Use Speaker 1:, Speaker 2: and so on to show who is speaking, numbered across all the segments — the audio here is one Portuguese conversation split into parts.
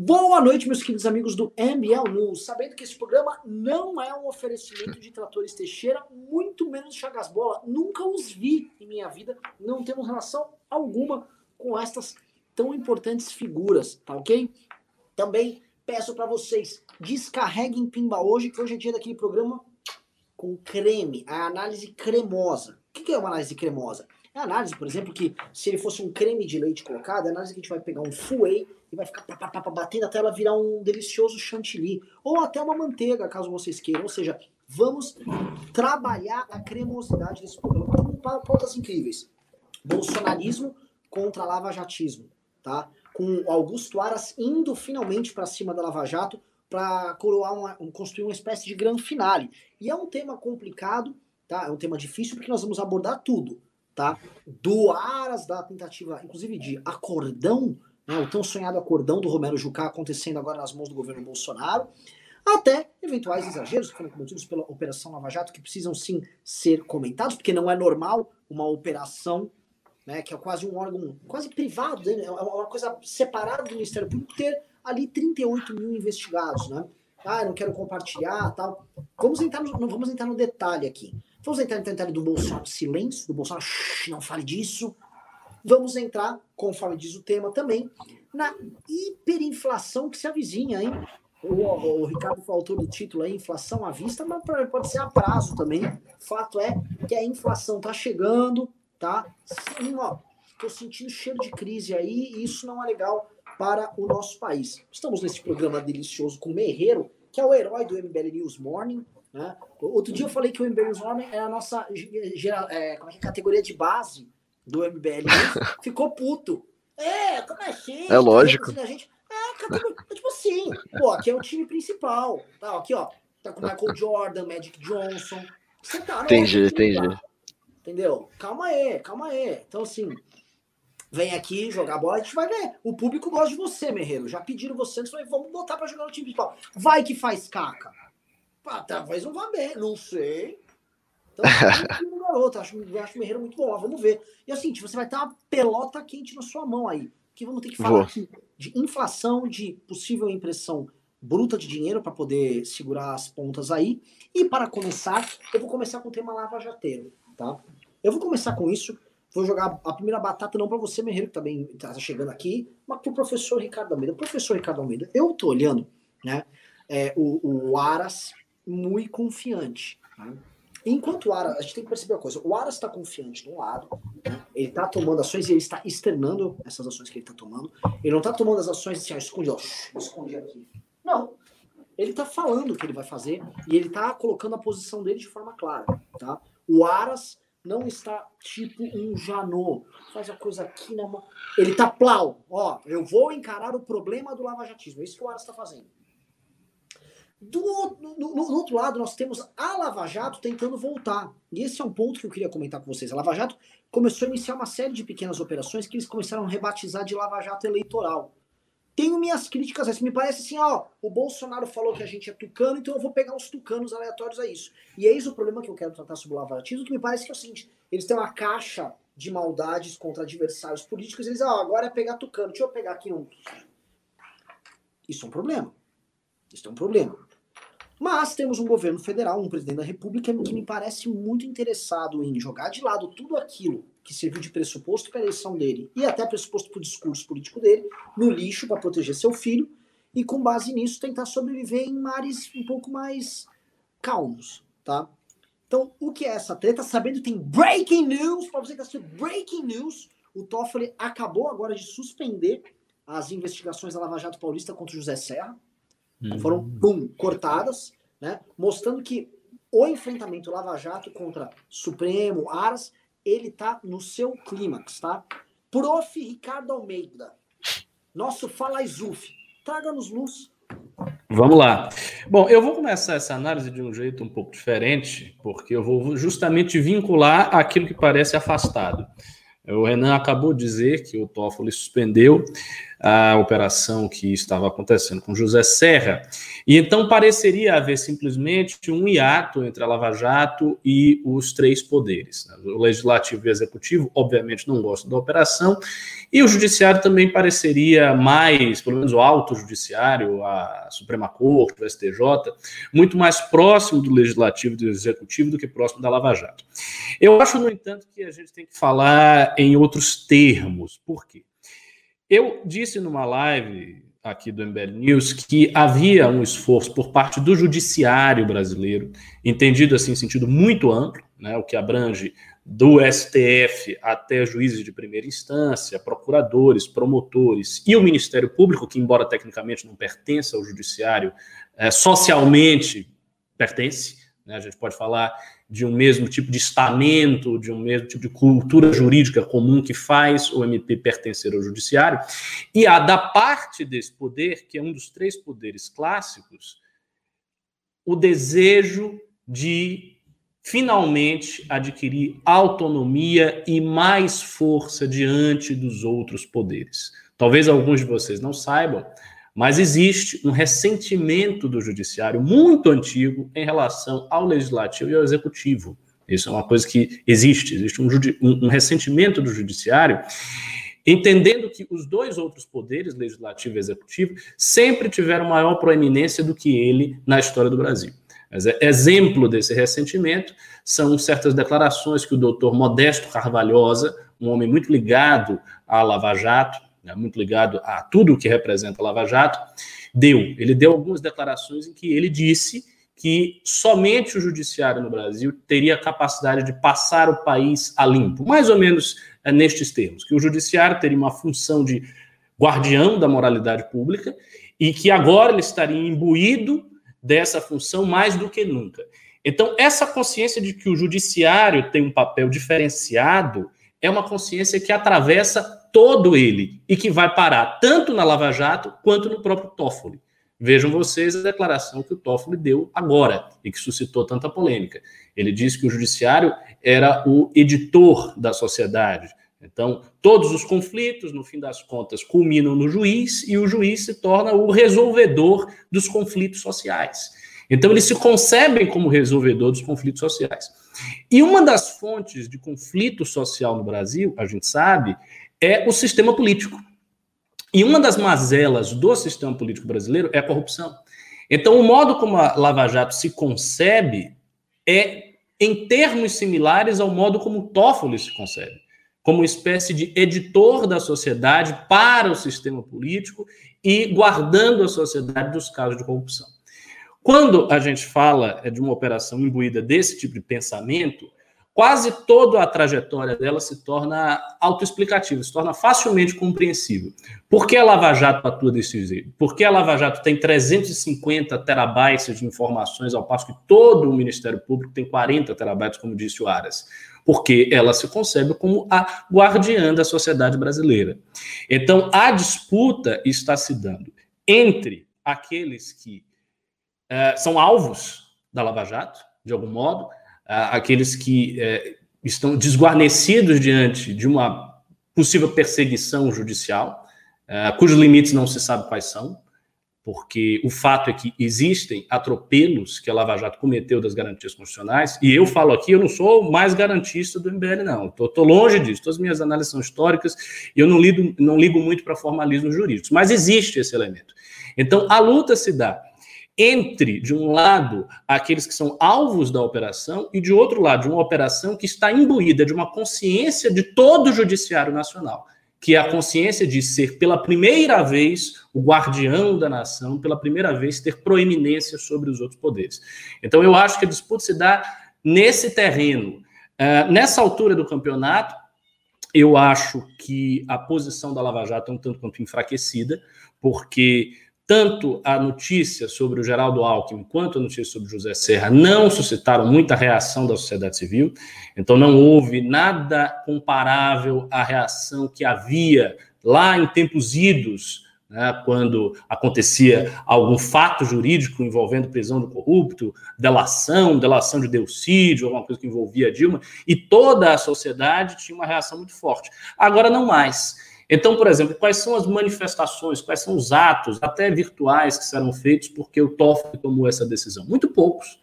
Speaker 1: Boa noite, meus queridos amigos do MBL News. Sabendo que esse programa não é um oferecimento de tratores Teixeira, muito menos Chagas Bola. Nunca os vi em minha vida, não temos relação alguma com estas tão importantes figuras, tá ok? Também peço para vocês, descarreguem Pimba hoje, que hoje é dia daquele programa com creme, a análise cremosa. O que é uma análise cremosa? É análise, por exemplo, que se ele fosse um creme de leite colocado, é análise que a gente vai pegar um whey e vai ficar pá, pá, pá, batendo até ela virar um delicioso chantilly. Ou até uma manteiga, caso vocês queiram. Ou seja, vamos trabalhar a cremosidade desse programa. Então, incríveis. Bolsonarismo contra lavajatismo, tá? Com Augusto Aras indo finalmente para cima da Lava Jato para coroar uma, construir uma espécie de grande finale. E é um tema complicado, tá? É um tema difícil porque nós vamos abordar tudo, tá? Do Aras da tentativa, inclusive de acordão né, o tão sonhado acordão do Romero Jucá acontecendo agora nas mãos do governo Bolsonaro, até eventuais exageros que foram cometidos pela Operação Lava Jato, que precisam sim ser comentados, porque não é normal uma operação né, que é quase um órgão quase privado, né, é uma coisa separada do Ministério Público, ter ali 38 mil investigados. Né? Ah, não quero compartilhar tal. Vamos entrar no, vamos entrar no detalhe aqui. Vamos entrar no detalhe do Bolsonaro, silêncio, do Bolsonaro, não fale disso. Vamos entrar, conforme diz o tema também, na hiperinflação que se avizinha, hein? O, o, o Ricardo faltou do título aí, inflação à vista, mas pode ser a prazo também. Fato é que a inflação tá chegando, tá? Sim, ó, tô sentindo cheiro de crise aí e isso não é legal para o nosso país. Estamos nesse programa delicioso com o Merreiro, que é o herói do MBL News Morning. Né? Outro dia eu falei que o MBL Morning é a nossa é, como é que é, categoria de base do MBL ficou puto. É, como é assim?
Speaker 2: É lógico.
Speaker 1: A gente, é, é tipo assim, pô, aqui é o time principal. Tá, aqui, ó. Tá com Michael Jordan, Magic Johnson.
Speaker 2: Você tá entendi, entendi. Tá.
Speaker 1: Entendeu? Calma aí, calma aí. Então, assim, vem aqui jogar bola, a gente vai ver. O público gosta de você, Merreiro. Já pediram você, vamos botar pra jogar no time principal. Vai que faz caca. Ah, talvez não vá bem, não sei. Então, o garoto, acho, acho o Merreiro muito bom, vamos ver. E assim, você vai ter uma pelota quente na sua mão aí. Que vamos ter que falar aqui de inflação, de possível impressão bruta de dinheiro para poder segurar as pontas aí. E para começar, eu vou começar com o tema lava jateiro, tá? Eu vou começar com isso. Vou jogar a primeira batata não para você, Merreiro, que também está chegando aqui, mas para o professor Ricardo Almeida. Professor Ricardo Almeida, eu tô olhando, né? É, o, o Aras muito confiante. Né? Enquanto o Aras, a gente tem que perceber uma coisa: o Aras está confiante de um lado, né? ele está tomando ações e ele está externando essas ações que ele está tomando. Ele não está tomando as ações assim, ó, esconde, ó, esconde aqui. Não. Ele está falando o que ele vai fazer e ele está colocando a posição dele de forma clara. Tá? O Aras não está tipo um Janot, faz a coisa aqui na mão. Ele está plau. Ó, eu vou encarar o problema do lavajatismo. É isso que o Aras está fazendo. Do, outro lado, nós temos a Lava Jato tentando voltar. E esse é um ponto que eu queria comentar com vocês. A Lava Jato começou a iniciar uma série de pequenas operações que eles começaram a rebatizar de Lava Jato eleitoral. Tenho minhas críticas a isso. Me parece assim, ó, o Bolsonaro falou que a gente é tucano, então eu vou pegar uns tucanos aleatórios a isso. E eis o problema que eu quero tratar sobre o Lava Jato, que me parece que é o seguinte, eles têm uma caixa de maldades contra adversários políticos, eles, ó, agora é pegar tucano. Deixa eu pegar aqui um... Isso é um problema. Isso é um problema. Mas temos um governo federal, um presidente da República, que me parece muito interessado em jogar de lado tudo aquilo que serviu de pressuposto para a eleição dele e até pressuposto para o discurso político dele, no lixo para proteger seu filho, e com base nisso tentar sobreviver em mares um pouco mais calmos, tá? Então, o que é essa treta? Sabendo tem breaking news, para você que está breaking news, o Toffoli acabou agora de suspender as investigações da Lava Jato Paulista contra o José Serra. Foram, pum, cortadas, né? Mostrando que o enfrentamento Lava Jato contra Supremo, Aras, ele tá no seu clímax, tá? Prof. Ricardo Almeida, nosso Fala Izuf, traga-nos luz.
Speaker 3: Vamos lá. Bom, eu vou começar essa análise de um jeito um pouco diferente, porque eu vou justamente vincular aquilo que parece afastado. O Renan acabou de dizer que o Toffoli suspendeu a operação que estava acontecendo com José Serra. E então pareceria haver simplesmente um hiato entre a Lava Jato e os três poderes. Né? O legislativo e o executivo, obviamente, não gostam da operação, e o judiciário também pareceria mais, pelo menos o alto judiciário, a Suprema Corte, o STJ, muito mais próximo do legislativo e do executivo do que próximo da Lava Jato. Eu acho, no entanto, que a gente tem que falar em outros termos. Por quê? Eu disse numa live aqui do MBL News que havia um esforço por parte do judiciário brasileiro, entendido assim em sentido muito amplo, né, o que abrange do STF até juízes de primeira instância, procuradores, promotores e o Ministério Público, que embora tecnicamente não pertença ao judiciário, é, socialmente pertence, né, a gente pode falar de um mesmo tipo de estamento, de um mesmo tipo de cultura jurídica comum que faz o MP pertencer ao judiciário, e há da parte desse poder, que é um dos três poderes clássicos, o desejo de finalmente adquirir autonomia e mais força diante dos outros poderes. Talvez alguns de vocês não saibam, mas existe um ressentimento do judiciário muito antigo em relação ao legislativo e ao executivo. Isso é uma coisa que existe, existe um, um, ressentimento do judiciário, entendendo que os dois outros poderes, legislativo e executivo, sempre tiveram maior proeminência do que ele na história do Brasil. Mas, é, exemplo desse ressentimento são certas declarações que o doutor Modesto Carvalhosa, um homem muito ligado à Lava Jato, né, muito ligado a tudo o que representa Lava Jato, deu. Ele deu algumas declarações em que ele disse que somente o judiciário no Brasil teria a capacidade de passar o país a limpo, mais ou menos é, nestes termos, que o judiciário teria uma função de guardião da moralidade pública e que agora ele estaria imbuído dessa função mais do que nunca. Então, essa consciência de que o judiciário tem um papel diferenciado é uma consciência que atravessa todo ele e que vai parar tanto na Lava Jato quanto no próprio Toffoli. Vejam vocês a declaração que o Toffoli deu agora e que suscitou tanta polêmica. Ele disse que o judiciário era o editor da sociedade. Então, todos os conflitos, no fim das contas, culminam no juiz e o juiz se torna o resolvedor dos conflitos sociais. Então, eles se concebem como resolvedor dos conflitos sociais. E uma das fontes de conflito social no Brasil, a gente sabe, é o sistema político. E uma das mazelas do sistema político brasileiro é a corrupção. Então, o modo como a Lava Jato se concebe é em termos similares ao modo como o Toffoli se concebe, como uma espécie de editor da sociedade para o sistema político e guardando a sociedade dos casos de corrupção. Quando a gente fala de uma operação imbuída desse tipo de pensamento, quase toda a trajetória dela se torna autoexplicativa, se torna facilmente compreensível. Por que a Lava Jato atua desse jeito? Por que a Lava Jato tem 350 terabytes de informações, ao passo que todo o Ministério Público tem 40 terabytes, como disse o Aras? Porque ela se concebe como a guardiã da sociedade brasileira. Então, a disputa está se dando entre aqueles que uh, são alvos da Lava Jato, de algum modo, aqueles que é, estão desguarnecidos diante de uma possível perseguição judicial, é, cujos limites não se sabe quais são, porque o fato é que existem atropelos que a Lava Jato cometeu das garantias constitucionais, e eu falo aqui, eu não sou mais garantista do MBL, não, estou longe disso, todas as minhas análises são históricas, e eu não, não ligo muito para formalismos jurídicos, mas existe esse elemento. Então, a luta se dá entre, de um lado, aqueles que são alvos da operação e, de outro lado, uma operação que está imbuída de uma consciência de todo o Judiciário Nacional, que é a consciência de ser, pela primeira vez, o guardião da nação, pela primeira vez, ter proeminência sobre os outros poderes. Então, eu acho que a disputa se dá nesse terreno. Uh, nessa altura do campeonato, eu acho que a posição da Lava Jato é um tanto quanto enfraquecida, porque tanto a notícia sobre o Geraldo Alckmin quanto a notícia sobre José Serra não suscitaram muita reação da sociedade civil, então não houve nada comparável à reação que havia lá em tempos idos, né, quando acontecia algum fato jurídico envolvendo prisão do corrupto, delação, delação de Delcídio, alguma coisa que envolvia Dilma, e toda a sociedade tinha uma reação muito forte. Agora não mais. Então, por exemplo, quais são as manifestações, quais são os atos, até virtuais, que serão feitos porque o Toffoli tomou essa decisão? Muito poucos.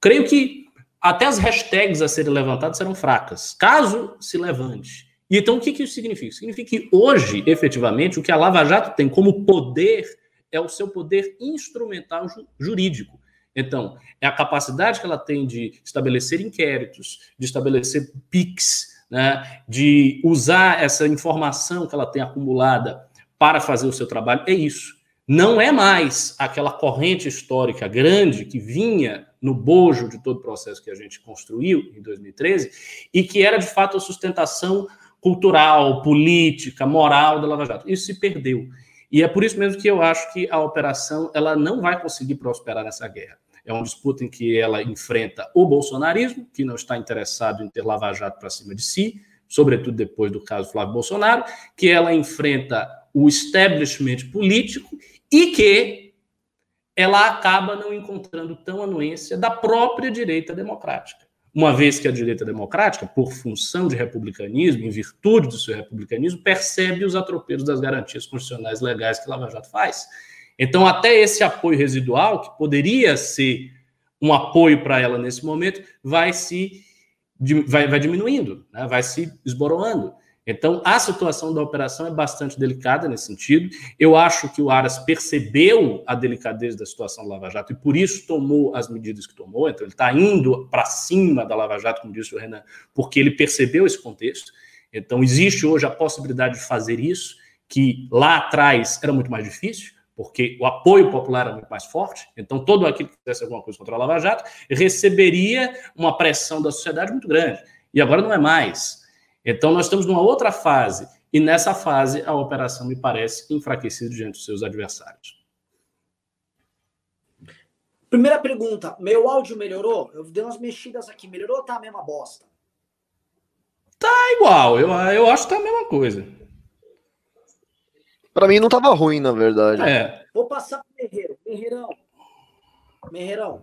Speaker 3: Creio que até as hashtags a serem levantadas serão fracas, caso se levante. E então, o que isso significa? Significa que hoje, efetivamente, o que a Lava Jato tem como poder é o seu poder instrumental jurídico. Então, é a capacidade que ela tem de estabelecer inquéritos, de estabelecer PICs, né, de usar essa informação que ela tem acumulada para fazer o seu trabalho, é isso. Não é mais aquela corrente histórica grande que vinha no bojo de todo o processo que a gente construiu em 2013 e que era de fato a sustentação cultural, política, moral da Lava Jato. Isso se perdeu. E é por isso mesmo que eu acho que a operação ela não vai conseguir prosperar nessa guerra. É uma disputa em que ela enfrenta o bolsonarismo, que não está interessado em ter Lava Jato para cima de si, sobretudo depois do caso Flávio Bolsonaro, que ela enfrenta o establishment político e que ela acaba não encontrando tão anuência da própria direita democrática. Uma vez que a direita democrática, por função de republicanismo, em virtude do seu republicanismo, percebe os atropelos das garantias constitucionais legais que Lava Jato faz. Então, até esse apoio residual, que poderia ser um apoio para ela nesse momento, vai se vai, vai diminuindo, né? vai se esboroando. Então, a situação da operação é bastante delicada nesse sentido. Eu acho que o Aras percebeu a delicadeza da situação da Lava Jato e por isso tomou as medidas que tomou. Então, ele está indo para cima da Lava Jato, como disse o Renan, porque ele percebeu esse contexto. Então, existe hoje a possibilidade de fazer isso, que lá atrás era muito mais difícil porque o apoio popular era muito mais forte, então todo aquele que fizesse alguma coisa contra a Lava Jato receberia uma pressão da sociedade muito grande. E agora não é mais. Então nós estamos numa outra fase, e nessa fase a operação me parece enfraquecida diante dos seus adversários.
Speaker 1: Primeira pergunta, meu áudio melhorou? Eu dei umas mexidas aqui, melhorou ou tá a mesma bosta?
Speaker 3: Tá igual, eu, eu acho que tá a mesma coisa.
Speaker 2: Pra mim não tava ruim, na verdade.
Speaker 1: É. Vou passar pro Merreiro. Merreirão. Merreirão.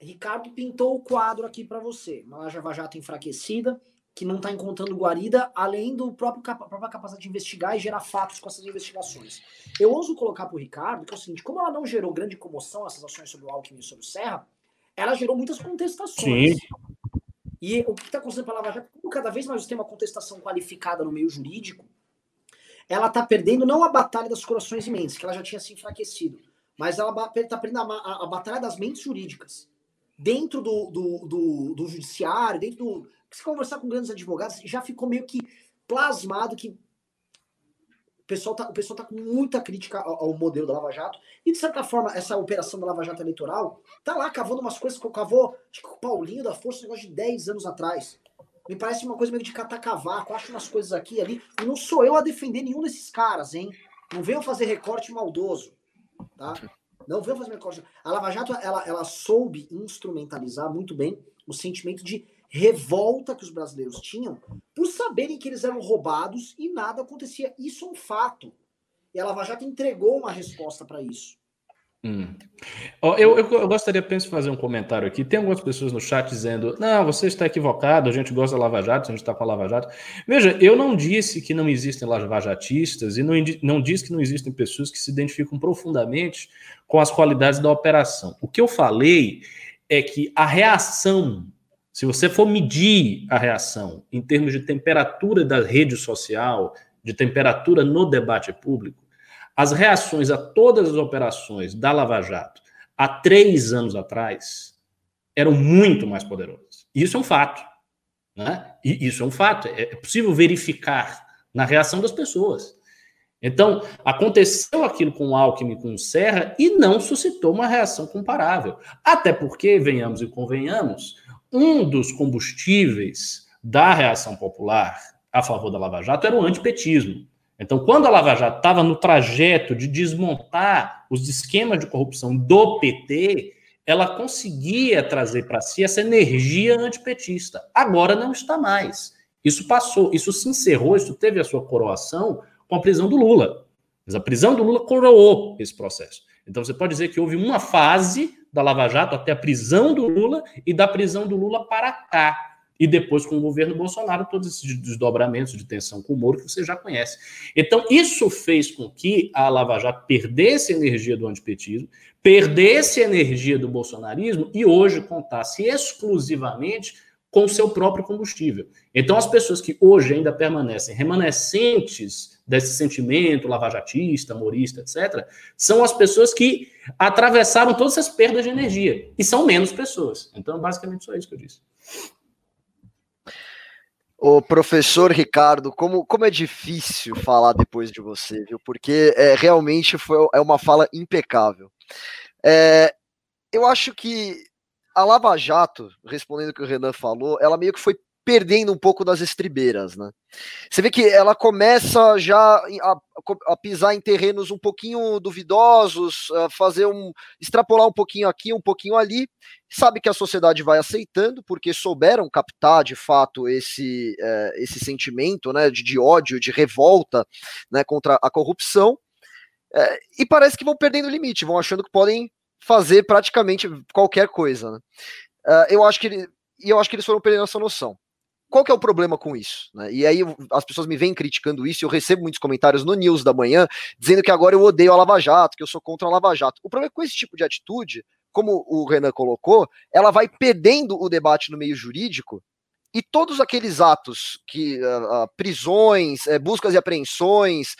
Speaker 1: Ricardo pintou o quadro aqui para você. Uma Lava Jato enfraquecida, que não está encontrando guarida, além do próprio própria capacidade de investigar e gerar fatos com essas investigações. Eu ouso colocar para o Ricardo que é o seguinte: como ela não gerou grande comoção, essas ações sobre o Alckmin e sobre o Serra, ela gerou muitas contestações. Sim. E o que está acontecendo para a Lava Jato, como cada vez mais tem uma contestação qualificada no meio jurídico, ela tá perdendo não a batalha das corações imensas, que ela já tinha se enfraquecido, mas ela tá perdendo a, a, batalha das mentes jurídicas. Dentro do, do, do, do judiciário, dentro do. Se conversar com grandes advogados, já ficou meio que plasmado que o pessoal tá, o pessoal tá com muita crítica ao, ao, modelo da Lava Jato. E, de certa forma, essa operação da Lava Jato eleitoral tá lá cavando umas coisas que cavou, acho que o Paulinho da Força, um negócio de 10 anos atrás. Me parece uma coisa meio de catacavaco. Acho umas coisas aqui ali. E não sou eu a defender nenhum desses caras, hein? Não venham fazer recorte maldoso. Tá? Não venham fazer recorte. A Lava Jato, ela, ela soube instrumentalizar muito bem o sentimento de revolta que os brasileiros tinham por saberem que eles eram roubados e nada acontecia. Isso é um fato. E a Lava Jato entregou uma resposta para isso.
Speaker 3: Hum. Eu, eu, eu, gostaria apenas de fazer um comentário aqui. Tem algumas pessoas no chat dizendo: não, você está equivocado, a gente gosta da Lava Jato, a gente está com a Lava Jato. Veja, eu não disse que não existem lavajatistas e não, não disse que não existem pessoas que se identificam profundamente com as qualidades da operação. O que eu falei é que a reação, se você for medir a reação em termos de temperatura da rede social, de temperatura no debate público, as reações a todas as operações da Lava Jato há três anos atrás eram muito mais poderosas. Isso é um fato. Né? E isso é um fato. É, é possível verificar na reação das pessoas. Então, aconteceu aquilo com o Alckmin com o Serra e não suscitou uma reação comparável. Até porque, venhamos e convenhamos, um dos combustíveis da reação popular a favor da Lava Jato era o antipetismo. Então, quando a Lava Jato estava no trajeto de desmontar os esquemas de corrupção do PT, ela conseguia trazer para si essa energia antipetista. Agora não está mais. Isso passou, isso se encerrou, isso teve a sua coroação com a prisão do Lula. Mas a prisão do Lula coroou esse processo. Então você pode dizer que houve uma fase da Lava Jato até a prisão do Lula e da prisão do Lula para cá. E depois com o governo Bolsonaro, todos esses desdobramentos de tensão com o Moro que você já conhece. Então, isso fez com que a Lava Jato perdesse energia do antipetismo, perdesse energia do bolsonarismo e hoje contasse exclusivamente com seu próprio combustível. Então, as pessoas que hoje ainda permanecem remanescentes desse sentimento lavajatista, morista, etc., são as pessoas que atravessaram todas essas perdas de energia. E são menos pessoas. Então, basicamente, só isso que eu disse.
Speaker 2: O professor Ricardo, como, como é difícil falar depois de você, viu? Porque é, realmente foi, é uma fala impecável. É, eu acho que a Lava Jato, respondendo o que o Renan falou, ela meio que foi perdendo um pouco das estribeiras, né? Você vê que ela começa já a, a, pisar em terrenos um pouquinho duvidosos, fazer um extrapolar um pouquinho aqui, um pouquinho ali. Sabe que a sociedade vai aceitando porque souberam captar de fato esse é, esse sentimento, né, de, de, ódio, de revolta, né, contra a corrupção. É, e parece que vão perdendo o limite, vão achando que podem fazer praticamente qualquer coisa. Né? Uh, eu acho que ele, e eu acho que eles foram perdendo essa noção. Qual que é o problema com isso? Né? E aí as pessoas me vêm criticando isso, eu recebo muitos comentários no News da manhã, dizendo que agora eu odeio a Lava Jato, que eu sou contra a Lava Jato. O problema é que com esse tipo de atitude, como o Renan colocou, ela vai perdendo o debate no meio jurídico e todos aqueles atos que uh, uh, prisões, uh, buscas e apreensões,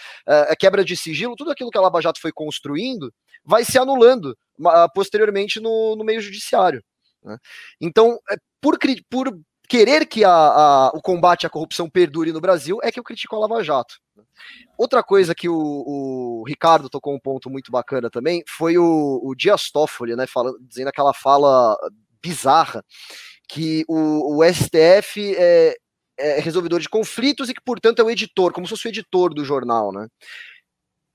Speaker 2: quebra de sigilo, tudo aquilo que a Lava Jato foi construindo, vai se anulando posteriormente no, no meio judiciário. Né? Então, por, por querer que a, a, o combate à corrupção perdure no Brasil, é que eu critico a Lava Jato. Outra coisa que o, o, Ricardo tocou um ponto muito bacana também foi o, o Dias Toffoli, né, falando, dizendo aquela fala bizarra que o, o STF é, é resolvedor de conflitos e que, portanto, é o editor, como se fosse o editor do jornal, né?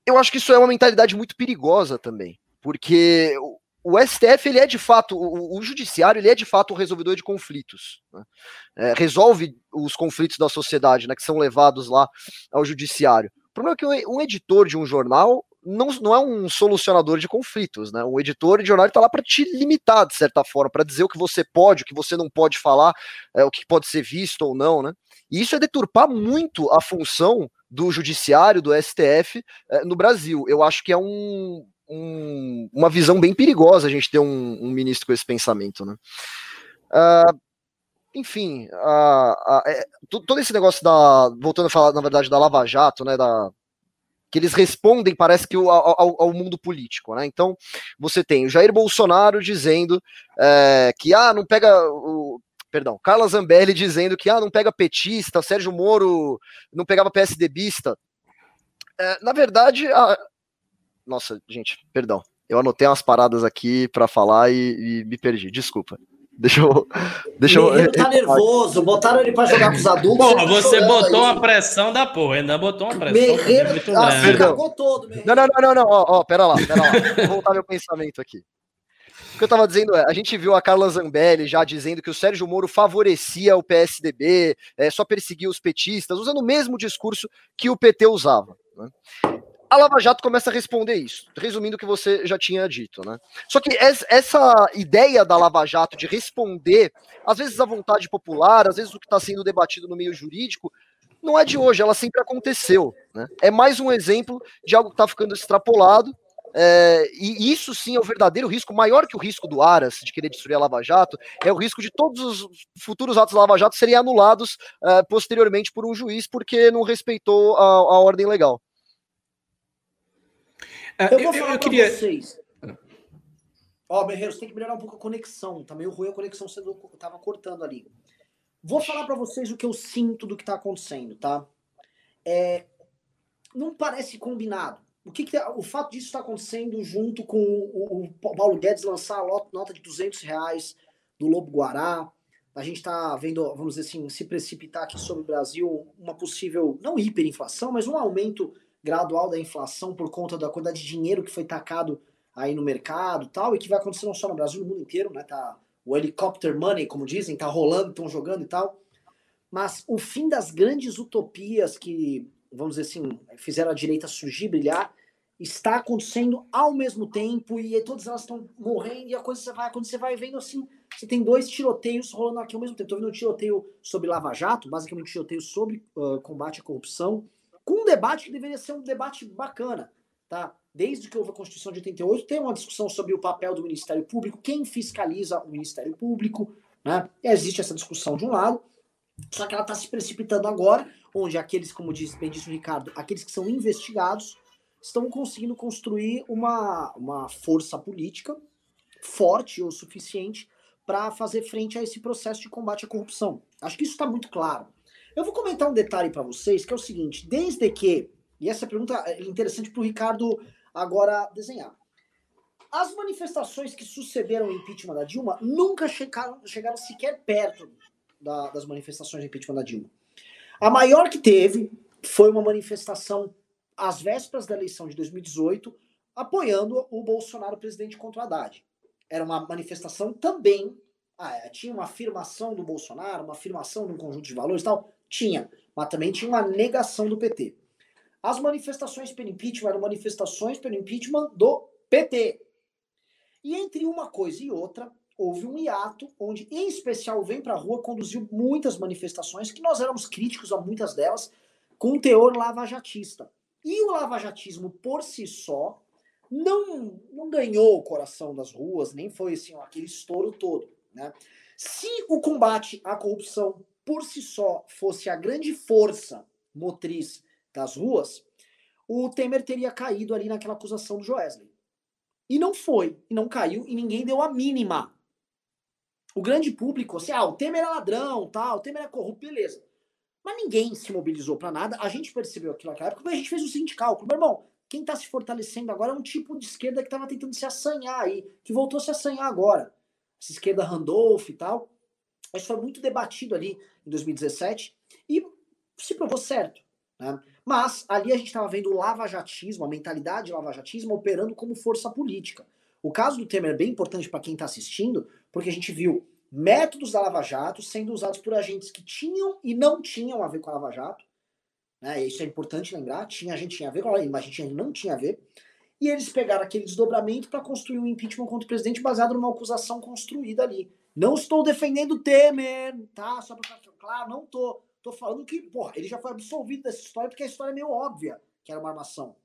Speaker 2: Eu acho que isso é uma mentalidade muito perigosa também, porque o STF ele é de fato, o, o judiciário ele é de fato o resolvedor de conflitos, né? é, resolve os conflitos da sociedade, né, que são levados lá ao judiciário. O problema é que um editor de um jornal não, não é um solucionador de conflitos, né? O editor de jornal está lá para te limitar, de certa forma, para dizer o que você pode, o que você não pode falar, é, o que pode ser visto ou não, né? E isso é deturpar muito a função do judiciário, do STF, é, no Brasil. Eu acho que é um, um, uma visão bem perigosa a gente ter um, um ministro com esse pensamento, né? Uh, enfim, uh, uh, é, todo esse negócio da. Voltando a falar, na verdade, da Lava Jato, né? Da, que eles respondem, parece que ao, ao, ao, mundo político, né? Então, você tem o Jair Bolsonaro dizendo é, que ah, não pega o. Perdão, Carla Zambelli dizendo que ah, não pega petista, Sérgio Moro não pegava PSDBista. É, na verdade, a, nossa, gente, perdão. Eu anotei umas paradas aqui para falar e, e, me perdi. Desculpa. Deixa eu. Deixa eu...
Speaker 1: Ele tá nervoso, botaram ele para jogar com os adultos.
Speaker 3: Pô, você botou uma pressão da porra, ainda botou uma pressão.
Speaker 1: Merreiro, ah, cagou todo.
Speaker 2: Não, não, não, não, não. Ó, ó, pera lá, pera lá. Vou voltar meu pensamento aqui. O que eu tava dizendo é, a gente viu a Carla Zambelli já dizendo que o Sérgio Moro favorecia o PSDB, é, só perseguia os petistas, usando o mesmo discurso que o PT usava. Né? A Lava Jato começa a responder isso, resumindo o que você já tinha dito, né? Só que essa ideia da Lava Jato de responder, às vezes a vontade popular, às vezes o que está sendo debatido no meio jurídico, não é de hoje, ela sempre aconteceu. Né? É mais um exemplo de algo que está ficando extrapolado. É, e isso sim é o verdadeiro risco, maior que o risco do Aras de querer destruir a Lava Jato, é o risco de todos os futuros atos da Lava Jato serem anulados é, posteriormente por um juiz porque não respeitou a, a ordem legal.
Speaker 1: É, eu vou falar eu, eu queria... vocês. Ó, oh, Berreiro, você tem que melhorar um pouco a conexão. Tá meio ruim a conexão, você tava cortando ali. Vou falar para vocês o que eu sinto do que tá acontecendo, tá? É, não parece combinado. O que, que o fato disso está acontecendo junto com o, o, Paulo Guedes lançar a nota de 200 reais do Lobo Guará, a gente está vendo, vamos dizer assim, se precipitar aqui sobre o Brasil uma possível, não hiperinflação, mas um aumento gradual da inflação por conta da quantidade de dinheiro que foi tacado aí no mercado tal, e que vai acontecer não só no Brasil, no mundo inteiro, né? Tá, o helicopter money, como dizem, tá rolando, estão jogando e tal. Mas o fim das grandes utopias que, vamos dizer assim, fizeram a direita surgir, brilhar, está acontecendo ao mesmo tempo e todas elas estão morrendo e a coisa vai, quando você vai vendo assim, você tem dois tiroteios rolando aqui ao mesmo tempo. Estou vendo um tiroteio sobre Lava Jato, basicamente um tiroteio sobre uh, combate à corrupção, com um debate que deveria ser um debate bacana, tá? Desde que houve a Constituição de 88, tem uma discussão sobre o papel do Ministério Público, quem fiscaliza o Ministério Público, né? E existe essa discussão de um lado, só que ela está se precipitando agora, onde aqueles, como disse, bem disse o Ricardo, aqueles que são investigados estão conseguindo construir uma, uma força política forte o suficiente para fazer frente a esse processo de combate à corrupção. Acho que isso está muito claro. Eu vou comentar um detalhe para vocês, que é o seguinte: desde que, e essa pergunta é interessante para o Ricardo agora desenhar. As manifestações que sucederam ao impeachment da Dilma nunca chegaram, chegaram sequer perto da, das manifestações de impeachment da Dilma. A maior que teve foi uma manifestação às vésperas da eleição de 2018, apoiando o Bolsonaro presidente contra o Haddad. Era uma manifestação também. Ah, é, tinha uma afirmação do Bolsonaro, uma afirmação de um conjunto de valores e tal? Tinha. Mas também tinha uma negação do PT. As manifestações pelo impeachment eram manifestações pelo impeachment do PT. E entre uma coisa e outra, houve um hiato onde, em especial, o Vem Pra Rua conduziu muitas manifestações, que nós éramos críticos a muitas delas, com teor lavajatista. E o lavajatismo por si só não, não ganhou o coração das ruas, nem foi assim, aquele estouro todo. Né? Se o combate à corrupção por si só fosse a grande força motriz das ruas, o Temer teria caído ali naquela acusação do Joesley. E não foi, e não caiu, e ninguém deu a mínima. O grande público, assim, ah, o Temer é ladrão, tal, o Temer é corrupto, beleza. Mas ninguém se mobilizou para nada. A gente percebeu aquilo naquela época, mas a gente fez o seguinte cálculo. Meu irmão, quem está se fortalecendo agora é um tipo de esquerda que estava tentando se assanhar aí, que voltou a se assanhar agora. Essa esquerda Randolph e tal. Isso foi muito debatido ali em 2017 e se provou certo. Né? Mas ali a gente estava vendo o lavajatismo, a mentalidade de lavajatismo operando como força política. O caso do Temer é bem importante para quem está assistindo, porque a gente viu métodos da Lava Jato sendo usados por agentes que tinham e não tinham a ver com a Lava Jato. Né? Isso é importante lembrar. Tinha, a gente tinha a ver com a mas a gente não tinha a ver. E eles pegaram aquele desdobramento para construir um impeachment contra o presidente baseado numa acusação construída ali. Não estou defendendo o Temer, tá? Só para ficar claro, não tô. Tô falando que, porra, ele já foi absolvido dessa história porque a história é meio óbvia que era uma armação.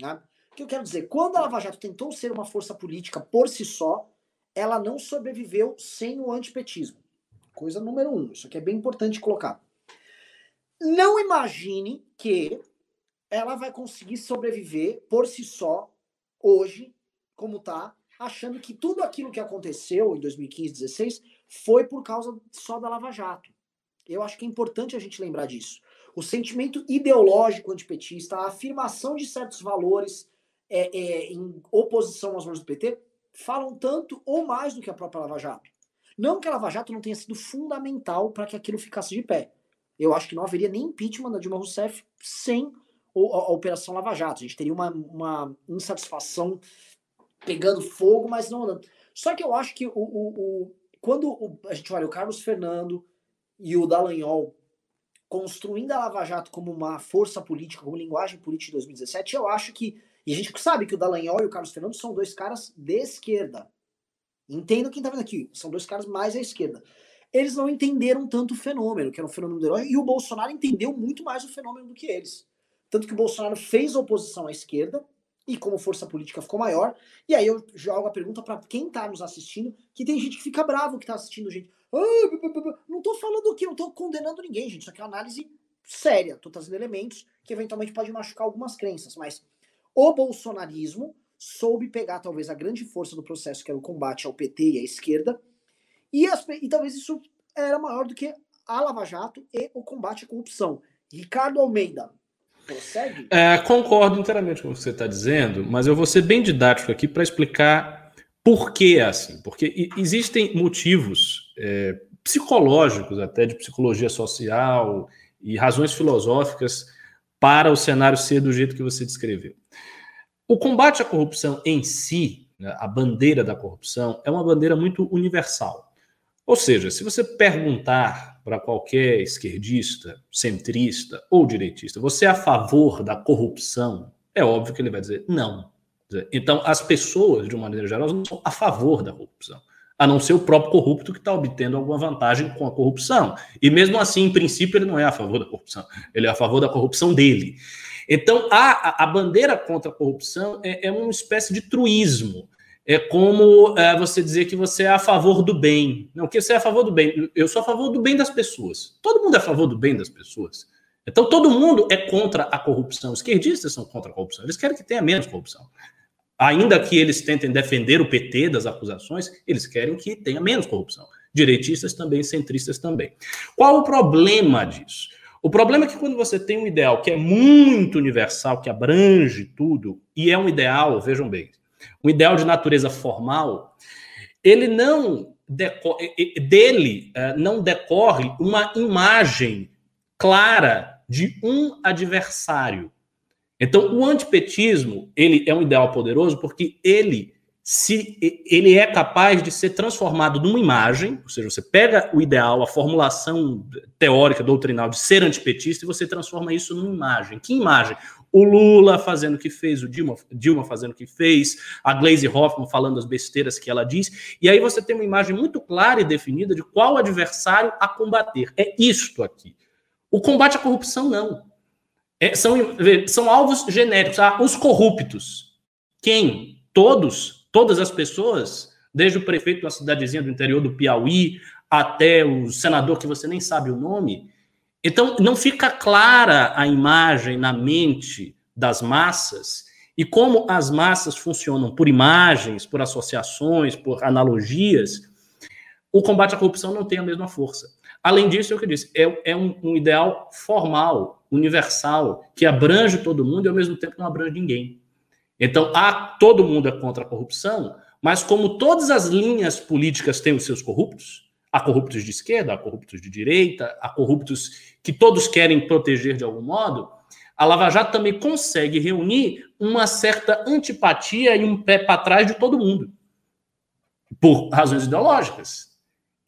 Speaker 1: Né? O que eu quero dizer? Quando a Lava Jato tentou ser uma força política por si só, ela não sobreviveu sem o antipetismo. Coisa número um. Isso aqui é bem importante colocar. Não imagine que ela vai conseguir sobreviver por si só, hoje, como tá, achando que tudo aquilo que aconteceu em 2015, 2016 foi por causa só da Lava Jato. Eu acho que é importante a gente lembrar disso. O sentimento ideológico antipetista, a afirmação de certos valores é, é, em oposição aos valores do PT, falam tanto ou mais do que a própria Lava Jato. Não que a Lava Jato não tenha sido fundamental para que aquilo ficasse de pé. Eu acho que não haveria nem impeachment da Dilma Rousseff sem a, a Operação Lava Jato. A gente teria uma, uma insatisfação pegando fogo, mas não Só que eu acho que o, o, o quando o, a gente olha o Carlos Fernando, e o Dallagnol construindo a Lava Jato como uma força política, como linguagem política de 2017, eu acho que. E a gente sabe que o Dallagnol e o Carlos Fernando são dois caras de esquerda. Entendo quem tá vendo aqui. São dois caras mais à esquerda. Eles não entenderam tanto o fenômeno, que era um fenômeno do herói, e o Bolsonaro entendeu muito mais o fenômeno do que eles. Tanto que o Bolsonaro fez oposição à esquerda, e como força política ficou maior. E aí eu jogo a pergunta para quem tá nos assistindo, que tem gente que fica bravo que tá assistindo, gente. Não tô falando que, não tô condenando ninguém, gente. Isso aqui é uma análise séria. Tô trazendo elementos que eventualmente podem machucar algumas crenças. Mas o bolsonarismo soube pegar talvez a grande força do processo, que era o combate ao PT e à esquerda, e, as, e talvez isso era maior do que a Lava Jato e o combate à corrupção. Ricardo Almeida, prossegue?
Speaker 3: É, concordo inteiramente com o que você está dizendo, mas eu vou ser bem didático aqui para explicar por que é assim? Porque existem motivos é, psicológicos, até de psicologia social e razões filosóficas para o cenário ser do jeito que você descreveu. O combate à corrupção em si, né, a bandeira da corrupção, é uma bandeira muito universal. Ou seja, se você perguntar para qualquer esquerdista, centrista ou direitista, você é a favor da corrupção? É óbvio que ele vai dizer não. Então, as pessoas, de uma maneira geral, não são a favor da corrupção. a não ser o próprio corrupto que está obtendo alguma vantagem com a corrupção. E mesmo assim, em princípio, ele não é a favor da corrupção, ele é a favor da corrupção dele. Então, a, a bandeira contra a corrupção é, é uma espécie de truísmo. É como é, você dizer que você é a favor do bem. Não, que você é a favor do bem. Eu sou a favor do bem das pessoas. Todo mundo é a favor do bem das pessoas. Então, todo mundo é contra a corrupção. Os esquerdistas são contra a corrupção. Eles querem que tenha menos corrupção. Ainda que eles tentem defender o PT das acusações, eles querem que tenha menos corrupção. Direitistas também, centristas também. Qual o problema disso? O problema é que quando você tem um ideal que é muito universal, que abrange tudo, e é um ideal, vejam bem, um ideal de natureza formal, ele não dele eh, não decorre uma imagem clara de um adversário. Então, o antipetismo, ele é um ideal poderoso porque ele se ele é capaz de ser transformado numa imagem, ou seja, você pega o ideal, a formulação teórica, doutrinal de ser antipetista e você transforma isso numa imagem. Que imagem? O Lula fazendo o que fez, o Dilma, Dilma fazendo o que fez, a Glaze Hoffman falando as besteiras que ela diz, e aí você tem uma imagem muito clara e definida de qual adversário a combater. É isto aqui. O combate à corrupção, não. É, são, são alvos genéricos. Ah, os corruptos. Quem? Todos? Todas as pessoas? Desde o prefeito da cidadezinha do interior do Piauí até o senador que você nem sabe o nome. Então, não fica clara a imagem na mente das massas e como as massas funcionam por imagens, por associações, por analogias, o combate à corrupção não tem a mesma força. Além disso, é o que eu disse, é, é um, um, ideal formal, universal, que abrange todo mundo e ao mesmo tempo não abrange ninguém. Então, há, todo mundo é contra a corrupção, mas como todas as linhas políticas têm os seus corruptos, há corruptos de esquerda, há corruptos de direita, há corruptos que todos querem proteger de algum modo, a Lava Jato também consegue reunir uma certa antipatia e um pé para trás de todo mundo, por razões ideológicas.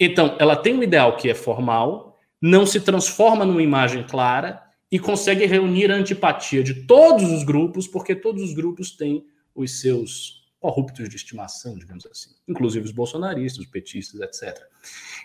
Speaker 3: Então, ela tem um ideal que é formal, não se transforma numa imagem clara e consegue reunir a antipatia de todos os grupos, porque todos os grupos têm os seus corruptos de estimação, digamos assim, inclusive os bolsonaristas, os petistas, etc.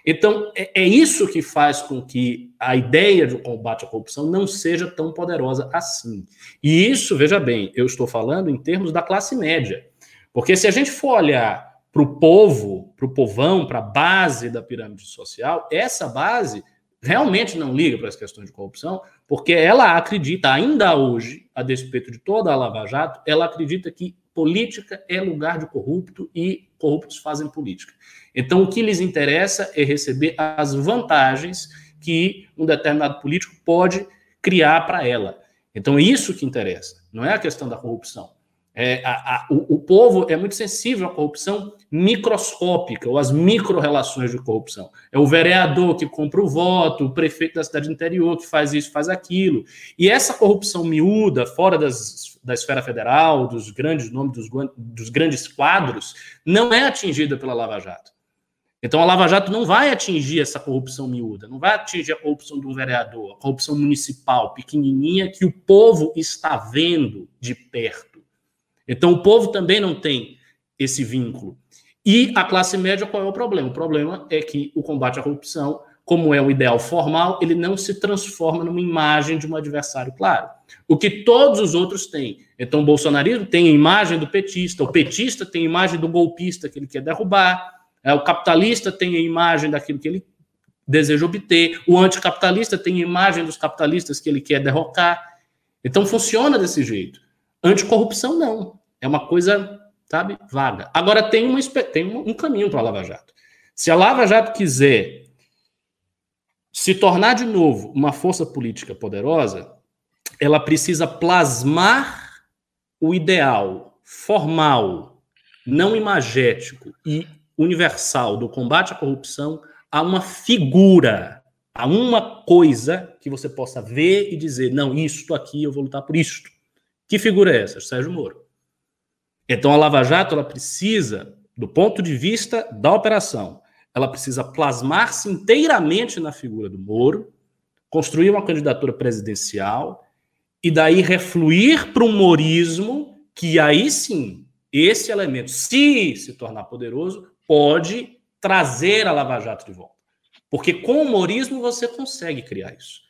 Speaker 3: Então, é, é isso que faz com que a ideia de um combate à corrupção não seja tão poderosa assim. E isso, veja bem, eu estou falando em termos da classe média. Porque se a gente for olhar para o povo, para o povão, para a base da pirâmide social, essa base realmente não liga para as questões de corrupção, porque ela acredita, ainda hoje, a despeito de toda a Lava Jato, ela acredita que política é lugar de corrupto e corruptos fazem política. Então, o que lhes interessa é receber as vantagens que um determinado político pode criar para ela. Então, é isso que interessa, não é a questão da corrupção. É, a, a, o, o, povo é muito sensível à corrupção microscópica, ou às micro-relações de corrupção. É o vereador que compra o voto, o prefeito da cidade interior que faz isso, faz aquilo. E essa corrupção miúda, fora das, da esfera federal, dos grandes nomes, dos, dos grandes quadros, não é atingida pela Lava Jato. Então a Lava Jato não vai atingir essa corrupção miúda, não vai atingir a corrupção do vereador, a corrupção municipal pequenininha que o povo está vendo de perto. Então, o povo também não tem esse vínculo. E a classe média, qual é o problema? O problema é que o combate à corrupção, como é um ideal formal, ele não se transforma numa imagem de um adversário claro. O que todos os outros têm. Então, o bolsonarismo tem a imagem do petista, o petista tem a imagem do golpista que ele quer derrubar, é, o capitalista tem a imagem daquilo que ele deseja obter, o anticapitalista tem a imagem dos capitalistas que ele quer derrocar. Então, funciona desse jeito. Anticorrupção, não. É uma coisa, sabe, vaga. Agora, tem, uma, tem um caminho para a Lava Jato. Se a Lava Jato quiser se tornar de novo uma força política poderosa, ela precisa plasmar o ideal formal, não imagético e universal do combate à corrupção a uma figura, a uma coisa que você possa ver e dizer: não, isto aqui eu vou lutar por isto. Que figura é essa? Sérgio Moro. Então a Lava Jato ela precisa, do ponto de vista da operação, ela precisa plasmar-se inteiramente na figura do Moro, construir uma candidatura presidencial e daí refluir para um morismo que aí sim, esse elemento, se se tornar poderoso, pode trazer a Lava Jato de volta. Porque com o humorismo você consegue criar isso.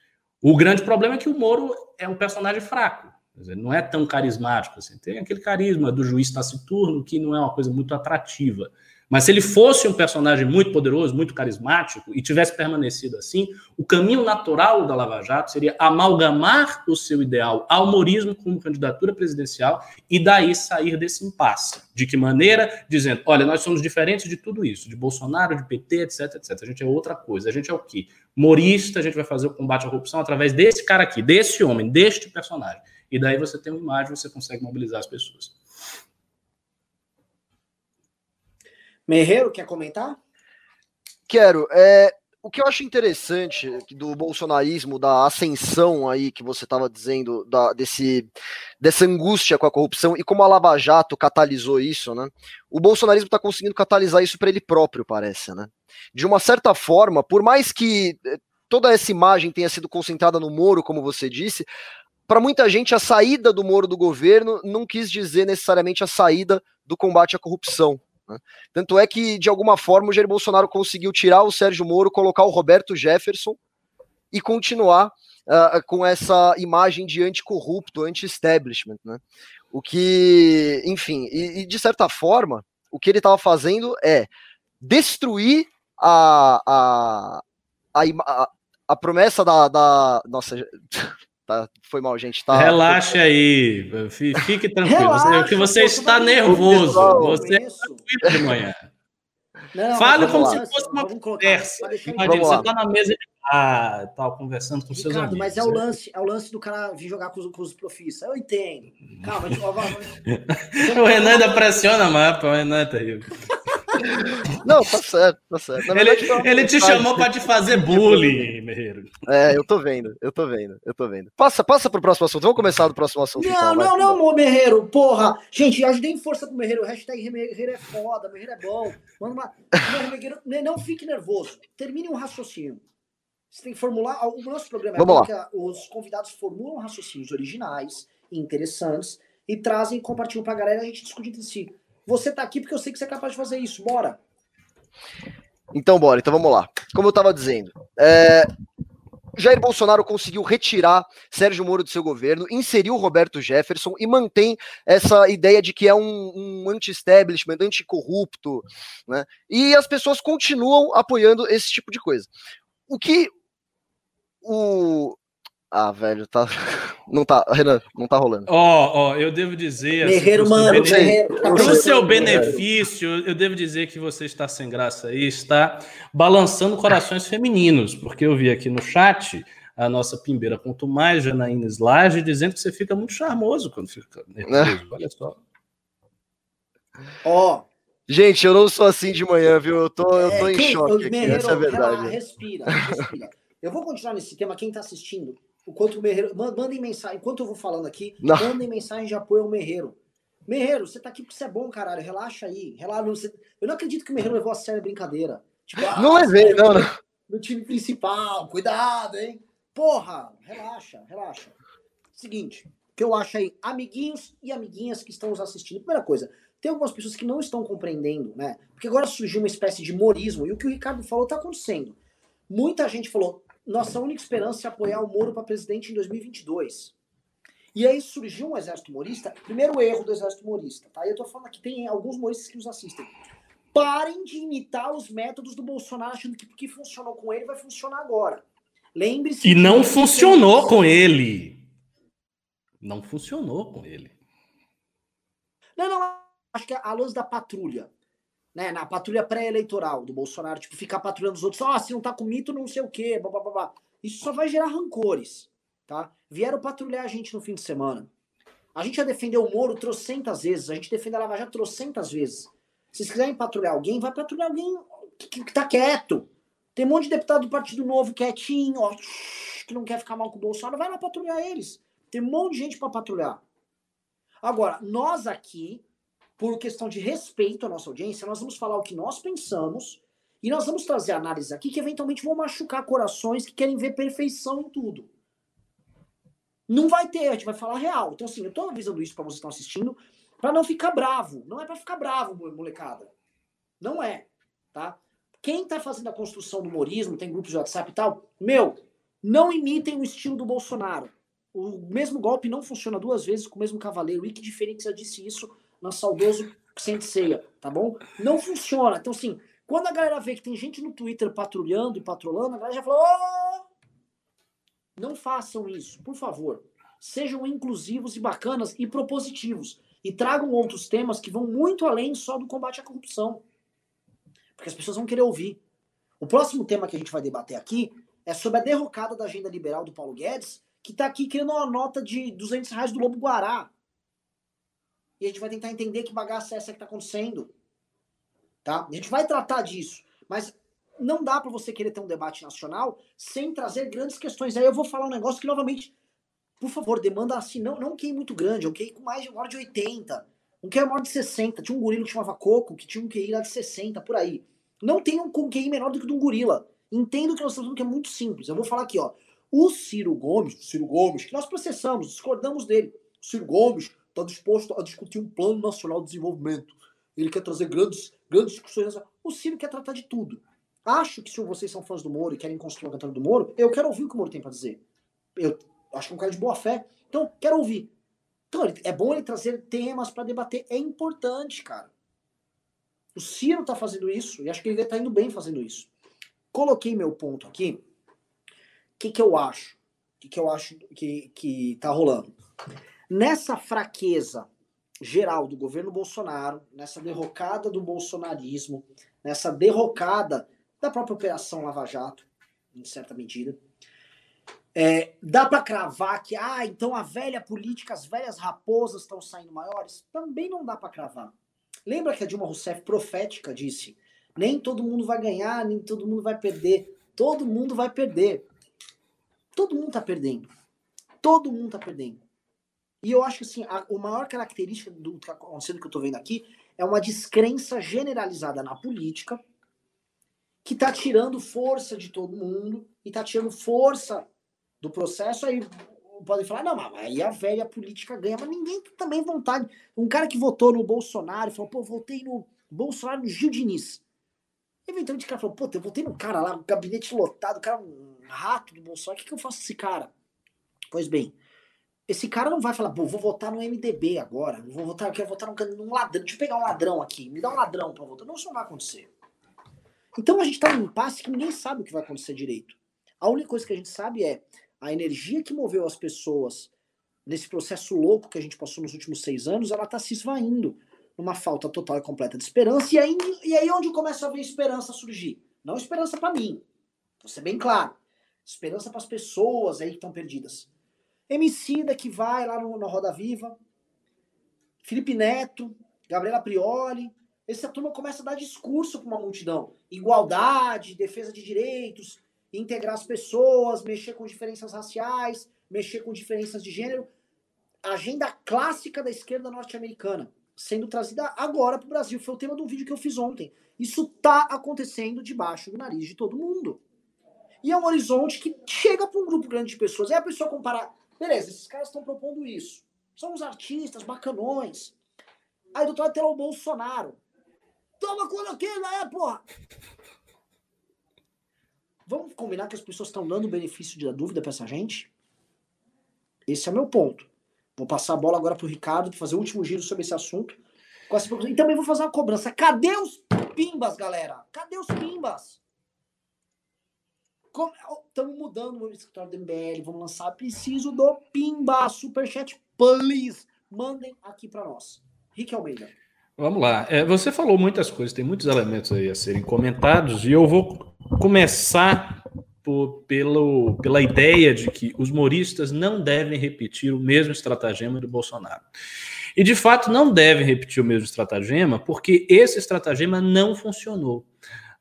Speaker 3: O grande problema é que o Moro é um personagem fraco. Dizer, não é tão carismático assim. Tem aquele carisma do juiz taciturno que não é uma coisa muito atrativa. Mas se ele fosse um personagem muito poderoso, muito carismático e tivesse permanecido assim, o caminho natural da Lava Jato seria amalgamar o seu ideal ao humorismo como candidatura presidencial e daí sair desse impasse. De que maneira? Dizendo, olha, nós somos diferentes de tudo isso, de Bolsonaro, de PT, etc, etc. A gente é outra coisa. A gente é o quê? Morista, a gente vai fazer o combate à corrupção através desse cara aqui, desse homem, deste personagem. E daí você tem uma imagem, você consegue mobilizar as pessoas.
Speaker 1: Merreiro, quer comentar?
Speaker 2: Quero. É, o que eu acho interessante do bolsonarismo, da ascensão aí que você estava dizendo, da, desse, dessa angústia com a corrupção e como a Lava Jato catalisou isso, né? O bolsonarismo está conseguindo catalisar isso para ele próprio, parece, né? De uma certa forma, por mais que eh, toda essa imagem tenha sido concentrada no Moro, como você disse, para muita gente a saída do Moro do governo não quis dizer necessariamente a saída do combate à corrupção. Né? Tanto é que, de alguma forma, o Jair Bolsonaro conseguiu tirar o Sérgio Moro, colocar o Roberto Jefferson e continuar uh, com essa imagem de anticorrupto, anti-establishment. Né? O que, enfim, e, e de certa forma, o que ele estava fazendo é destruir a, a, a, a, a promessa da, da. Nossa, Tá, foi mal, gente. Tá,
Speaker 3: Relaxe aí, fique tranquilo. Relaxa, que você está nervoso. Você é tranquilo de manhã. Não, Fale como se fosse uma conversa. Imagina, você está na mesa de ah, tal, conversando com Ricardo, seus amigos.
Speaker 1: Mas é o né? lance, é o lance do cara vir jogar com os, com os profistas. Eu entendo. Calma, a gente
Speaker 3: o Renan ainda pressiona mapa, o Renan é terrível.
Speaker 2: Não, tá certo, tá certo.
Speaker 3: Na verdade, ele, ele te chamou para te fazer bullying, Merreiro.
Speaker 2: É, eu tô vendo, eu tô vendo, eu tô vendo. Passa, passa pro próximo assunto. Vamos começar do próximo assunto.
Speaker 1: Não, então, não, não, não, Merreiro, porra. Gente, ajudei em força pro Merreiro. Hashtag Merreiro é foda, Merreiro é bom. Manda uma. Merreiro, não fique nervoso. Termine um raciocínio. Você tem que formular. O nosso programa
Speaker 2: é
Speaker 1: que os convidados formulam raciocínios originais, interessantes, e trazem e compartilham pra galera e a gente discute entre si. Você tá aqui porque eu sei que você é capaz de fazer isso. Bora.
Speaker 2: Então, bora. Então vamos lá. Como eu estava dizendo, é... Jair Bolsonaro conseguiu retirar Sérgio Moro do seu governo, inseriu Roberto Jefferson e mantém essa ideia de que é um, um anti-establishment, anticorrupto, né? E as pessoas continuam apoiando esse tipo de coisa. O que o, ah, velho, tá. Não tá, Renan, não tá rolando.
Speaker 3: Ó, oh, ó, oh, eu devo dizer.
Speaker 1: Assim, Guerreiro, mano,
Speaker 3: Para o seu benefício, eu devo dizer que você está sem graça aí, está balançando corações femininos, porque eu vi aqui no chat a nossa pimbeira ponto mais, Janaína Slage, dizendo que você fica muito charmoso quando fica nervoso. Olha só.
Speaker 1: Ó. Oh.
Speaker 2: Gente, eu não sou assim de manhã, viu? Eu tô, eu tô é, em quem, choque aqui, essa é a verdade.
Speaker 1: respira, respira. Eu vou continuar nesse tema. Quem tá assistindo, o quanto o Merreiro. Mandem mensagem. Enquanto eu vou falando aqui, não. mandem mensagem de apoio ao Merreiro. Merreiro, você tá aqui porque você é bom, caralho. Relaxa aí. Relaxa. Você... Eu não acredito que o Merreiro levou a sério a brincadeira.
Speaker 2: Tipo, ah, não levei, não, não.
Speaker 1: No time principal, cuidado, hein? Porra, relaxa, relaxa. Seguinte, o que eu acho aí, amiguinhos e amiguinhas que estão nos assistindo. Primeira coisa, tem algumas pessoas que não estão compreendendo, né? Porque agora surgiu uma espécie de morismo e o que o Ricardo falou tá acontecendo. Muita gente falou, nossa única esperança é apoiar o Moro para presidente em 2022. E aí surgiu um exército morista. Primeiro erro do exército morista, tá? E eu tô falando aqui, tem alguns moristas que nos assistem. Parem de imitar os métodos do Bolsonaro, achando que porque funcionou com ele vai funcionar agora. Lembre-se.
Speaker 3: E não funcionou com ele. Não funcionou com ele.
Speaker 1: Não, não. Acho que a luz da patrulha né, na patrulha pré-eleitoral do Bolsonaro, tipo, ficar patrulhando os outros, ó, oh, se não tá com mito, não sei o quê, blá, blá, blá, blá. Isso só vai gerar rancores, tá? Vieram patrulhar a gente no fim de semana. A gente já defendeu o Moro trocentas vezes, a gente defende a Lava Jato trocentas vezes. Se vocês quiserem patrulhar alguém, vai patrulhar alguém que, que, que tá quieto. Tem um monte de deputado do Partido Novo quietinho, ó, que não quer ficar mal com o Bolsonaro, vai lá patrulhar eles. Tem um monte de gente para patrulhar. Agora, nós aqui por questão de respeito à nossa audiência, nós vamos falar o que nós pensamos e nós vamos trazer análises aqui que eventualmente vão machucar corações que querem ver perfeição em tudo. Não vai ter, a gente vai falar real. Então, assim, eu tô avisando isso para vocês que estão assistindo, para não ficar bravo. Não é para ficar bravo, molecada. Não é, tá? Quem tá fazendo a construção do humorismo, tem grupos de WhatsApp e tal, meu, não imitem o estilo do Bolsonaro. O mesmo golpe não funciona duas vezes com o mesmo cavaleiro. E que diferente já disse isso na saudoso Senseia, tá bom? Não funciona. Então, assim, quando a galera vê que tem gente no Twitter patrulhando e patrolando, a galera já fala: oh! não façam isso, por favor. Sejam inclusivos e bacanas e propositivos. E tragam outros temas que vão muito além só do combate à corrupção. Porque as pessoas vão querer ouvir. O próximo tema que a gente vai debater aqui é sobre a derrocada da agenda liberal do Paulo Guedes que está aqui querendo uma nota de 200 reais do Lobo Guará. E a gente vai tentar entender que bagaça é essa que está acontecendo. Tá? A gente vai tratar disso. Mas não dá para você querer ter um debate nacional sem trazer grandes questões. Aí eu vou falar um negócio que, novamente, por favor, demanda assim, não, não um QI muito grande, um QI com mais de maior de 80, um QI maior de 60. Tinha um gorila que chamava Coco, que tinha um QI lá de 60, por aí. Não tem um QI menor do que de um gorila. Entendo que nós estamos falando que é muito simples. Eu vou falar aqui, ó. O Ciro Gomes, o Ciro Gomes, que nós processamos, discordamos dele. O Ciro Gomes está disposto a discutir um plano nacional de desenvolvimento. Ele quer trazer grandes, grandes discussões. O Ciro quer tratar de tudo. Acho que se vocês são fãs do Moro e querem construir uma cantora do Moro, eu quero ouvir o que o Moro tem para dizer. Eu acho que é um cara de boa fé. Então, quero ouvir. Então, é bom ele trazer temas para debater. É importante, cara. O Ciro está fazendo isso e acho que ele está indo bem fazendo isso. Coloquei meu ponto aqui que, que eu acho? O que, que eu acho que, que tá rolando? Nessa fraqueza geral do governo Bolsonaro, nessa derrocada do bolsonarismo, nessa derrocada da própria Operação Lava Jato, em certa medida, é, dá para cravar que, ah, então a velha política, as velhas raposas estão saindo maiores? Também não dá para cravar. Lembra que a Dilma Rousseff, profética, disse: nem todo mundo vai ganhar, nem todo mundo vai perder. Todo mundo vai perder. Todo mundo tá perdendo. Todo mundo tá perdendo. E eu acho que assim, a, a maior característica do que tá acontecendo que eu tô vendo aqui é uma descrença generalizada na política que tá tirando força de todo mundo e tá tirando força do processo. Aí podem falar, não, mas aí a velha política ganha, mas ninguém tem também vontade. Um cara que votou no Bolsonaro falou, pô, votei no Bolsonaro no Gil Diniz. Eventualmente o cara falou, pô, eu votei no cara lá, gabinete lotado, o cara um rato do Bolsonaro, o que, que eu faço com esse cara? Pois bem, esse cara não vai falar, pô, vou votar no MDB agora, vou votar, eu quero votar num, num ladrão, deixa eu pegar um ladrão aqui, me dá um ladrão pra votar. Não, isso não vai acontecer. Então a gente tá num impasse que ninguém sabe o que vai acontecer direito. A única coisa que a gente sabe é a energia que moveu as pessoas nesse processo louco que a gente passou nos últimos seis anos, ela tá se esvaindo numa falta total e completa de esperança. E aí, e aí onde começa a ver esperança surgir? Não esperança para mim, vou ser bem claro. Esperança para as pessoas aí que estão perdidas. Emicida que vai lá no, na Roda Viva, Felipe Neto, Gabriela Prioli, essa turma começa a dar discurso para uma multidão. Igualdade, defesa de direitos, integrar as pessoas, mexer com diferenças raciais, mexer com diferenças de gênero. Agenda clássica da esquerda norte-americana sendo trazida agora para o Brasil. Foi o tema do vídeo que eu fiz ontem. Isso está acontecendo debaixo do nariz de todo mundo. E é um horizonte que chega para um grupo grande de pessoas. É a pessoa comparar, beleza, esses caras estão propondo isso. São os artistas bacanões. Aí do outro lado tem o Bolsonaro. Toma cloroquina, é, porra! Vamos combinar que as pessoas estão dando o benefício da dúvida para essa gente? Esse é o meu ponto. Vou passar a bola agora pro Ricardo para fazer o último giro sobre esse assunto. E também vou fazer uma cobrança. Cadê os pimbas, galera? Cadê os pimbas? Estamos mudando o escritório do MBL. Vamos lançar. Preciso do pimba. Superchat, please. Mandem aqui para nós. Rick Almeida.
Speaker 3: Vamos lá. É, você falou muitas coisas, tem muitos elementos aí a serem comentados, e eu vou começar por, pelo, pela ideia de que os moristas não devem repetir o mesmo estratagema do Bolsonaro. E de fato não devem repetir o mesmo estratagema, porque esse estratagema não funcionou.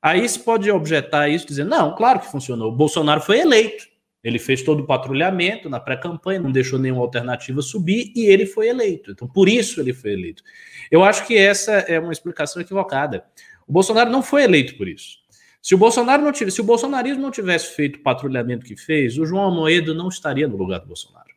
Speaker 3: Aí se pode objetar isso dizendo: não, claro que funcionou. O Bolsonaro foi eleito. Ele fez todo o patrulhamento na pré-campanha, não deixou nenhuma alternativa subir e ele foi eleito. Então, por isso ele foi eleito. Eu acho que essa é uma explicação equivocada. O Bolsonaro não foi eleito por isso. Se o Bolsonaro não tivesse, se o bolsonarismo não tivesse feito o patrulhamento que fez, o João Amoedo não estaria no lugar do Bolsonaro.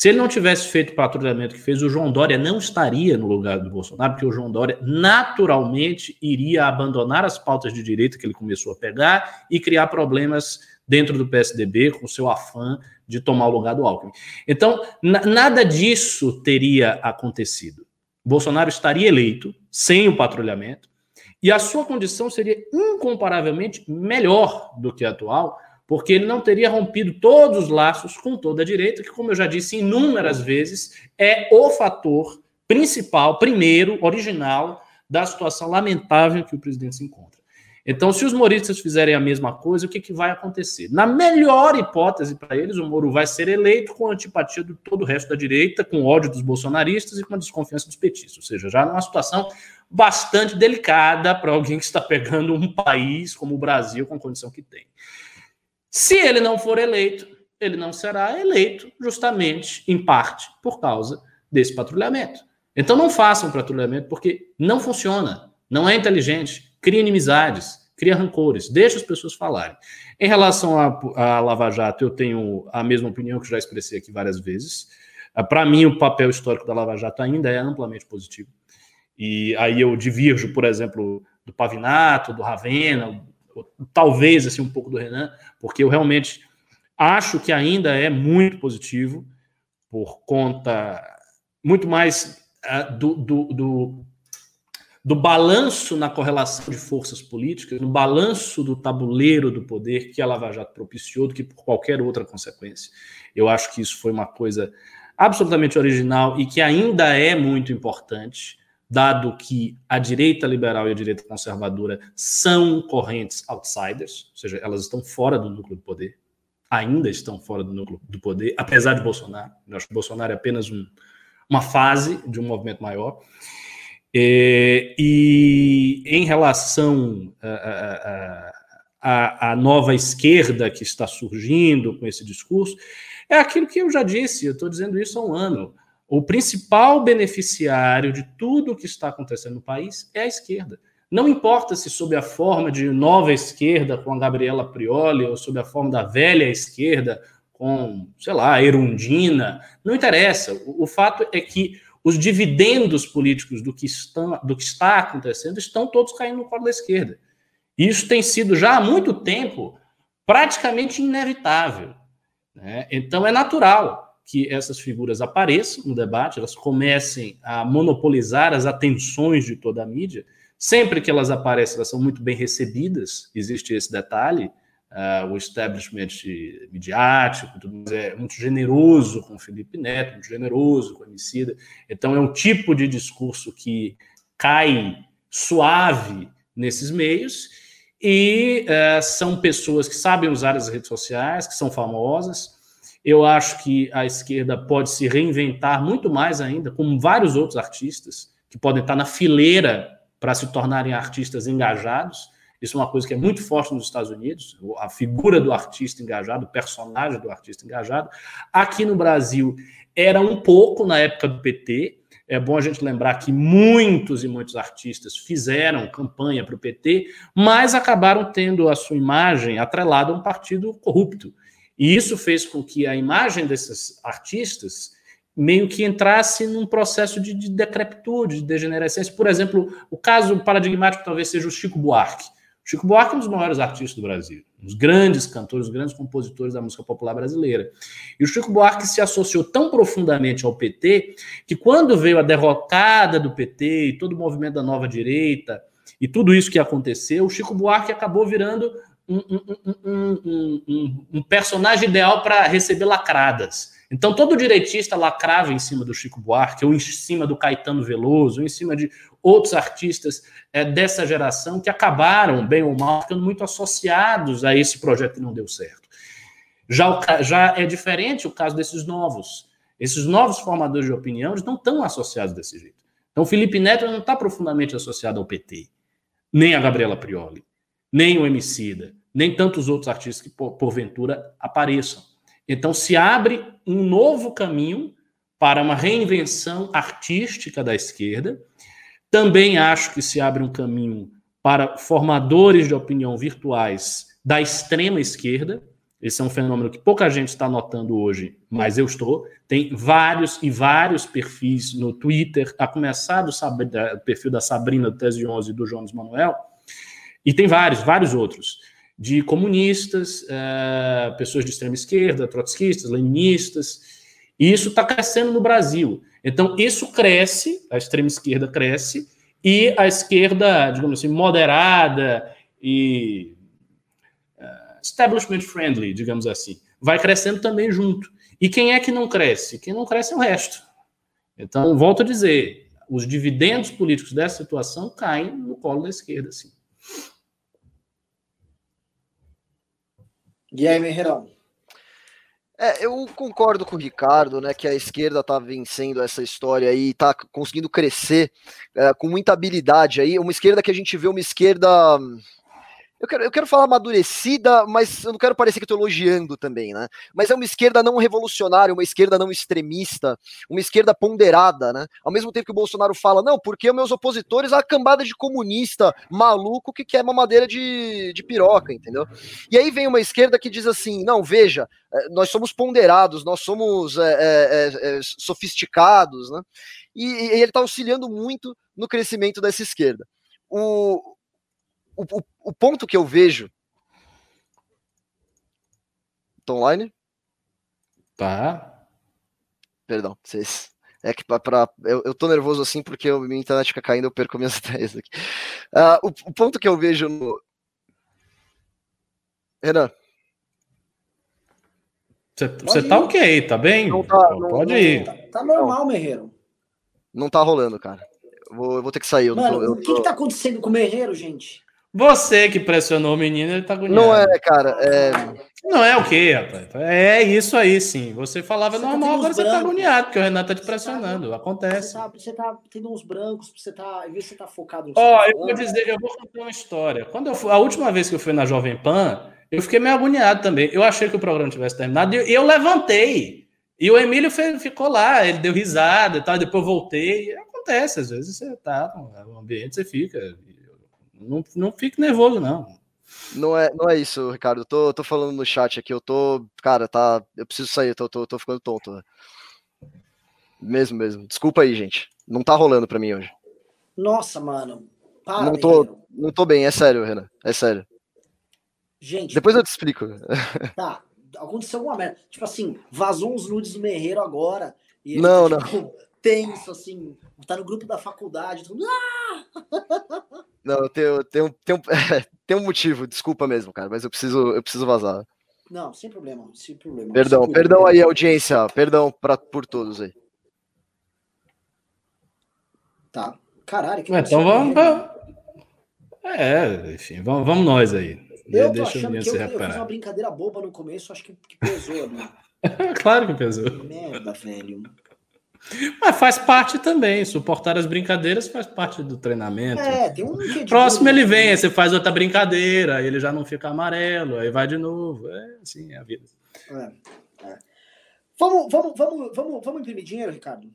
Speaker 3: Se ele não tivesse feito o patrulhamento que fez, o João Dória não estaria no lugar do Bolsonaro, porque o João Dória naturalmente iria abandonar as pautas de direita que ele começou a pegar e criar problemas dentro do PSDB com seu afã de tomar o lugar do Alckmin. Então, nada disso teria acontecido. Bolsonaro estaria eleito sem o patrulhamento e a sua condição seria incomparavelmente melhor do que a atual, porque ele não teria rompido todos os laços com toda a direita, que, como eu já disse inúmeras vezes, é o fator principal, primeiro, original, da situação lamentável que o presidente se encontra. Então, se os moristas fizerem a mesma coisa, o que, que vai acontecer? Na melhor hipótese para eles, o Moro vai ser eleito com antipatia de todo o resto da direita, com ódio dos bolsonaristas e com a desconfiança dos petistas. Ou seja, já numa situação bastante delicada para alguém que está pegando um país como o Brasil com a condição que tem. Se ele não for eleito, ele não será eleito justamente, em parte, por causa desse patrulhamento. Então não façam patrulhamento porque não funciona, não é inteligente, cria inimizades, cria rancores, deixa as pessoas falarem. Em relação à Lava Jato, eu tenho a mesma opinião que já expressei aqui várias vezes. Ah, Para mim, o papel histórico da Lava Jato ainda é amplamente positivo. E aí eu divirjo, por exemplo, do Pavinato, do Ravena, talvez assim um pouco do Renan, porque eu realmente acho que ainda é muito positivo por conta muito mais uh, do, do, do, do, balanço na correlação de forças políticas, no balanço do tabuleiro do poder que a Lava Jato propiciou do que por qualquer outra consequência. Eu acho que isso foi uma coisa absolutamente original e que ainda é muito importante dado que a direita liberal e a direita conservadora são correntes outsiders, ou seja, elas estão fora do núcleo do poder, ainda estão fora do núcleo do poder, apesar de Bolsonaro. Eu acho que Bolsonaro é apenas um, uma fase de um movimento maior. É, e em relação à nova esquerda que está surgindo com esse discurso, é aquilo que eu já disse, eu estou dizendo isso há um ano. O principal beneficiário de tudo o que está acontecendo no país é a esquerda. Não importa se sob a forma de nova esquerda com a Gabriela Prioli ou sob a forma da velha esquerda com, sei lá, a Erundina, não interessa. O, o fato é que os dividendos políticos do que, do que está acontecendo estão todos caindo no colo da esquerda. Isso tem sido já há muito tempo praticamente inevitável. Né? Então é natural que essas figuras apareçam no debate, elas comecem a monopolizar as atenções de toda a mídia. Sempre que elas aparecem, elas são muito bem recebidas, existe esse detalhe. Uh, o establishment midiático é muito generoso com Felipe Neto, muito generoso com a Emicida. Então, é um tipo de discurso que cai suave nesses meios e uh, são pessoas que sabem usar as redes sociais, que são famosas, eu acho que a esquerda pode se reinventar muito mais ainda, como vários outros artistas que podem estar na fileira para se tornarem artistas engajados. Isso é uma coisa que é muito forte nos Estados Unidos, a figura do artista engajado, o personagem do artista engajado. Aqui no Brasil era um pouco na época do PT. É bom a gente lembrar que muitos e muitos artistas fizeram campanha para o PT, mas acabaram tendo a sua imagem atrelada a um partido corrupto. E isso fez com que a imagem desses artistas meio que entrasse num processo de, de decrepitude, de degenerescência. Por exemplo, o caso paradigmático talvez seja o Chico Buarque. O Chico Buarque é um dos maiores artistas do Brasil, um dos grandes cantores, um dos grandes compositores da música popular brasileira. E o Chico Buarque se associou tão profundamente ao PT que quando veio a derrocada do PT e todo o movimento da nova direita e tudo isso que aconteceu, o Chico Buarque acabou virando um, um, um, um personagem ideal para receber lacradas. Então, todo direitista lacrava em cima do Chico Buarque, ou em cima do Caetano Veloso, ou em cima de outros artistas é, dessa geração que acabaram, bem ou mal, ficando muito associados a esse projeto que não deu certo. Já, já é diferente o caso desses novos. Esses novos formadores de opinião não estão associados desse jeito. Então, Felipe Neto não está profundamente associado ao PT, nem a Gabriela Prioli, nem o Emicida, nem tantos outros artistas que porventura apareçam. Então se abre um novo caminho para uma reinvenção artística da esquerda. Também acho que se abre um caminho para formadores de opinião virtuais da extrema esquerda, esse é um fenômeno que pouca gente está notando hoje, mas eu estou. Tem vários e vários perfis no Twitter, a começar do, perfil da Sabrina do Tese 11 e do Jones Manuel, e tem vários, vários outros, de comunistas, uh, pessoas de extrema esquerda, trotskistas, leninistas, e isso está crescendo no Brasil. Então, isso cresce, a extrema esquerda cresce, e a esquerda, digamos assim, moderada e establishment friendly, digamos assim, vai crescendo também junto. E quem é que não cresce? Quem não cresce é o resto. Então, volto a dizer, os dividendos políticos dessa situação caem no colo da esquerda, sim.
Speaker 1: E aí, Merreirão?
Speaker 2: É, eu concordo com o Ricardo, né, que a esquerda está vencendo essa história aí, está conseguindo crescer é, com muita habilidade aí, uma esquerda que a gente vê uma esquerda eu quero, eu quero falar amadurecida, mas eu não quero parecer que estou elogiando também, né? Mas é uma esquerda não revolucionária, uma esquerda não extremista, uma esquerda ponderada, né? Ao mesmo tempo que o Bolsonaro fala, não, porque meus opositores, a cambada de comunista maluco que quer mamadeira de, de piroca, entendeu? E aí vem uma esquerda que diz assim, não, veja, é, nós somos ponderados, nós somos é, é, é, sofisticados, né? E, e ele está auxiliando muito no crescimento dessa esquerda. O, o, o, o ponto que eu vejo. Tô online?
Speaker 3: Tá.
Speaker 2: Perdão, vocês. É que para eu, eu tô nervoso assim porque a minha internet fica caindo, eu perco minhas ideias aqui. Uh, o, o, ponto que eu vejo no. Renan.
Speaker 3: Você tá ok, tá bem? Não tá, não, Pode não, ir.
Speaker 1: Tá, tá normal, Merreiro.
Speaker 2: Não tá rolando, cara. Eu vou, eu vou ter que sair.
Speaker 1: Mano,
Speaker 2: tô,
Speaker 1: o que, tô... que tá acontecendo com o Merreiro, gente?
Speaker 3: Você que pressionou o menino, ele tá agoniado.
Speaker 2: Não é, cara. É...
Speaker 3: Não é o quê, rapaz? É isso aí, sim. Você falava você tá normal, tá agora você tá agoniado, porque o Renato tá te pressionando. Tá, Acontece.
Speaker 1: Você tá, você tá tendo uns brancos, você tá, em vez de você tá focado
Speaker 3: Ó, oh, eu vou dizer, eu vou contar uma história. Quando eu fui, a última vez que eu fui na Jovem Pan, eu fiquei meio agoniado também. Eu achei que o programa tivesse terminado e eu, levantei. E o Emílio ficou lá, ele deu risada e tal, e depois eu voltei. Acontece, às vezes você tá no ambiente, você fica. Não, não fique nervoso, não.
Speaker 2: Não é, não é isso, Ricardo. Eu tô, tô falando no chat aqui. Eu tô. Cara, tá. Eu preciso sair, eu tô, tô, tô ficando tonto. Né? Mesmo, mesmo. Desculpa aí, gente. Não tá rolando pra mim hoje.
Speaker 1: Nossa, mano.
Speaker 2: Para, não tô, não tô bem, é sério, Renan. É sério.
Speaker 1: Gente.
Speaker 2: Depois eu te explico.
Speaker 1: Tá. Aconteceu alguma merda. Tipo assim, vazou uns nudes do Merreiro agora.
Speaker 2: não, tá, tipo,
Speaker 1: não. Tenso, assim. Tá no grupo da faculdade. Todo... Ah!
Speaker 2: Não, eu tenho, eu tenho, tenho, tem um motivo, desculpa mesmo, cara, mas eu preciso, eu preciso vazar.
Speaker 1: Não, sem problema, sem problema.
Speaker 2: Perdão,
Speaker 1: sem
Speaker 2: perdão problema. aí, audiência, perdão pra, por todos aí.
Speaker 1: Tá. Caralho,
Speaker 3: que Então vamos. Pra... É, enfim, vamos, vamos nós aí.
Speaker 1: Eu Deixa tô achando que eu, eu, fiz uma brincadeira boba no começo, acho que, que pesou ali.
Speaker 3: claro que pesou.
Speaker 1: Merda, velho.
Speaker 3: Mas faz parte também, suportar as brincadeiras faz parte do treinamento.
Speaker 1: É, tem um
Speaker 3: Próximo ele vem, aí você faz outra brincadeira, aí ele já não fica amarelo, aí vai de novo. É assim, é a vida. É,
Speaker 1: é. Vamos, vamos, vamos, vamos, vamos imprimir dinheiro, Ricardo?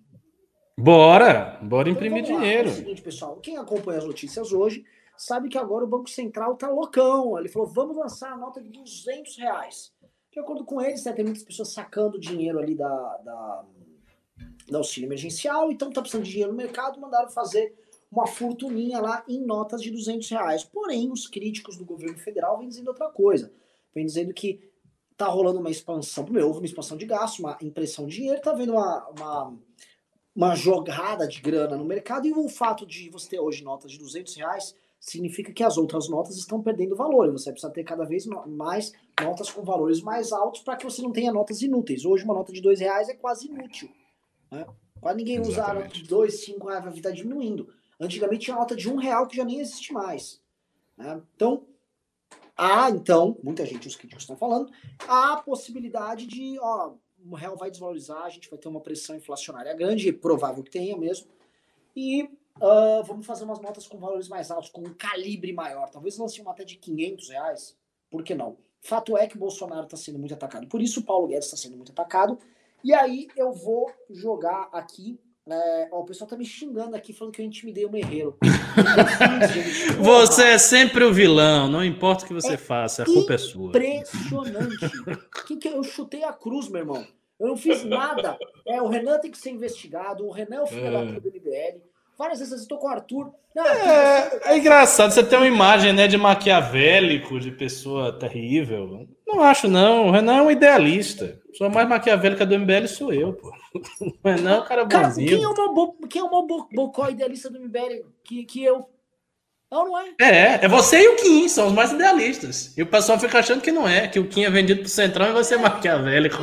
Speaker 3: Bora, bora então, imprimir dinheiro. É o
Speaker 1: seguinte, pessoal, quem acompanha as notícias hoje sabe que agora o Banco Central tá loucão. Ele falou, vamos lançar a nota de 200 reais. De acordo com eles, né, tem muitas pessoas sacando dinheiro ali da, da do auxílio emergencial, então tá precisando de dinheiro no mercado, mandaram fazer uma fortuninha lá em notas de 200 reais. Porém, os críticos do governo federal vêm dizendo outra coisa. Vêm dizendo que tá rolando uma expansão, primeiro houve uma expansão de gasto, uma impressão de dinheiro, tá vendo uma, uma, uma jogada de grana no mercado, e o fato de você ter hoje notas de 200 reais significa que as outras notas estão perdendo valor, você precisa ter cada vez mais notas com valores mais altos para que você não tenha notas inúteis. Hoje uma nota de 2 reais é quase inútil. Né? Quase ninguém usa a nota de 2, 5 reais, vai estar diminuindo. Antigamente tinha nota de 1 um real que já nem existe mais. Né? Então, há, então, muita gente, os críticos estão falando, há a possibilidade de, ó, o real vai desvalorizar, a gente vai ter uma pressão inflacionária grande, provável que tenha mesmo, e uh, vamos fazer umas notas com valores mais altos, com um calibre maior. Talvez lance uma até de 500 reais, por que não? Fato é que Bolsonaro está sendo muito atacado. Por isso o Paulo Guedes está sendo muito atacado. E aí eu vou jogar aqui É, ó, o pessoal tá me xingando aqui, falando que eu intimidei o Merreiro.
Speaker 3: você é sempre o vilão, não importa o que você é faça, a culpa é sua.
Speaker 1: Impressionante. que que eu chutei a cruz, meu irmão. Eu não fiz nada. É, o Renan tem que ser investigado, o Renan é o filho é. da puta do MBL. Várias vezes eu estou com o Arthur. Não,
Speaker 3: é, é, engraçado, você tem uma imagem né, de maquiavélico, de pessoa terrível. Não acho, não. O Renan é um idealista. Sou mais maquiavélica do MBL sou eu, pô. O Renan é um cara bonzinho.
Speaker 1: Cara, quem é uma, bo... quem é uma bo... bocó idealista do MBL que, que eu? Não, não é.
Speaker 3: É, é você e o Kim, são os mais idealistas. E o pessoal fica achando que não é, que o Kim é vendido pro Centrão e você é maquiavélico.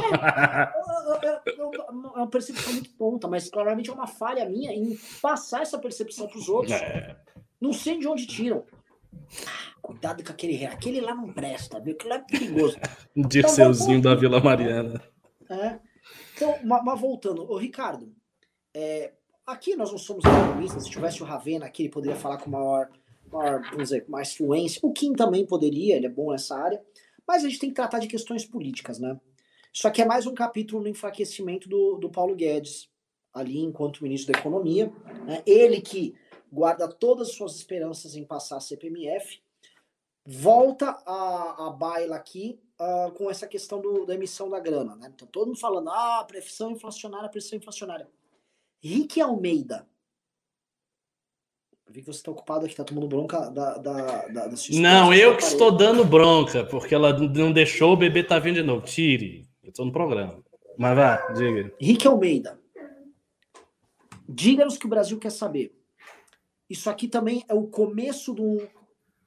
Speaker 1: É, é uma percepção muito tonta, mas claramente é uma falha minha em passar essa percepção pros outros. É. Não sei de onde tiram. Cuidado com aquele Aquele lá não presta, viu? Aquele lá é perigoso.
Speaker 3: Dirceuzinho então, da Vila Mariana.
Speaker 1: É. Então, mas, mas voltando, ô Ricardo, é, aqui nós não somos economistas, se tivesse o Ravena aqui, ele poderia falar com maior maior, vamos dizer, mais fluência. O Kim também poderia, ele é bom nessa área. Mas a gente tem que tratar de questões políticas, né? Isso aqui é mais um capítulo no enfraquecimento do, do Paulo Guedes, ali enquanto ministro da Economia. Né? Ele que guarda todas as suas esperanças em passar a CPMF, volta a, a baila aqui uh, com essa questão do, da emissão da grana. Né? Então todo mundo falando, ah, pressão inflacionária, pressão inflacionária. Rick Almeida, eu vi que você está ocupado aqui, está tomando bronca da, da, da, da
Speaker 3: Não, eu que estou dando bronca, porque ela não deixou o bebê tá vindo de novo. Tire. Eu estou no programa. Mas vá, diga.
Speaker 1: Rick Almeida. Diga-nos que o Brasil quer saber. Isso aqui também é o começo do,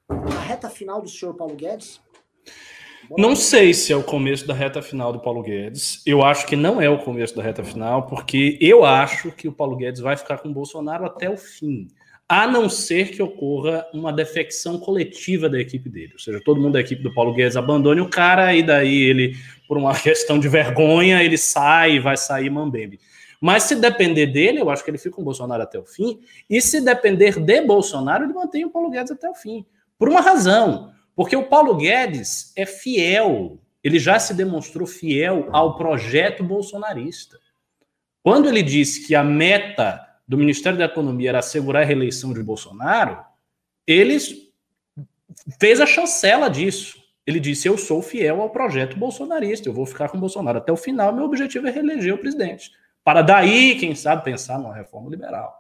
Speaker 1: da reta final do senhor Paulo Guedes?
Speaker 3: Não sei se é o começo da reta final do Paulo Guedes. Eu acho que não é o começo da reta final, porque eu acho que o Paulo Guedes vai ficar com o Bolsonaro até o fim a não ser que ocorra uma defecção coletiva da equipe dele. Ou seja, todo mundo da equipe do Paulo Guedes abandone o cara e daí ele, por uma questão de vergonha, ele sai e vai sair mambembe. Mas se depender dele, eu acho que ele fica com o Bolsonaro até o fim. E se depender de Bolsonaro, ele mantém o Paulo Guedes até o fim. Por uma razão. Porque o Paulo Guedes é fiel. Ele já se demonstrou fiel ao projeto bolsonarista. Quando ele disse que a meta do Ministério da Economia era assegurar a reeleição de Bolsonaro, ele fez a chancela disso. Ele disse: Eu sou fiel ao projeto bolsonarista, eu vou ficar com Bolsonaro até o final, meu objetivo é reeleger o presidente. Para daí, quem sabe, pensar numa reforma liberal.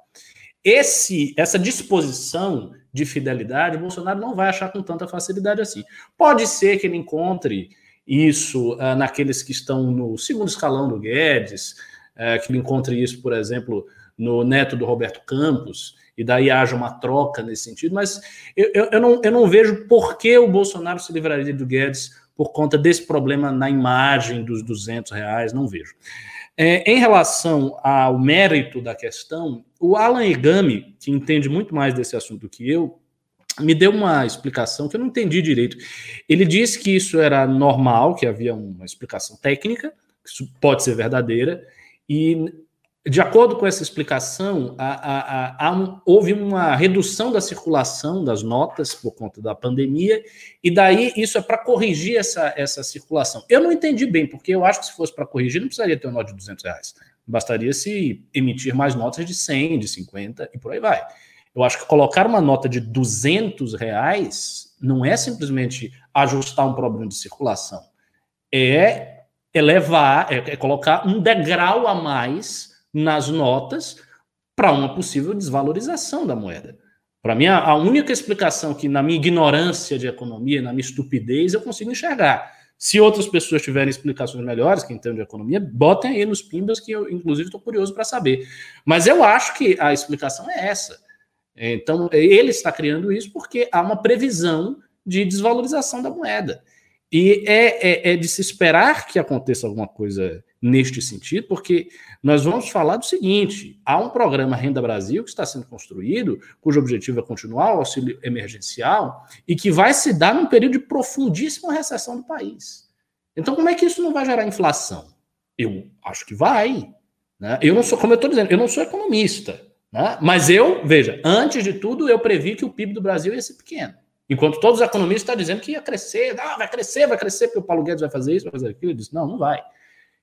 Speaker 3: Esse, essa disposição de fidelidade, Bolsonaro não vai achar com tanta facilidade assim. Pode ser que ele encontre isso uh, naqueles que estão no segundo escalão do Guedes, uh, que ele encontre isso, por exemplo, no neto do Roberto Campos, e daí haja uma troca nesse sentido, mas eu, eu, eu, não, eu não vejo por que o Bolsonaro se livraria do Guedes por conta desse problema na imagem dos 200 reais, não vejo. É, em relação ao mérito da questão, o Alan Egami, que entende muito mais desse assunto do que eu, me deu uma explicação que eu não entendi direito. Ele disse que isso era normal, que havia uma explicação técnica, que isso pode ser verdadeira, e de acordo com essa explicação, a, a, a, um, houve uma redução da circulação das notas por conta da pandemia, e daí isso é para corrigir essa, essa circulação. Eu não entendi bem, porque eu acho que se fosse para corrigir, não precisaria ter uma nota de 200 reais. Bastaria se emitir mais notas de 100, de 50 e por aí vai. Eu acho que colocar uma nota de 200 reais não é simplesmente ajustar um problema de circulação, é elevar, é, é colocar um degrau a mais nas notas para uma possível desvalorização da moeda. Para mim, a única explicação que, na minha ignorância de economia, na minha estupidez, eu consigo enxergar. Se outras pessoas tiverem explicações melhores, que entendem de economia, botem aí nos pimbas, que eu, inclusive, estou curioso para saber. Mas eu acho que a explicação é essa. Então, ele está criando isso porque há uma previsão de desvalorização da moeda. E é, é, é de se esperar que aconteça alguma coisa neste sentido, porque nós vamos falar do seguinte: há um programa Renda Brasil que está sendo construído, cujo objetivo é continuar o auxílio emergencial e que vai se dar num período de profundíssima recessão do país. Então, como é que isso não vai gerar inflação? Eu acho que vai. Né? Eu não sou, como eu estou dizendo, eu não sou economista. Né? Mas eu, veja, antes de tudo, eu previ que o PIB do Brasil ia ser pequeno. Enquanto todos os economistas estão dizendo que ia crescer, ah, vai crescer, vai crescer, porque o Paulo Guedes vai fazer isso, vai fazer aquilo. Eu disse, não, não vai.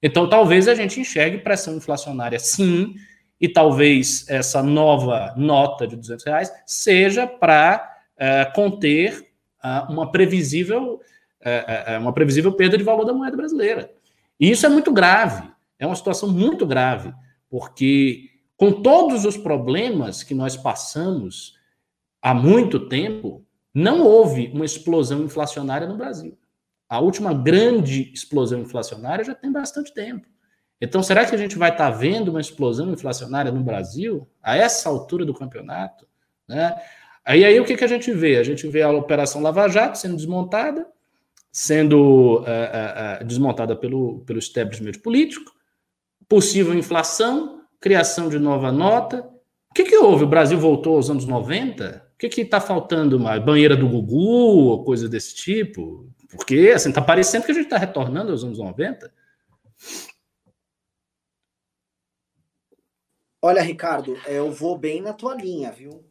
Speaker 3: Então, talvez a gente enxergue pressão inflacionária sim, e talvez essa nova nota de 200 reais seja para é, conter uh, uma previsível é, uma previsível perda de valor da moeda brasileira. E isso é muito grave, é uma situação muito grave, porque com todos os problemas que nós passamos há muito tempo, não houve uma explosão inflacionária no Brasil. A última grande explosão inflacionária já tem bastante tempo. Então, será que a gente vai estar vendo uma explosão inflacionária no Brasil a essa altura do campeonato? Né? Aí, aí o que, que a gente vê? A gente vê a Operação Lava Jato sendo desmontada, sendo uh, uh, desmontada pelo, pelo establishment político, possível inflação, criação de nova nota. O que, que houve? O Brasil voltou aos anos 90? O que está faltando mais? Banheira do Gugu ou coisa desse tipo? Porque assim, está parecendo que a gente está retornando aos anos 90.
Speaker 1: Olha, Ricardo, é, eu vou bem na tua linha, viu?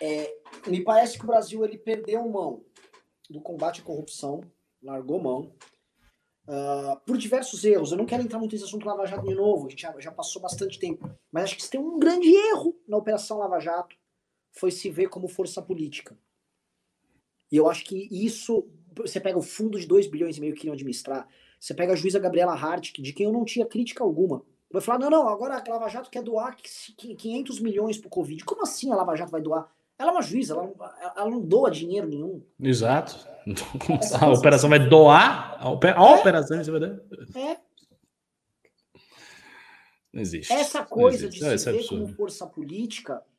Speaker 1: É, me parece que o Brasil ele perdeu mão do combate à corrupção, largou mão, uh, por diversos erros. Eu não quero entrar muito nesse assunto Lava Jato de novo, a gente já, já passou bastante tempo, mas acho que se tem um grande erro na Operação Lava Jato foi se ver como força política. E eu acho que isso, você pega o fundo de 2 bilhões e meio que queriam administrar, você pega a juíza Gabriela Hart, de quem eu não tinha crítica alguma, Vai falar, não, não, agora a Lava Jato quer doar 500 milhões pro Covid. Como assim a Lava Jato vai doar? Ela é uma juíza, ela, ela não doa dinheiro nenhum.
Speaker 3: Exato. A operação vai doar? A, opera, a é. operação você vai dar? É. Não existe.
Speaker 1: Essa coisa existe. de se ver como força política é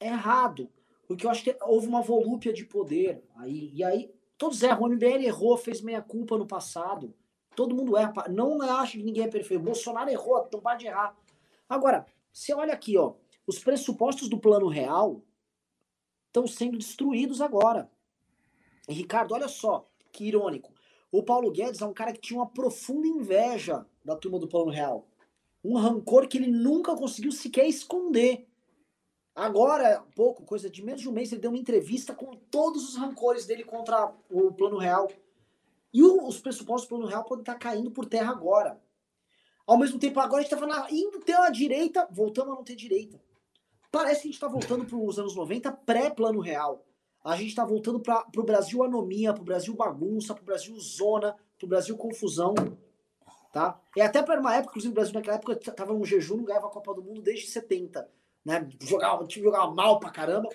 Speaker 1: errado. Porque eu acho que houve uma volúpia de poder. Aí, e aí, todos erram. O MBL errou, fez meia culpa no passado. Todo mundo erra. Não acha que ninguém é perfeito. Bolsonaro errou, não para de errar. Agora, você olha aqui, ó. Os pressupostos do plano real estão sendo destruídos agora. E, Ricardo, olha só, que irônico. O Paulo Guedes é um cara que tinha uma profunda inveja da turma do plano real. Um rancor que ele nunca conseguiu sequer esconder. Agora, pouco, coisa de menos de um mês, ele deu uma entrevista com todos os rancores dele contra o plano real. E o, os pressupostos do plano real podem estar caindo por terra agora. Ao mesmo tempo, agora a gente está falando, ah, indo ter uma direita, voltamos a não ter direita. Parece que a gente está voltando para os anos 90 pré-plano real. A gente está voltando para o Brasil anomia, para o Brasil bagunça, para o Brasil zona, para o Brasil confusão. Tá? E até para uma época, inclusive o Brasil naquela época estava num jejum, não ganhava a Copa do Mundo desde 70. Né? Jogava, o time jogava mal pra caramba.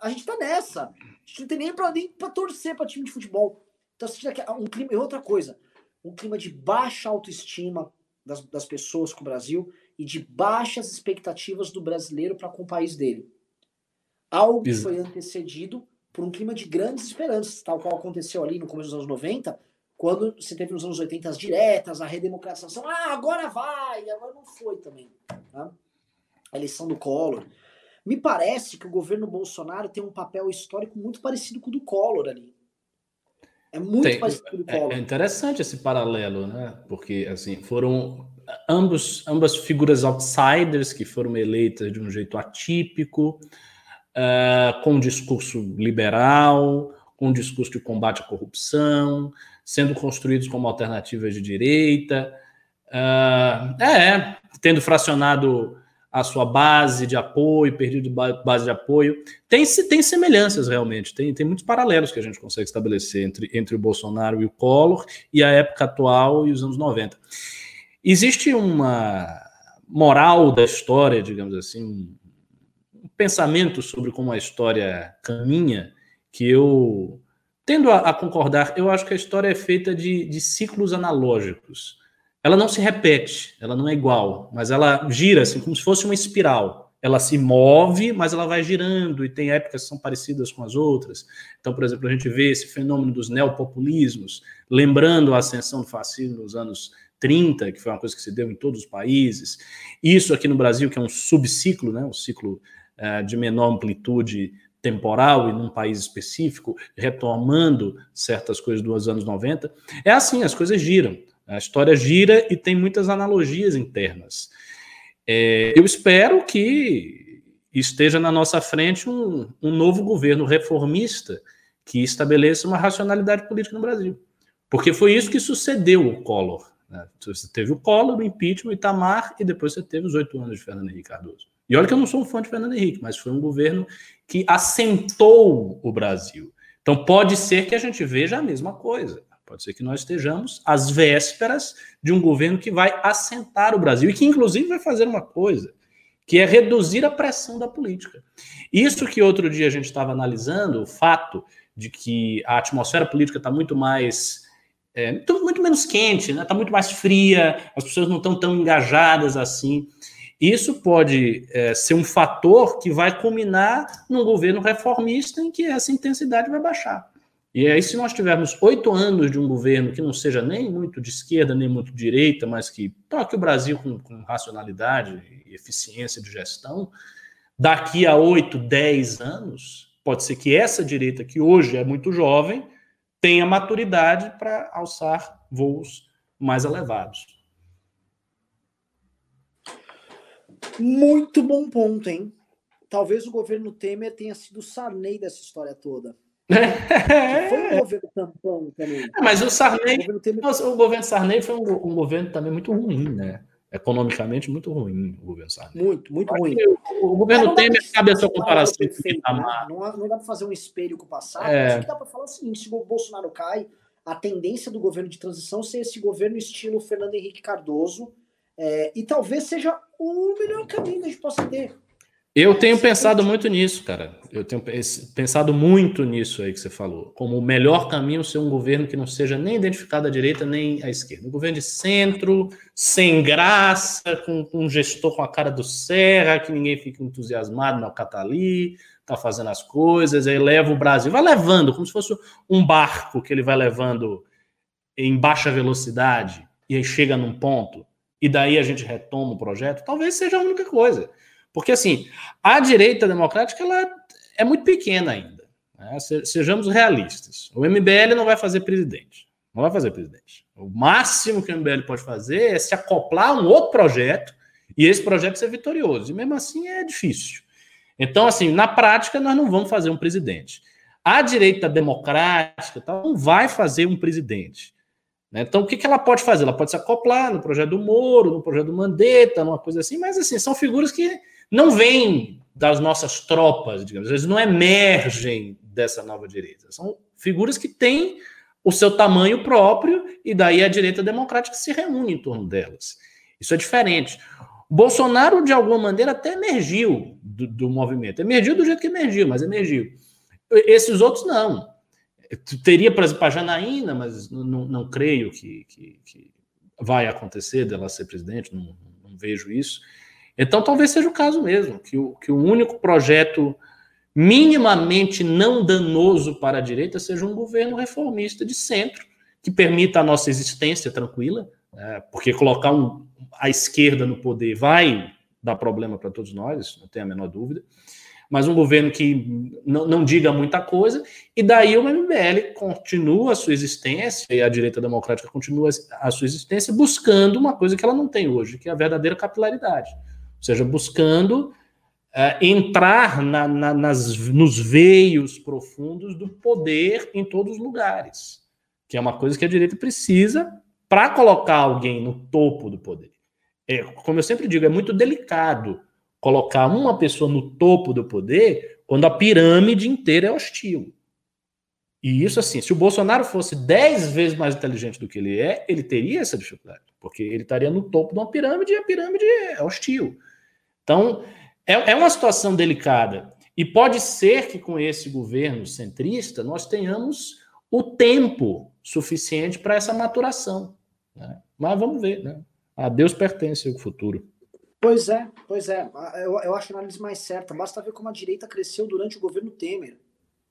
Speaker 1: A gente está nessa. A gente não tem nem para nem torcer para time de futebol. Então, que um clima, e outra coisa, um clima de baixa autoestima das, das pessoas com o Brasil e de baixas expectativas do brasileiro para com o país dele. Algo que foi antecedido por um clima de grandes esperanças, tal qual aconteceu ali no começo dos anos 90, quando você teve nos anos 80 as diretas, a redemocratização. Ah, agora vai! Agora não foi também. Tá? A eleição do Collor. Me parece que o governo Bolsonaro tem um papel histórico muito parecido com o do Collor ali. É muito Tem, parecido com
Speaker 3: o É interessante esse paralelo, né? Porque assim foram ambos, ambas figuras outsiders que foram eleitas de um jeito atípico, uh, com um discurso liberal, com um discurso de combate à corrupção, sendo construídos como alternativas de direita. Uh, é, tendo fracionado a sua base de apoio, perdido base de apoio. Tem, tem semelhanças realmente, tem, tem muitos paralelos que a gente consegue estabelecer entre, entre o Bolsonaro e o Collor e a época atual e os anos 90. Existe uma moral da história, digamos assim, um pensamento sobre como a história caminha, que eu tendo a, a concordar, eu acho que a história é feita de, de ciclos analógicos ela não se repete, ela não é igual, mas ela gira assim como se fosse uma espiral. Ela se move, mas ela vai girando e tem épocas que são parecidas com as outras. Então, por exemplo, a gente vê esse fenômeno dos neopopulismos, lembrando a ascensão do fascismo nos anos 30, que foi uma coisa que se deu em todos os países. Isso aqui no Brasil, que é um subciclo, né, um ciclo uh, de menor amplitude temporal e num país específico, retomando certas coisas dos anos 90. É assim, as coisas giram. A história gira e tem muitas analogias internas. É, eu espero que esteja na nossa frente um, um novo governo reformista que estabeleça uma racionalidade política no Brasil. Porque foi isso que sucedeu o Collor. Né? Você teve o Collor, o impeachment, o Itamar, e depois você teve os oito anos de Fernando Henrique Cardoso. E olha que eu não sou um fã de Fernando Henrique, mas foi um governo que assentou o Brasil. Então pode ser que a gente veja a mesma coisa. Pode ser que nós estejamos às vésperas de um governo que vai assentar o Brasil e que, inclusive, vai fazer uma coisa, que é reduzir a pressão da política. Isso que outro dia a gente estava analisando, o fato de que a atmosfera política está muito mais. É, muito, muito menos quente, está né? Tá muito mais fria, as pessoas não estão tão engajadas assim. Isso pode é, ser um fator que vai culminar num governo reformista em que essa intensidade vai baixar. E aí, se nós tivermos oito anos de um governo que não seja nem muito de esquerda, nem muito de direita, mas que toque o Brasil com, com racionalidade e eficiência de gestão, daqui a oito, dez anos, pode ser que essa direita, que hoje é muito jovem, tenha maturidade para alçar voos mais elevados.
Speaker 1: Muito bom ponto, hein? Talvez o governo Temer tenha sido o Sarney dessa história toda.
Speaker 3: Foi um governo tampão também. É, mas o Sarney. O governo, Temer... o governo Sarney foi um, um, governo também muito ruim, né? Economicamente muito ruim o governo Sarney.
Speaker 1: Muito, muito ruim.
Speaker 3: O, o governo Temer cabe a sua comparação
Speaker 1: perfeito, né? não, não, dá para fazer um espelho com o passado, é. mas o que dá para falar é o seguinte: se o Bolsonaro cai, a tendência do governo de transição ser esse governo estilo Fernando Henrique Cardoso é, e talvez seja o melhor caminho que a gente possa ter.
Speaker 3: Eu tenho pensado muito nisso, cara. Eu tenho pensado muito nisso aí que você falou. Como o melhor caminho ser um governo que não seja nem identificado à direita nem à esquerda. Um governo de centro, sem graça, com, com um gestor com a cara do Serra, que ninguém fica entusiasmado, não, tá ali, tá fazendo as coisas, aí leva o Brasil, vai levando, como se fosse um barco que ele vai levando em baixa velocidade, e aí chega num ponto e daí a gente retoma o projeto, talvez seja a única coisa. Porque, assim, a direita democrática ela é muito pequena ainda. Né? Sejamos realistas. O MBL não vai fazer presidente. Não vai fazer presidente. O máximo que o MBL pode fazer é se acoplar a um outro projeto e esse projeto ser vitorioso. E mesmo assim é difícil. Então, assim, na prática, nós não vamos fazer um presidente. A direita democrática tá, não vai fazer um presidente. Né? Então, o que, que ela pode fazer? Ela pode se acoplar no projeto do Moro, no projeto do Mandetta, numa coisa assim, mas assim, são figuras que não vêm das nossas tropas, digamos, eles não emergem dessa nova direita. São figuras que têm o seu tamanho próprio e daí a direita democrática se reúne em torno delas. Isso é diferente. Bolsonaro, de alguma maneira, até emergiu do, do movimento. Emergiu do jeito que emergiu, mas emergiu. Esses outros não. Teria, para Janaína, mas não, não creio que, que, que, vai acontecer dela ser presidente, não, não, vejo isso. Então, talvez seja o caso mesmo, que o, que o único projeto minimamente não danoso para a direita seja um governo reformista de centro, que permita a nossa existência tranquila, né? porque colocar um, a esquerda no poder vai dar problema para todos nós, não tenho a menor dúvida mas um governo que não, não diga muita coisa, e daí o MBL continua a sua existência, e a direita democrática continua a sua existência, buscando uma coisa que ela não tem hoje, que é a verdadeira capilaridade. Ou seja, buscando é, entrar na, na, nas, nos veios profundos do poder em todos os lugares, que é uma coisa que a direita precisa para colocar alguém no topo do poder. É, como eu sempre digo, é muito delicado colocar uma pessoa no topo do poder quando a pirâmide inteira é hostil. E isso, assim, se o Bolsonaro fosse dez vezes mais inteligente do que ele é, ele teria essa dificuldade, porque ele estaria no topo de uma pirâmide e a pirâmide é hostil. Então, é, é uma situação delicada. E pode ser que com esse governo centrista nós tenhamos o tempo suficiente para essa maturação. Né? Mas vamos ver. Né? A Deus pertence o futuro.
Speaker 1: Pois é, pois é. Eu, eu acho a análise mais certa. Basta ver como a direita cresceu durante o governo Temer.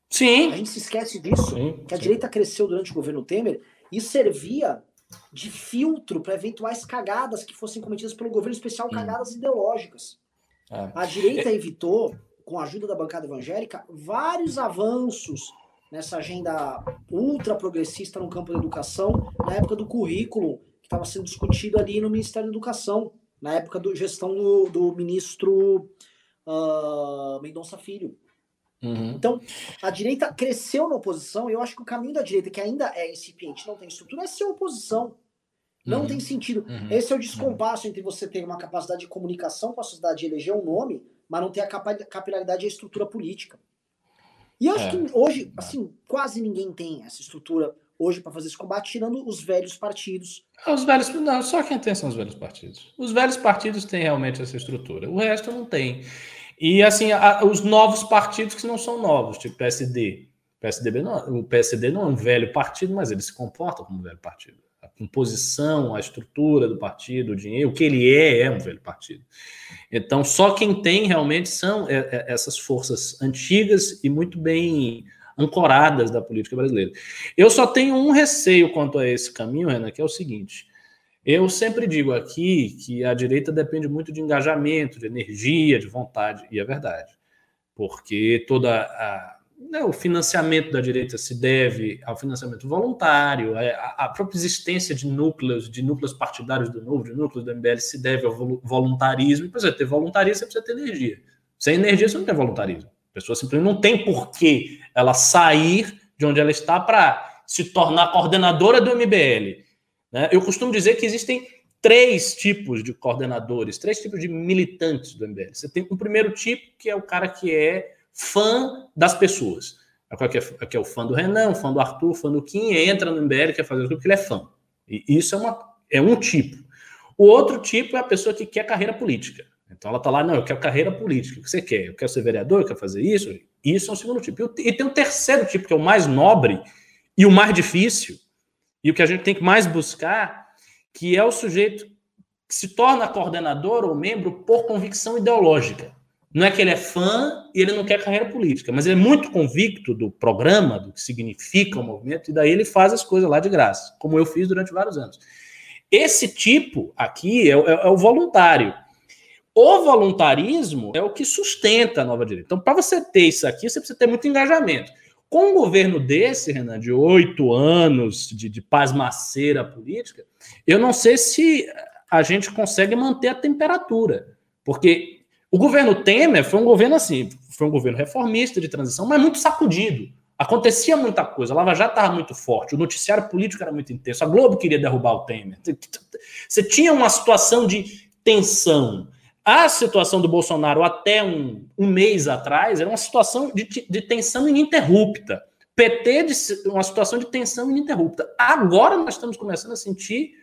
Speaker 3: Sim.
Speaker 1: A gente se esquece disso. Sim, que a sim. direita cresceu durante o governo Temer e servia de filtro para eventuais cagadas que fossem cometidas pelo governo especial, hum. cagadas ideológicas. É. A direita evitou, com a ajuda da bancada evangélica, vários avanços nessa agenda ultra progressista no campo da educação, na época do currículo que estava sendo discutido ali no Ministério da Educação na época da gestão do, do ministro uh, Mendonça Filho. Uhum. Então, a direita cresceu na oposição, e eu acho que o caminho da direita, que ainda é incipiente, não tem estrutura, é ser oposição. Não uhum. tem sentido. Uhum. Esse é o descompasso entre você ter uma capacidade de comunicação com a sociedade de eleger um nome, mas não ter a capilaridade e a estrutura política. E eu acho é. que hoje, assim, quase ninguém tem essa estrutura hoje para fazer esse combate, tirando os velhos partidos.
Speaker 3: Ah, os velhos, não, só quem tem são os velhos partidos. Os velhos partidos têm realmente essa estrutura, o resto não tem. E assim, a, os novos partidos que não são novos, tipo PSD. PSDB não, o PSD não é um velho partido, mas ele se comporta como um velho partido. A composição, a estrutura do partido, o dinheiro, o que ele é, é um velho partido. Então, só quem tem realmente são é, é, essas forças antigas e muito bem ancoradas da política brasileira. Eu só tenho um receio quanto a esse caminho, Renan, que é o seguinte: eu sempre digo aqui que a direita depende muito de engajamento, de energia, de vontade, e é verdade, porque toda a, né, o financiamento da direita se deve ao financiamento voluntário, é, a, a, própria existência de núcleos, de núcleos partidários do Novo, de núcleos do MBL se deve ao voluntarismo, e para ter voluntarismo, você precisa ter energia. Sem energia, você não tem voluntarismo. A pessoa simplesmente não tem por que ela sair de onde ela está para se tornar coordenadora do MBL. Né? Eu costumo dizer que existem três tipos de coordenadores, três tipos de militantes do MBL. Você tem um primeiro tipo, que é o cara que é fã das pessoas. É que é, que é o fã do Renan, fã do Arthur, fã do Kim, entra no MBL, quer fazer o porque ele é fã. E isso é, uma, é um tipo. O outro tipo é a pessoa que quer carreira política. Então ela está lá, não, eu quero carreira política. O que você quer? Eu quero ser vereador, eu quero fazer isso. Isso é o segundo tipo. E tem o terceiro tipo, que é o mais nobre e o mais difícil, e o que a gente tem que mais buscar, que é o sujeito que se torna coordenador ou membro por convicção ideológica. Não é que ele é fã e ele não quer carreira política, mas ele é muito convicto do programa, do que significa o movimento, e daí ele faz as coisas lá de graça, como eu fiz durante vários anos. Esse tipo aqui é, é, é o voluntário. O voluntarismo é o que sustenta a nova direita. Então, para você ter isso aqui, você precisa ter muito engajamento. Com um governo desse, Renan, de oito anos de, de pasmaceira política, eu não sei se a gente consegue manter a temperatura. Porque o governo Temer foi um governo assim, foi um governo reformista de transição, mas muito sacudido. Acontecia muita coisa, a Lava Jato estava muito forte, o noticiário político era muito intenso, a Globo queria derrubar o Temer. Você tinha uma situação de tensão. A situação do Bolsonaro até um, um mês atrás era uma situação de, de tensão ininterrupta. PT de uma situação de tensão ininterrupta. Agora nós estamos começando a sentir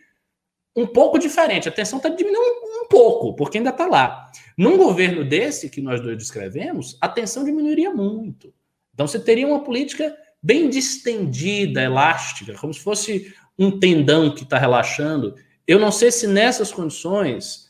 Speaker 3: um pouco diferente. A tensão está diminuindo um, um, pouco, porque ainda está lá. Num governo desse que nós dois descrevemos, a tensão diminuiria muito. Então você teria uma política bem distendida, elástica, como se fosse um tendão que está relaxando. Eu não sei se nessas condições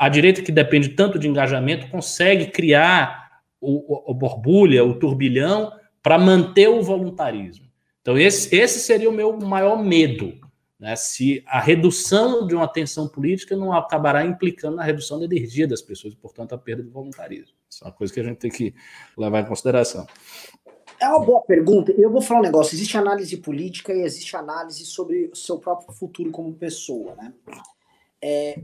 Speaker 3: a direita que depende tanto de engajamento consegue criar o, o, o borbulha, o turbilhão, para manter o voluntarismo. Então, esse, esse seria o meu maior medo. Né? Se a redução de uma tensão política não acabará implicando na redução da energia das pessoas e, portanto, a perda do voluntarismo. Isso é uma coisa que a gente tem que levar em consideração.
Speaker 1: É uma boa pergunta. Eu vou falar um negócio. Existe análise política e existe análise sobre o seu próprio futuro como pessoa, né? É,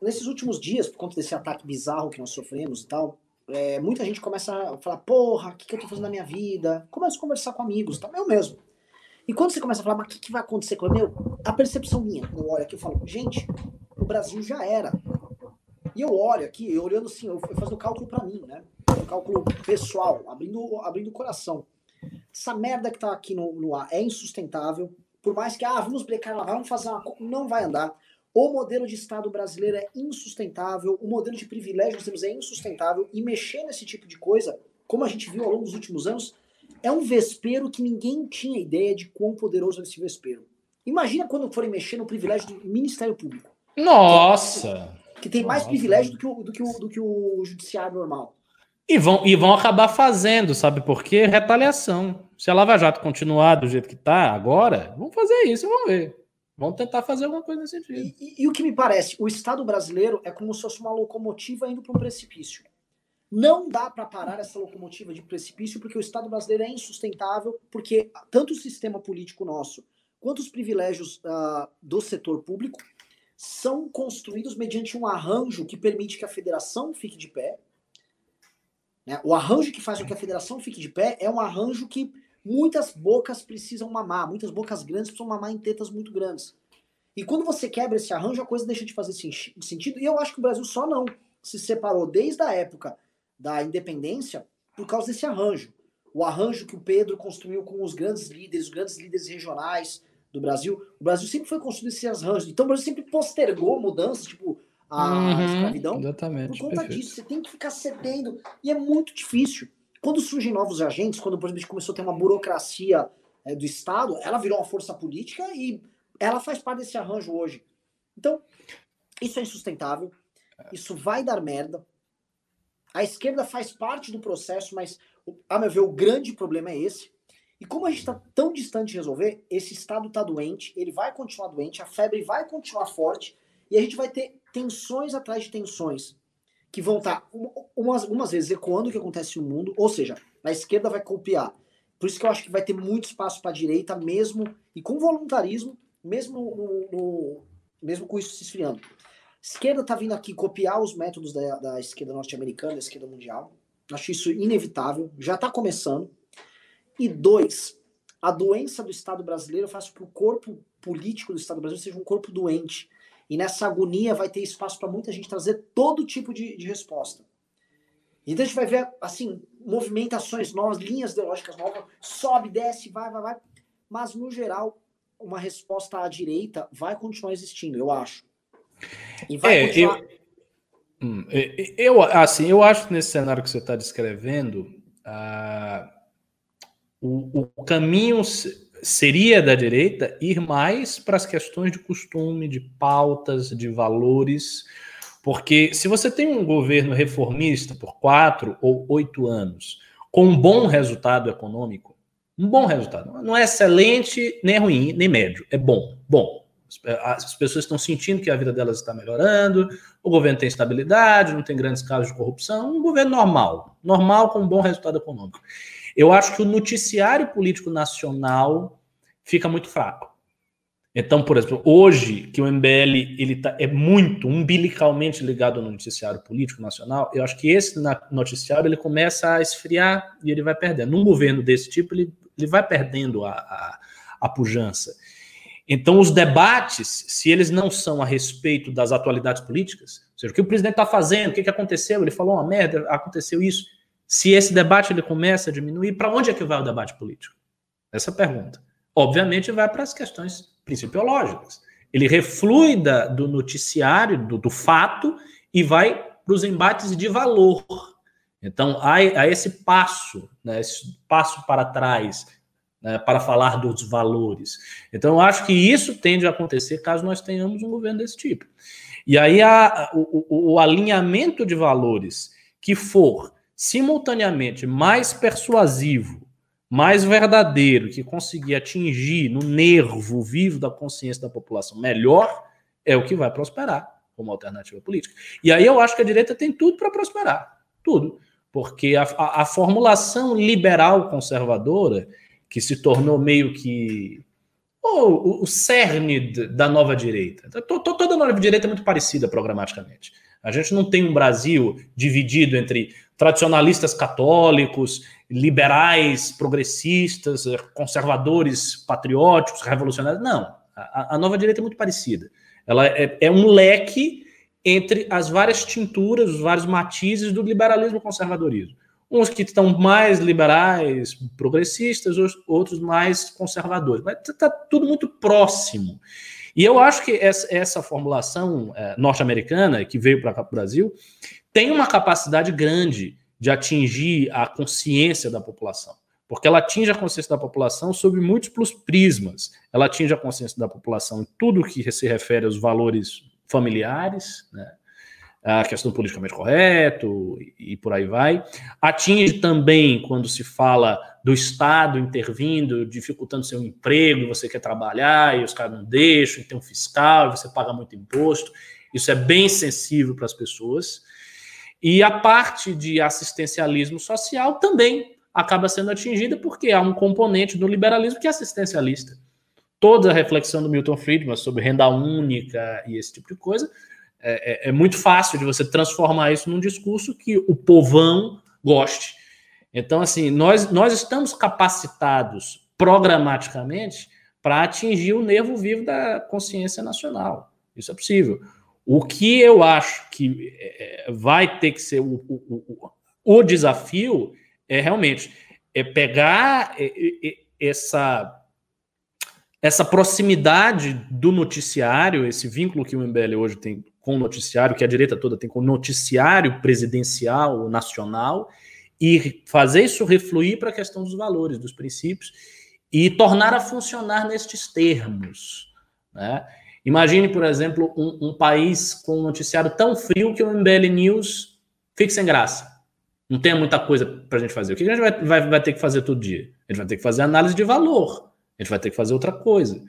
Speaker 1: nesses últimos dias, por conta desse ataque bizarro que nós sofremos e tal, é, muita gente começa a falar, porra, o que, que eu tô fazendo na minha vida? Começa a conversar com amigos, tá? Eu mesmo. E quando você começa a falar, mas o que, que vai acontecer com meu? A percepção minha, eu olho aqui e falo, gente, o Brasil já era. E eu olho aqui, eu olhando assim, eu fazendo cálculo para mim, né? Um cálculo pessoal, abrindo, abrindo o coração. Essa merda que tá aqui no, no ar é insustentável. Por mais que, ah, vamos brecar lá, vamos fazer uma. Não vai andar. O modelo de Estado brasileiro é insustentável, o modelo de privilégio que temos é insustentável, e mexer nesse tipo de coisa, como a gente viu ao longo dos últimos anos, é um vespeiro que ninguém tinha ideia de quão poderoso é esse vespeiro. Imagina quando forem mexer no privilégio do Ministério Público.
Speaker 3: Nossa!
Speaker 1: Que, tem mais Nossa. privilégio do que, o, do, que o, do que o judiciário normal.
Speaker 3: E vão, e vão acabar fazendo, sabe por quê? Retaliação. Se a Lava Jato continuar do jeito que está agora, vão fazer isso, vamos ver. Vamos tentar fazer alguma coisa nesse sentido.
Speaker 1: E, e, e, o que me parece, o Estado brasileiro é como se fosse uma locomotiva indo para um precipício. Não dá para parar essa locomotiva de precipício porque o Estado brasileiro é insustentável, porque tanto o sistema político nosso quanto os privilégios uh, do setor público são construídos mediante um arranjo que permite que a federação fique de pé. Né? O arranjo que faz com que a federação fique de pé é um arranjo que muitas bocas precisam mamar, muitas bocas grandes precisam mamar em tetas muito grandes. E quando você quebra esse arranjo, a coisa deixa de fazer sentido. E eu acho que o Brasil só não se separou desde a época da independência por causa desse arranjo. O arranjo que o Pedro construiu com os grandes líderes, os grandes líderes regionais do Brasil. O Brasil sempre foi construído esses arranjos. Então o Brasil sempre postergou mudanças, tipo a
Speaker 3: Uhum,
Speaker 1: escravidão,
Speaker 3: Exatamente.
Speaker 1: por conta
Speaker 3: perfeito.
Speaker 1: disso. Você tem que ficar cedendo. E é muito difícil. Quando surgem novos agentes, quando, por exemplo, a gente começou a ter uma burocracia é, do Estado, ela virou uma força política e ela faz parte desse arranjo hoje. Então, isso é insustentável. Isso vai dar merda. A esquerda faz parte do processo, mas, a meu ver, o grande problema é esse. E como a gente está tão distante de resolver, esse Estado está doente, ele vai continuar doente, a febre vai continuar forte, e a gente vai ter tensões atrás de tensões que vão estar, umas, umas vezes, ecoando o que acontece no mundo, ou seja, a esquerda vai copiar. Por isso que eu acho que vai ter muito espaço para a direita, mesmo, e com voluntarismo, mesmo, no, no- mesmo com isso se esfriando. Esquerda está vindo aqui copiar os métodos da, da esquerda norte-americana, da esquerda mundial. Acho isso inevitável, já está começando. E dois, a doença do Estado brasileiro faz com que o corpo político do Estado brasileiro seja um corpo doente. E nessa agonia vai ter espaço para muita gente trazer todo tipo de, de resposta. Então a gente vai ver, assim, movimentações novas, linhas ideológicas novas, sobe, desce, vai, vai, vai. Mas, no geral, uma resposta à direita vai continuar existindo, eu acho. E vai
Speaker 3: É,
Speaker 1: continuar.
Speaker 3: Hum, é, Eu, assim, eu acho que nesse cenário que você está descrevendo, ah, o, o caminho se- seria da direita ir mais para as questões de costume, de pautas, de valores, porque se você tem um governo reformista por quatro ou oito anos, com um bom resultado econômico, um bom resultado, não é excelente, nem ruim, nem médio, é bom, bom. As as pessoas estão sentindo que a vida delas está melhorando, o governo tem estabilidade, não tem grandes casos de corrupção, um governo normal, normal com um bom resultado econômico. Eu acho que o noticiário político nacional fica muito fraco. Então, por exemplo, hoje que o MBL ele tá, é muito umbilicalmente ligado ao noticiário político nacional, eu acho que esse noticiário ele começa a esfriar e ele vai perdendo. Num governo desse tipo, ele, ele vai perdendo a, a, a pujança. Então, os debates, se eles não são a respeito das atualidades políticas, ou seja, o que o presidente está fazendo, o que, que aconteceu, ele falou uma merda, aconteceu isso. Se esse debate ele começa a diminuir, para onde é que vai o debate político? Essa pergunta. Obviamente, vai para as questões principiológicas. Ele reflui da, do noticiário, do, do fato, e vai para os embates de valor. Então, há, há esse passo, né, esse passo para trás, né, para falar dos valores. Então, eu acho que isso tende a acontecer caso nós tenhamos um governo desse tipo. E aí, o, o, o alinhamento de valores que for simultaneamente mais persuasivo, mais verdadeiro, que conseguir atingir no nervo vivo da consciência da população melhor, é o que vai prosperar como alternativa política. E aí eu acho que a direita tem tudo para prosperar. Tudo. Porque a, a, a formulação liberal conservadora, que se tornou meio que o, o cerne da nova direita. Toda a nova direita é muito parecida programaticamente. A gente não tem um Brasil dividido entre tradicionalistas católicos, liberais, progressistas, conservadores, patrióticos, revolucionários. Não. A, a nova direita é muito parecida. Ela é, é, um leque entre as várias tinturas, os vários matizes do liberalismo e conservadorismo. Uns que estão mais liberais, progressistas, outros mais conservadores. Mas está tudo muito próximo. E eu acho que essa, essa formulação é, norte-americana, que veio para cá para o Brasil, tem uma capacidade grande de atingir a consciência da população. Porque ela atinge a consciência da população sob múltiplos prismas. Ela atinge a consciência da população em tudo que se refere aos valores familiares, né? A questão politicamente correto e por aí vai. Atinge também quando se fala do Estado intervindo, dificultando seu emprego, você quer trabalhar e os caras não deixam, tem um fiscal, você paga muito imposto. Isso é bem sensível para as pessoas. E a parte de assistencialismo social também acaba sendo atingida porque há um componente do liberalismo que é assistencialista. Toda a reflexão do Milton Friedman sobre renda única e esse tipo de coisa é, é, é, muito fácil de você transformar isso num discurso que o povão goste. Então, assim, nós, nós estamos capacitados programaticamente para atingir o nervo vivo da consciência nacional. Isso é possível. O que eu acho que é, vai ter que ser o, o, o desafio é realmente é pegar essa essa proximidade do noticiário, esse vínculo que o MBL hoje tem com o noticiário, que a direita toda tem com o noticiário presidencial nacional, e fazer isso refluir para a questão dos valores, dos princípios, e tornar a funcionar nestes termos. Né? Imagine, por exemplo, um, um, país com um noticiário tão frio que o MBL News fique sem graça. Não tem muita coisa para a gente fazer. O que a gente vai, vai, vai ter que fazer todo dia? A gente vai ter que fazer análise de valor. A gente vai ter que fazer outra coisa.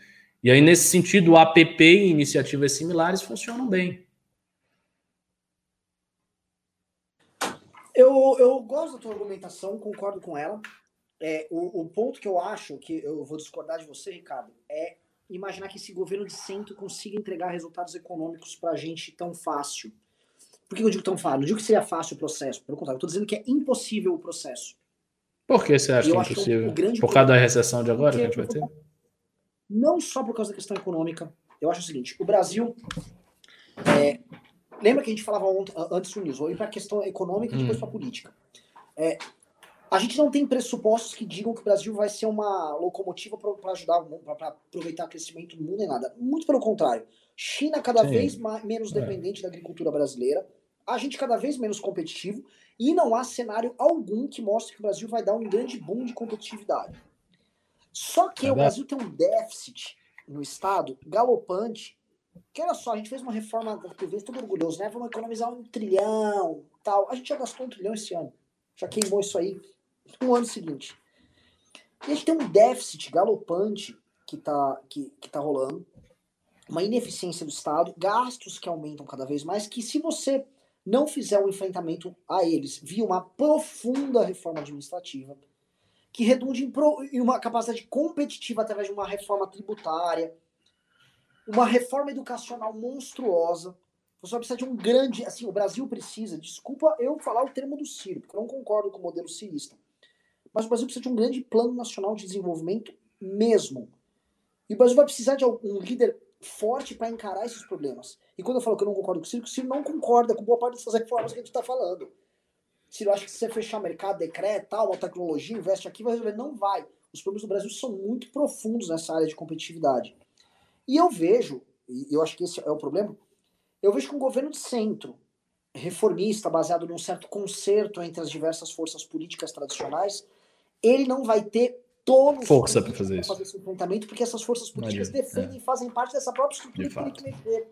Speaker 3: E aí, nesse sentido, o APP e iniciativas similares funcionam bem.
Speaker 1: Eu, eu gosto da tua argumentação, concordo com ela. É, o, o ponto que eu acho, que eu vou discordar de você, Ricardo, é imaginar que esse governo de centro consiga entregar resultados econômicos para a gente tão fácil. Por que eu digo tão fácil? Não digo que seria fácil o processo, pelo contrário, eu estou dizendo que é impossível o processo.
Speaker 3: Por que você acha que é impossível? Que por causa da recessão de agora que a gente vai ter?
Speaker 1: Não só por causa da questão econômica. Eu acho o seguinte: o Brasil. É, lembra que a gente falava ontem, antes do News, vou ir para a questão econômica e depois hum. para a política. É, a gente não tem pressupostos que digam que o Brasil vai ser uma locomotiva para ajudar o mundo, para aproveitar o crescimento do mundo nem nada. Muito pelo contrário. China cada Sim. vez mais, menos é. dependente é. da agricultura brasileira, a gente cada vez menos competitivo e não há cenário algum que mostre que o Brasil vai dar um grande boom de competitividade. Só que é o Brasil tem um déficit no Estado galopante. Que olha só, a gente fez uma reforma da Previdência, todo orgulhoso, né? Vamos economizar um trilhão, tal. A gente já gastou um trilhão esse ano. Já queimou isso aí no ano seguinte. E a gente tem um déficit galopante que está que, que tá rolando, uma ineficiência do Estado, gastos que aumentam cada vez mais, que se você não fizer um enfrentamento a eles via uma profunda reforma administrativa, que redunde em, pro, em uma capacidade competitiva através de uma reforma tributária, uma reforma educacional monstruosa. Você vai precisar de um grande. Assim, o Brasil precisa, desculpa eu falar o termo do Ciro, porque eu não concordo com o modelo cirista. Mas o Brasil precisa de um grande plano nacional de desenvolvimento mesmo. E o Brasil vai precisar de um líder forte para encarar esses problemas. E quando eu falo que eu não concordo com o Ciro, o Ciro não concorda com boa parte dessas reformas que a gente está falando. Ciro acha que se você fechar o mercado, decreta, uma tecnologia, investe aqui, vai resolver. Não vai. Os problemas do Brasil são muito profundos nessa área de competitividade. E eu vejo, e eu acho que esse é o problema, eu vejo que um governo de centro, reformista, baseado num certo conserto entre as diversas forças políticas tradicionais, ele não vai ter todos
Speaker 3: força para fazer isso.
Speaker 1: fazer esse enfrentamento, porque essas forças políticas defendem e é. fazem parte dessa própria estrutura de que tem que mexer,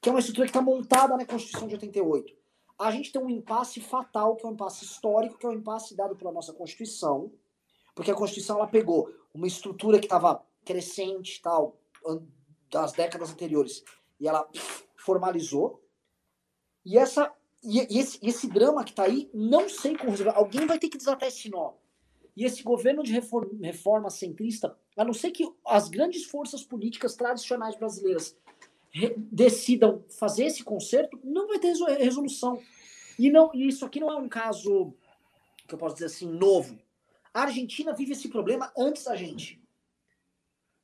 Speaker 1: que é uma estrutura que está montada na Constituição de 88. A gente tem um impasse fatal, que é um impasse histórico, que é um impasse dado pela nossa Constituição, porque a Constituição ela pegou uma estrutura que estava crescente, tal, das décadas anteriores, e ela formalizou. E essa e, esse, esse drama que está aí, não sei como resolver. Alguém vai ter que desatar esse nó. E esse governo de reforma, reforma centrista, a não ser que as grandes forças políticas tradicionais brasileiras decidam fazer esse conserto, não vai ter resolução. E não, isso aqui não é um caso que eu posso dizer assim novo. A Argentina vive esse problema antes da gente.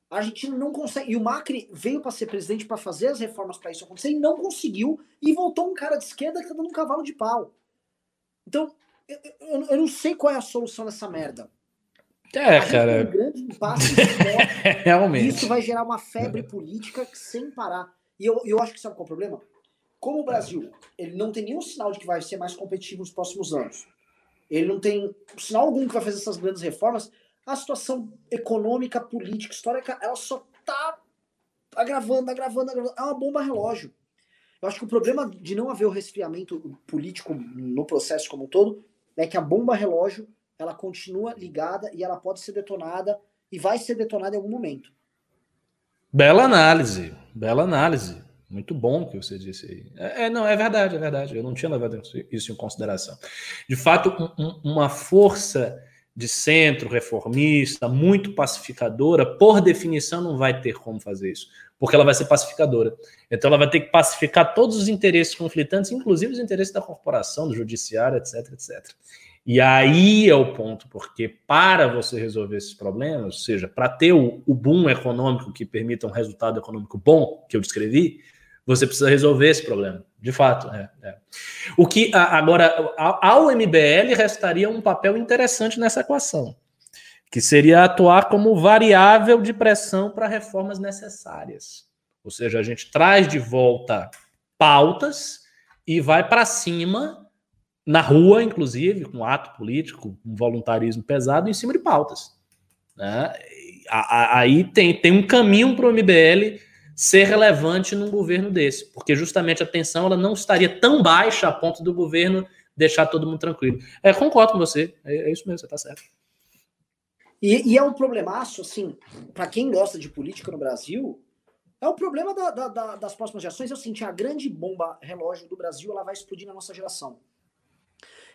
Speaker 1: A Argentina não consegue. E o Macri veio para ser presidente para fazer as reformas para isso acontecer e não conseguiu. E voltou um cara de esquerda que tá dando um cavalo de pau. Então, eu, eu, eu, não sei qual é a solução dessa merda.
Speaker 3: É, cara.
Speaker 1: Um grande impasse
Speaker 3: Realmente.
Speaker 1: Isso vai gerar uma febre política sem parar. E eu, eu acho que sabe qual é o problema? Como o Brasil ele não tem nenhum sinal de que vai ser mais competitivo nos próximos anos, ele não tem sinal algum que vai fazer essas grandes reformas, a situação econômica, política, histórica, ela só tá agravando, agravando, agravando. É uma bomba relógio. Eu acho que o problema de não haver o resfriamento político no processo como um todo é que a bomba relógio ela continua ligada e ela pode ser detonada e vai ser detonada em algum momento.
Speaker 3: Bela análise, bela análise. Muito bom que você disse aí. É, é, não, é verdade, é verdade. Eu não tinha levado isso em consideração. De fato, um, uma força de centro reformista, muito pacificadora, por definição não vai ter como fazer isso, porque ela vai ser pacificadora. Então ela vai ter que pacificar todos os interesses conflitantes, inclusive os interesses da corporação, do judiciário, etc, etc. E aí é o ponto, porque para você resolver esses problemas, ou seja, para ter o, boom econômico que permita um resultado econômico bom, que eu descrevi, você precisa resolver esse problema. De fato, é, é. O que agora ao MBL restaria um papel interessante nessa equação, que seria atuar como variável de pressão para reformas necessárias. Ou seja, a gente traz de volta pautas e vai para cima na rua, inclusive, com ato político, com voluntarismo pesado, em cima de pautas. Né? Aí tem, tem um caminho para o MBL ser relevante num governo desse, porque justamente a tensão ela não estaria tão baixa a ponto do governo deixar todo mundo tranquilo. É, concordo com você, é, é isso mesmo, você está certo.
Speaker 1: E, e, é um problemaço, assim, para quem gosta de política no Brasil, é o problema da, da, da, das próximas gerações. Eu senti a grande bomba relógio do Brasil, ela vai explodir na nossa geração.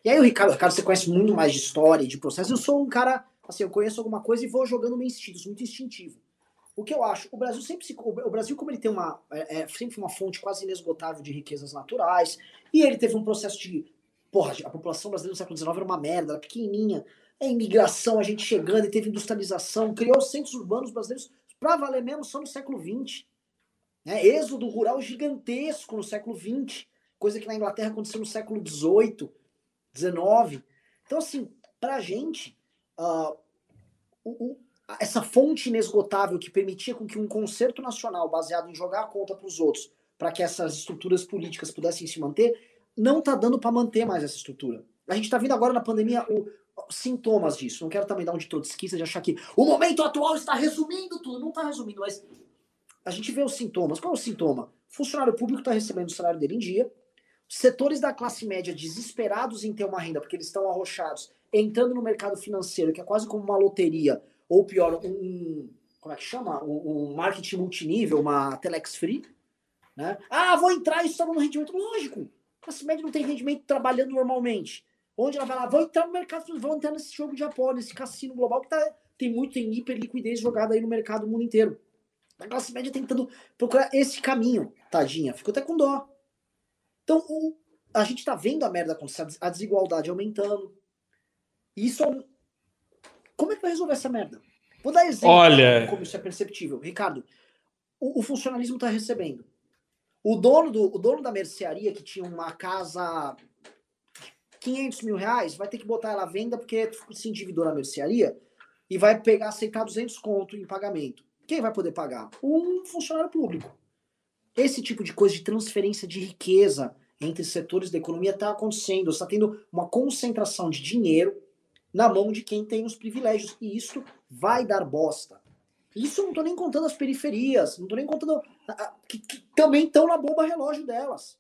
Speaker 1: E aí o Ricardo, Ricardo, você conhece muito mais de história de processo. Eu sou um cara, assim, eu conheço alguma coisa e vou jogando meu instinto, muito instintivo. O que eu acho, o Brasil sempre se, o Brasil como ele tem uma é, é, sempre uma fonte quase inesgotável de riquezas naturais e ele teve um processo de porra, a população brasileira no século XIX era uma merda, era pequenininha, a imigração, a gente chegando e teve industrialização, criou centros urbanos brasileiros para valer mesmo só no século XX. Né? Êxodo rural gigantesco no século XX, coisa que na Inglaterra aconteceu no século XVIII, XIX. Então, assim, para a gente, uh, o, o, essa fonte inesgotável que permitia com que um concerto nacional baseado em jogar a conta para os outros, para que essas estruturas políticas pudessem se manter, não está dando para manter mais essa estrutura. A gente está vendo agora na pandemia o, sintomas disso. Não quero também dar um de trotskista de achar que o momento atual está resumindo tudo. Não está resumindo, mas a gente vê os sintomas. Qual é o sintoma? O funcionário público está recebendo o salário dele em dia, setores da classe média desesperados em ter uma renda, porque eles estão arrochados, entrando no mercado financeiro, que é quase como uma loteria, ou pior, um. Como é que chama? Um, um marketing multinível, uma Telex Free. Né? Ah, vou entrar e está no rendimento. Lógico, a classe média não tem rendimento trabalhando normalmente. Onde ela vai lá? Vou entrar no mercado, vou entrar nesse jogo de apoio, nesse cassino global que tá, tem muito, tem hiper liquidez jogada aí no mercado do mundo inteiro. A classe média tentando procurar esse caminho, tadinha. Ficou até com dó. Então, o, a gente tá vendo a merda acontecer, a desigualdade aumentando. Isso é como é que vai resolver essa merda? Vou dar exemplo
Speaker 3: Olha...
Speaker 1: como isso é perceptível. Ricardo, o, o funcionalismo está recebendo. O dono, do, o dono da mercearia que tinha uma casa 500 mil reais vai ter que botar ela à venda porque se endividou na mercearia e vai pegar, aceitar 200 conto em pagamento. Quem vai poder pagar? Um funcionário público. Esse tipo de coisa de transferência de riqueza entre setores da economia está acontecendo. Está tendo uma concentração de dinheiro na mão de quem tem os privilégios. E isso vai dar bosta. Isso eu não estou nem contando as periferias, não estou nem contando. Que, que também estão na bomba relógio delas.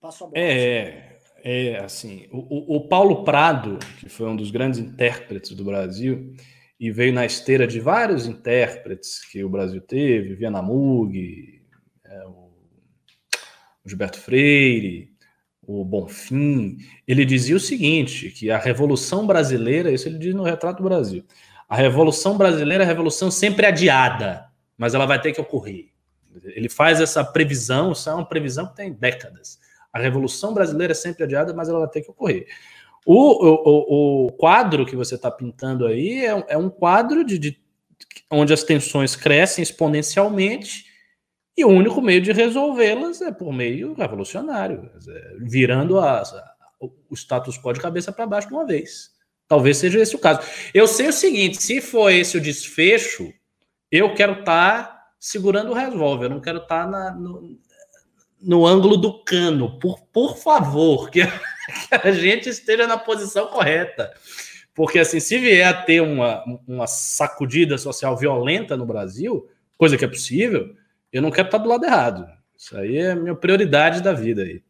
Speaker 3: Passo a bola. É, é assim. O, o, Paulo Prado, que foi um dos grandes intérpretes do Brasil, e veio na esteira de vários intérpretes que o Brasil teve, Viana Mug, é, o Gilberto Freire, o Bonfim, ele dizia o seguinte, que a Revolução Brasileira, isso ele diz no Retrato do Brasil, a Revolução Brasileira é a revolução sempre adiada, mas ela vai ter que ocorrer. Ele faz essa previsão, isso é uma previsão que tem décadas. A Revolução Brasileira é sempre adiada, mas ela vai ter que ocorrer. O, o, o quadro que você está pintando aí é, é um quadro de, de, onde as tensões crescem exponencialmente e o único meio de resolvê-las é por meio revolucionário, virando a, a, o status quo de cabeça para baixo de uma vez. Talvez seja esse o caso. Eu sei o seguinte: se for esse o desfecho, eu quero estar tá segurando o revólver, eu não quero estar tá no, no ângulo do cano. Por, por favor, que, que a gente esteja na posição correta. Porque, assim, se vier a ter uma, uma sacudida social violenta no Brasil, coisa que é possível, eu não quero estar do lado errado. Isso aí é a minha prioridade da vida aí.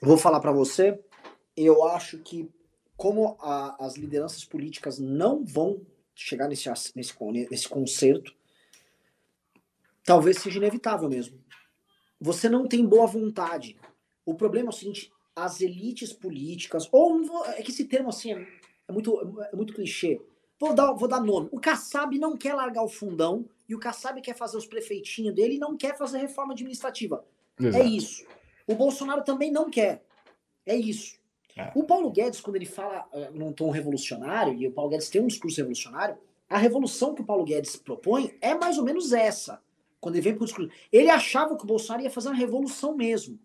Speaker 1: Vou falar para você, eu acho que como a, as lideranças políticas não vão chegar nesse, nesse, nesse concerto, talvez seja inevitável mesmo. Você não tem boa vontade. O problema é o seguinte: as elites políticas, ou é que esse termo assim é, é muito, é muito clichê. Vou dar, vou dar nome. O Kassab não quer largar o fundão e o Kassab quer fazer os prefeitinhos dele e não quer fazer reforma administrativa. É Exato. É isso. O Bolsonaro também não quer. É isso. É. O Paulo Guedes, quando ele fala uh, num tom revolucionário, e o Paulo Guedes tem um discurso revolucionário, a revolução que o Paulo Guedes propõe é mais ou menos essa. Quando ele vem pro discurso. Ele achava que o Bolsonaro ia fazer uma revolução mesmo.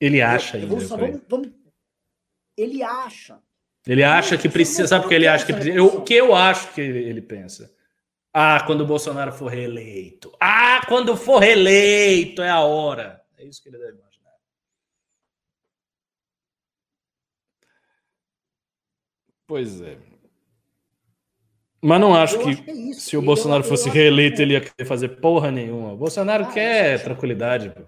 Speaker 3: Ele acha
Speaker 1: ainda. Vamos, vamos... Ele acha.
Speaker 3: Ele acha que precisa. Sabe o que ele acha que precisa? Eu, o que eu acho que ele, ele pensa? Ah, quando o Bolsonaro for reeleito. Ah, quando for reeleito é a hora. É isso que ele deve imaginar. Pois é. Mas não acho que, que é se o Bolsonaro eu, fosse reeleito, ele ia querer fazer porra nenhuma. O Bolsonaro ah, quer tranquilidade. Pô.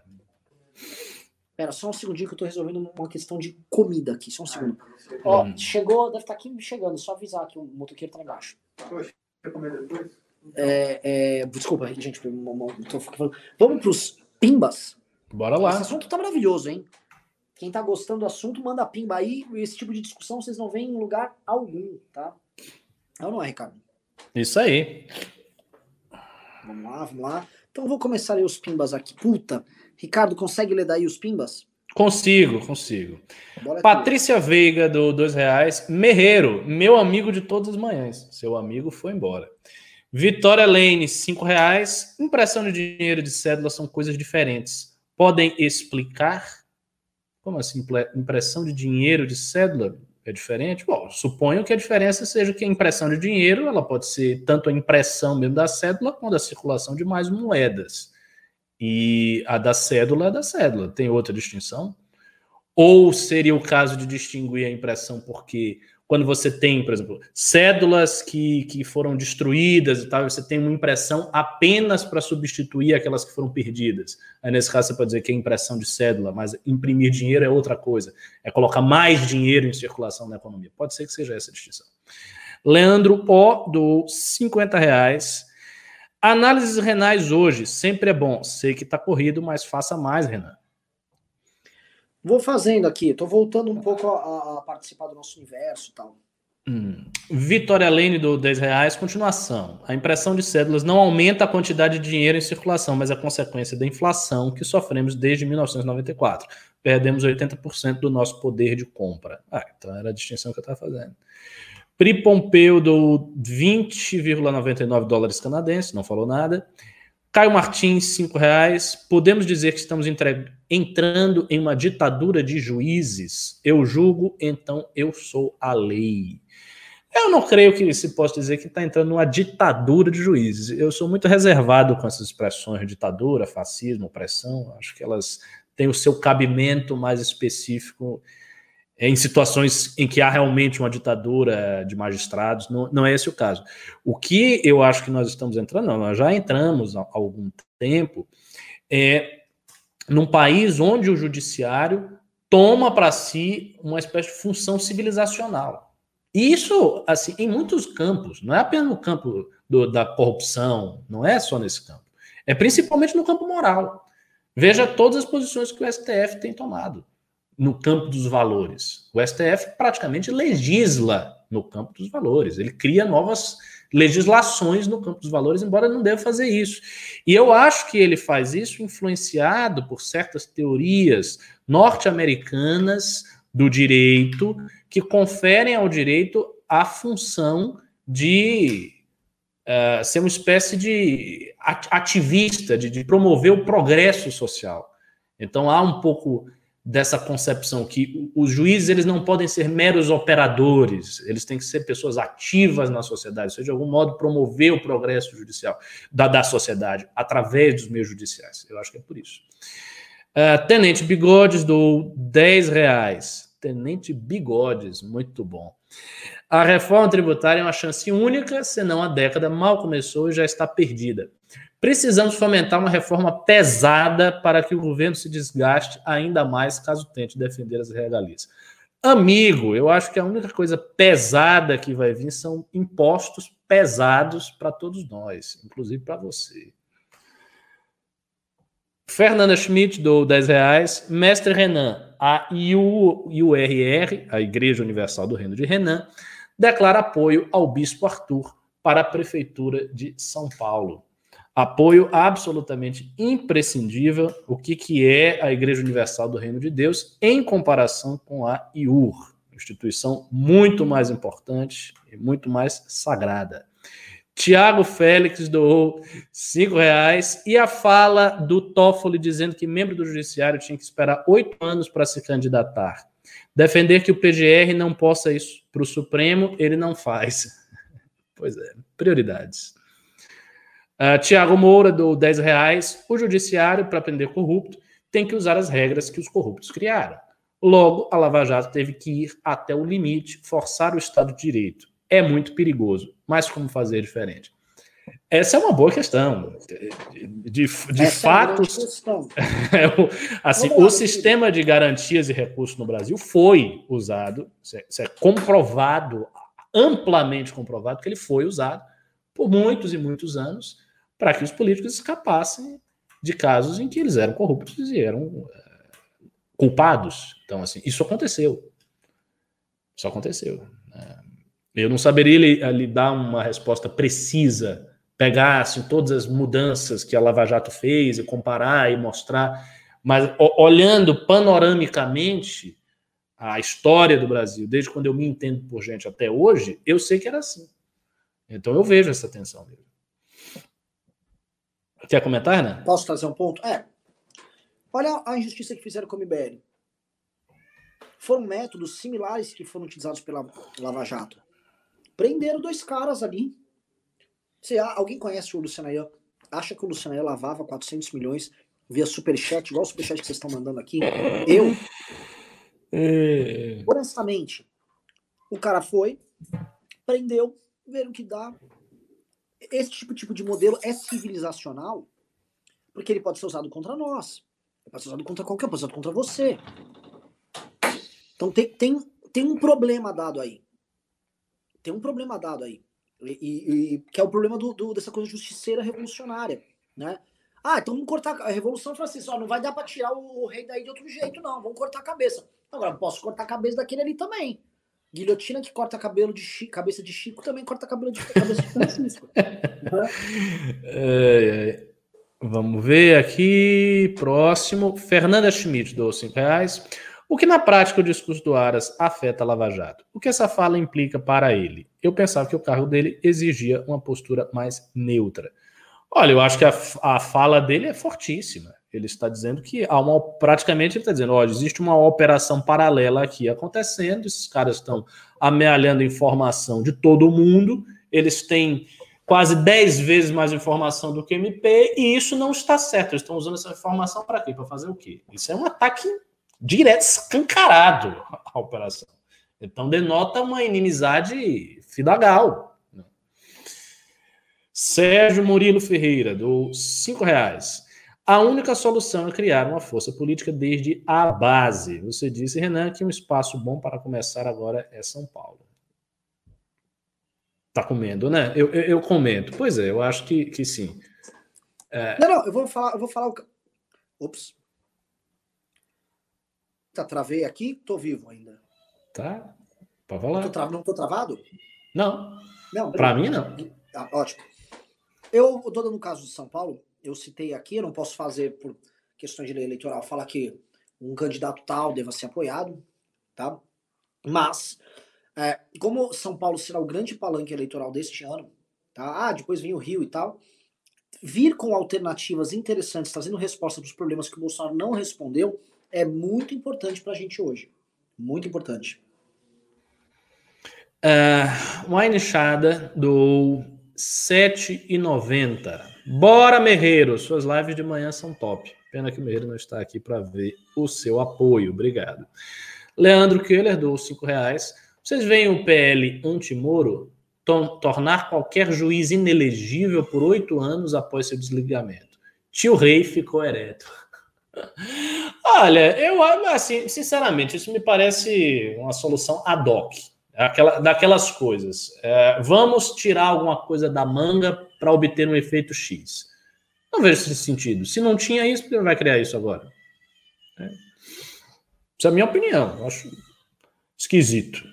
Speaker 1: Pera, só um segundinho que eu tô resolvendo uma questão de comida aqui. Só um segundo. Ó, hum. chegou, deve estar tá aqui chegando. Só avisar que o motoqueiro tá embaixo. Poxa, quer comer depois? É, é, desculpa, gente. Tô falando. Vamos pros pimbas?
Speaker 3: Bora lá.
Speaker 1: Esse assunto tá maravilhoso, hein? Quem tá gostando do assunto, manda pimba aí. Esse tipo de discussão vocês não veem em lugar algum, tá? É ou não é, Ricardo?
Speaker 3: Isso aí.
Speaker 1: Vamos lá, vamos lá. Então vou começar aí os pimbas aqui. Puta, Ricardo, consegue ler daí os pimbas?
Speaker 3: Consigo, consigo. É Patrícia tua. Veiga, do dois reais. Merreiro, meu amigo de todas as manhãs. Seu amigo foi embora. Vitória Lane, cinco reais. Impressão de dinheiro de cédula são coisas diferentes. Podem explicar? Como assim? Impressão de dinheiro de cédula? É diferente? Bom, suponho que a diferença seja que a impressão de dinheiro ela pode ser tanto a impressão mesmo da cédula quanto a circulação de mais moedas. E a da cédula é da cédula. Tem outra distinção? Ou seria o caso de distinguir a impressão porque quando você tem, por exemplo, cédulas que, que foram destruídas e tal, você tem uma impressão apenas para substituir aquelas que foram perdidas. Aí, nesse caso, você pode dizer que é impressão de cédula, mas imprimir dinheiro é outra coisa. É colocar mais dinheiro em circulação na economia. Pode ser que seja essa a distinção. Leandro O, do 50 reais. Análises renais hoje, sempre é bom. Sei que está corrido, mas faça mais, Renan.
Speaker 1: Vou fazendo aqui, estou voltando um pouco a, a, participar do nosso universo e tal.
Speaker 3: Hum. Vitória Lane do 10 reais, continuação. A impressão de cédulas não aumenta a quantidade de dinheiro em circulação, mas é consequência da inflação que sofremos desde 1994. Perdemos 80% do nosso poder de compra. Ah, então era a distinção que eu estava fazendo. Pri Pompeu do 20,99 dólares canadenses, não falou nada. Caio Martins, cinco reais. Podemos dizer que estamos entre... entrando em uma ditadura de juízes? Eu julgo, então eu sou a lei. Eu não creio que se possa dizer que está entrando numa ditadura de juízes. Eu sou muito reservado com essas expressões ditadura, fascismo, opressão. Acho que elas têm o seu cabimento mais específico em situações em que há realmente uma ditadura de magistrados, não, não é esse o caso. O que eu acho que nós estamos entrando, não, nós já entramos há algum tempo, é num país onde o judiciário toma para si uma espécie de função civilizacional. Isso, assim, em muitos campos, não é apenas no campo do, da corrupção, não é só nesse campo, é principalmente no campo moral. Veja todas as posições que o STF tem tomado no campo dos valores. O STF praticamente legisla no campo dos valores. Ele cria novas legislações no campo dos valores, embora não deva fazer isso. E eu acho que ele faz isso influenciado por certas teorias norte-americanas do direito que conferem ao direito a função de uh, ser uma espécie de ativista, de, de promover o progresso social. Então há um pouco dessa concepção que os juízes eles não podem ser meros operadores, eles têm que ser pessoas ativas na sociedade, seja, de algum modo promover o progresso judicial da, da sociedade através dos meios judiciais. Eu acho que é por isso. Uh, Tenente Bigodes do 10 reais. Tenente Bigodes, muito bom. A reforma tributária é uma chance única, senão a década mal começou e já está perdida. Precisamos fomentar uma reforma pesada para que o governo se desgaste ainda mais caso tente defender as regalias. Amigo, eu acho que a única coisa pesada que vai vir são impostos pesados para todos nós, inclusive para você. Fernanda Schmidt, do 10 reais. Mestre Renan, a IURR, a Igreja Universal do Reino de Renan, declara apoio ao Bispo Arthur para a Prefeitura de São Paulo apoio absolutamente imprescindível o que, que é a Igreja Universal do Reino de Deus em comparação com a IUR, instituição muito mais importante e muito mais sagrada. Tiago Félix doou cinco reais e a fala do Toffoli dizendo que membro do judiciário tinha que esperar oito anos para se candidatar. Defender que o PGR não possa ir para o Supremo, ele não faz. Pois é, prioridades. Uh, Tiago Moura do 10 reais. O judiciário, para prender corrupto, tem que usar as regras que os corruptos criaram. Logo, a Lava Jato teve que ir até o limite, forçar o Estado de Direito. É muito perigoso, mas como fazer diferente? Essa é uma boa questão. De, de, de fatos. É assim, o sistema de garantias e recursos no Brasil foi usado, é, isso é comprovado, amplamente comprovado, que ele foi usado por muitos e muitos anos para que os políticos escapassem de casos em que eles eram corruptos e eram culpados. Então, assim, isso aconteceu. Isso aconteceu. Né? Eu não saberia lhe, lhe dar uma resposta precisa, pegar assim, todas as mudanças que a Lava Jato fez e comparar e mostrar, mas olhando panoramicamente a história do Brasil, desde quando eu me entendo por gente até hoje, eu sei que era assim. Então eu vejo essa tensão dele. Quer comentar, né?
Speaker 1: Posso trazer um ponto? É. Olha a injustiça que fizeram com o MBL. Foram métodos similares que foram utilizados pela Lava Jato. Prenderam dois caras ali. Você, alguém conhece o Luciano Ayan? Acha que o Luciano Ayan lavava 400 milhões via superchat, igual o superchat que vocês estão mandando aqui? Eu? É... Honestamente, o cara foi, prendeu, viram que dá. Esse tipo, tipo de modelo é civilizacional, porque ele pode ser usado contra nós. Pode ser usado contra qualquer, pode ser usado contra você. Então tem, tem, tem um problema dado aí. Tem um problema dado aí. E, e, que é o problema do, do, dessa coisa justiceira revolucionária, né? Ah, então vamos cortar a revolução francesa. Ó, não vai dar para tirar o, o, rei daí de outro jeito, não. Vamos cortar a cabeça. Agora, posso cortar a cabeça daquele ali também. Guilhotina que corta cabelo de Chico, cabeça de Chico também corta cabelo de cabeça de Francisco.
Speaker 3: é, é. Vamos ver aqui. Próximo. Fernanda Schmidt, do 5 reais. O que na prática o discurso do Aras afeta Lava Jato? O que essa fala implica para ele? Eu pensava que o cargo dele exigia uma postura mais neutra. Olha, eu acho que a, a fala dele é fortíssima. Ele está dizendo que há uma. Praticamente ele está dizendo: olha, existe uma operação paralela aqui acontecendo, esses caras estão amealhando informação de todo mundo, eles têm quase 10 vezes mais informação do que MP, e isso não está certo. Eles estão usando essa informação para quê? Para fazer o quê? Isso é um ataque direto, escancarado à operação. Então denota uma inimizade fidagal. Né? Sérgio Murilo Ferreira, do cinco reais. A única solução é criar uma força política desde a base. Você disse, Renan, que um espaço bom para começar agora é São Paulo. Tá comendo, né? Eu, eu, eu, comento. Pois é, eu acho que, que sim.
Speaker 1: É... Não, não, eu vou falar, eu vou falar o. Ops. Tá, travei aqui, tô vivo ainda.
Speaker 3: Tá. Pode falar.
Speaker 1: Tô tra... Não tô travado?
Speaker 3: Não. Não. Para mim, não.
Speaker 1: Ah, ótimo. Eu tô dando o caso de São Paulo, eu citei aqui, eu não posso fazer por questões de lei eleitoral, falar que um candidato tal deva ser apoiado, tá? Mas é, como São Paulo será o grande palanque eleitoral deste ano, tá? Ah, depois vem o Rio e tal. Vir com alternativas interessantes, trazendo resposta para os problemas que o Bolsonaro não respondeu, é muito importante para a gente hoje. Muito importante.
Speaker 3: Uh, uma enxada do 7,90. Bora, Merreiro! Suas lives de manhã são top. Pena que o Merreiro não está aqui para ver o seu apoio. Obrigado. Leandro Keller do 5 reais. Vocês veem o PL anti-Moro tornar qualquer juiz inelegível por oito anos após seu desligamento. Tio Rei ficou ereto. Olha, eu assim, sinceramente, isso me parece uma solução ad hoc. Aquela, daquelas coisas. É, vamos tirar alguma coisa da manga para obter um efeito X. Não vejo esse sentido. Se não tinha isso, por que vai criar isso agora? É. Essa é a minha opinião. Eu acho esquisito.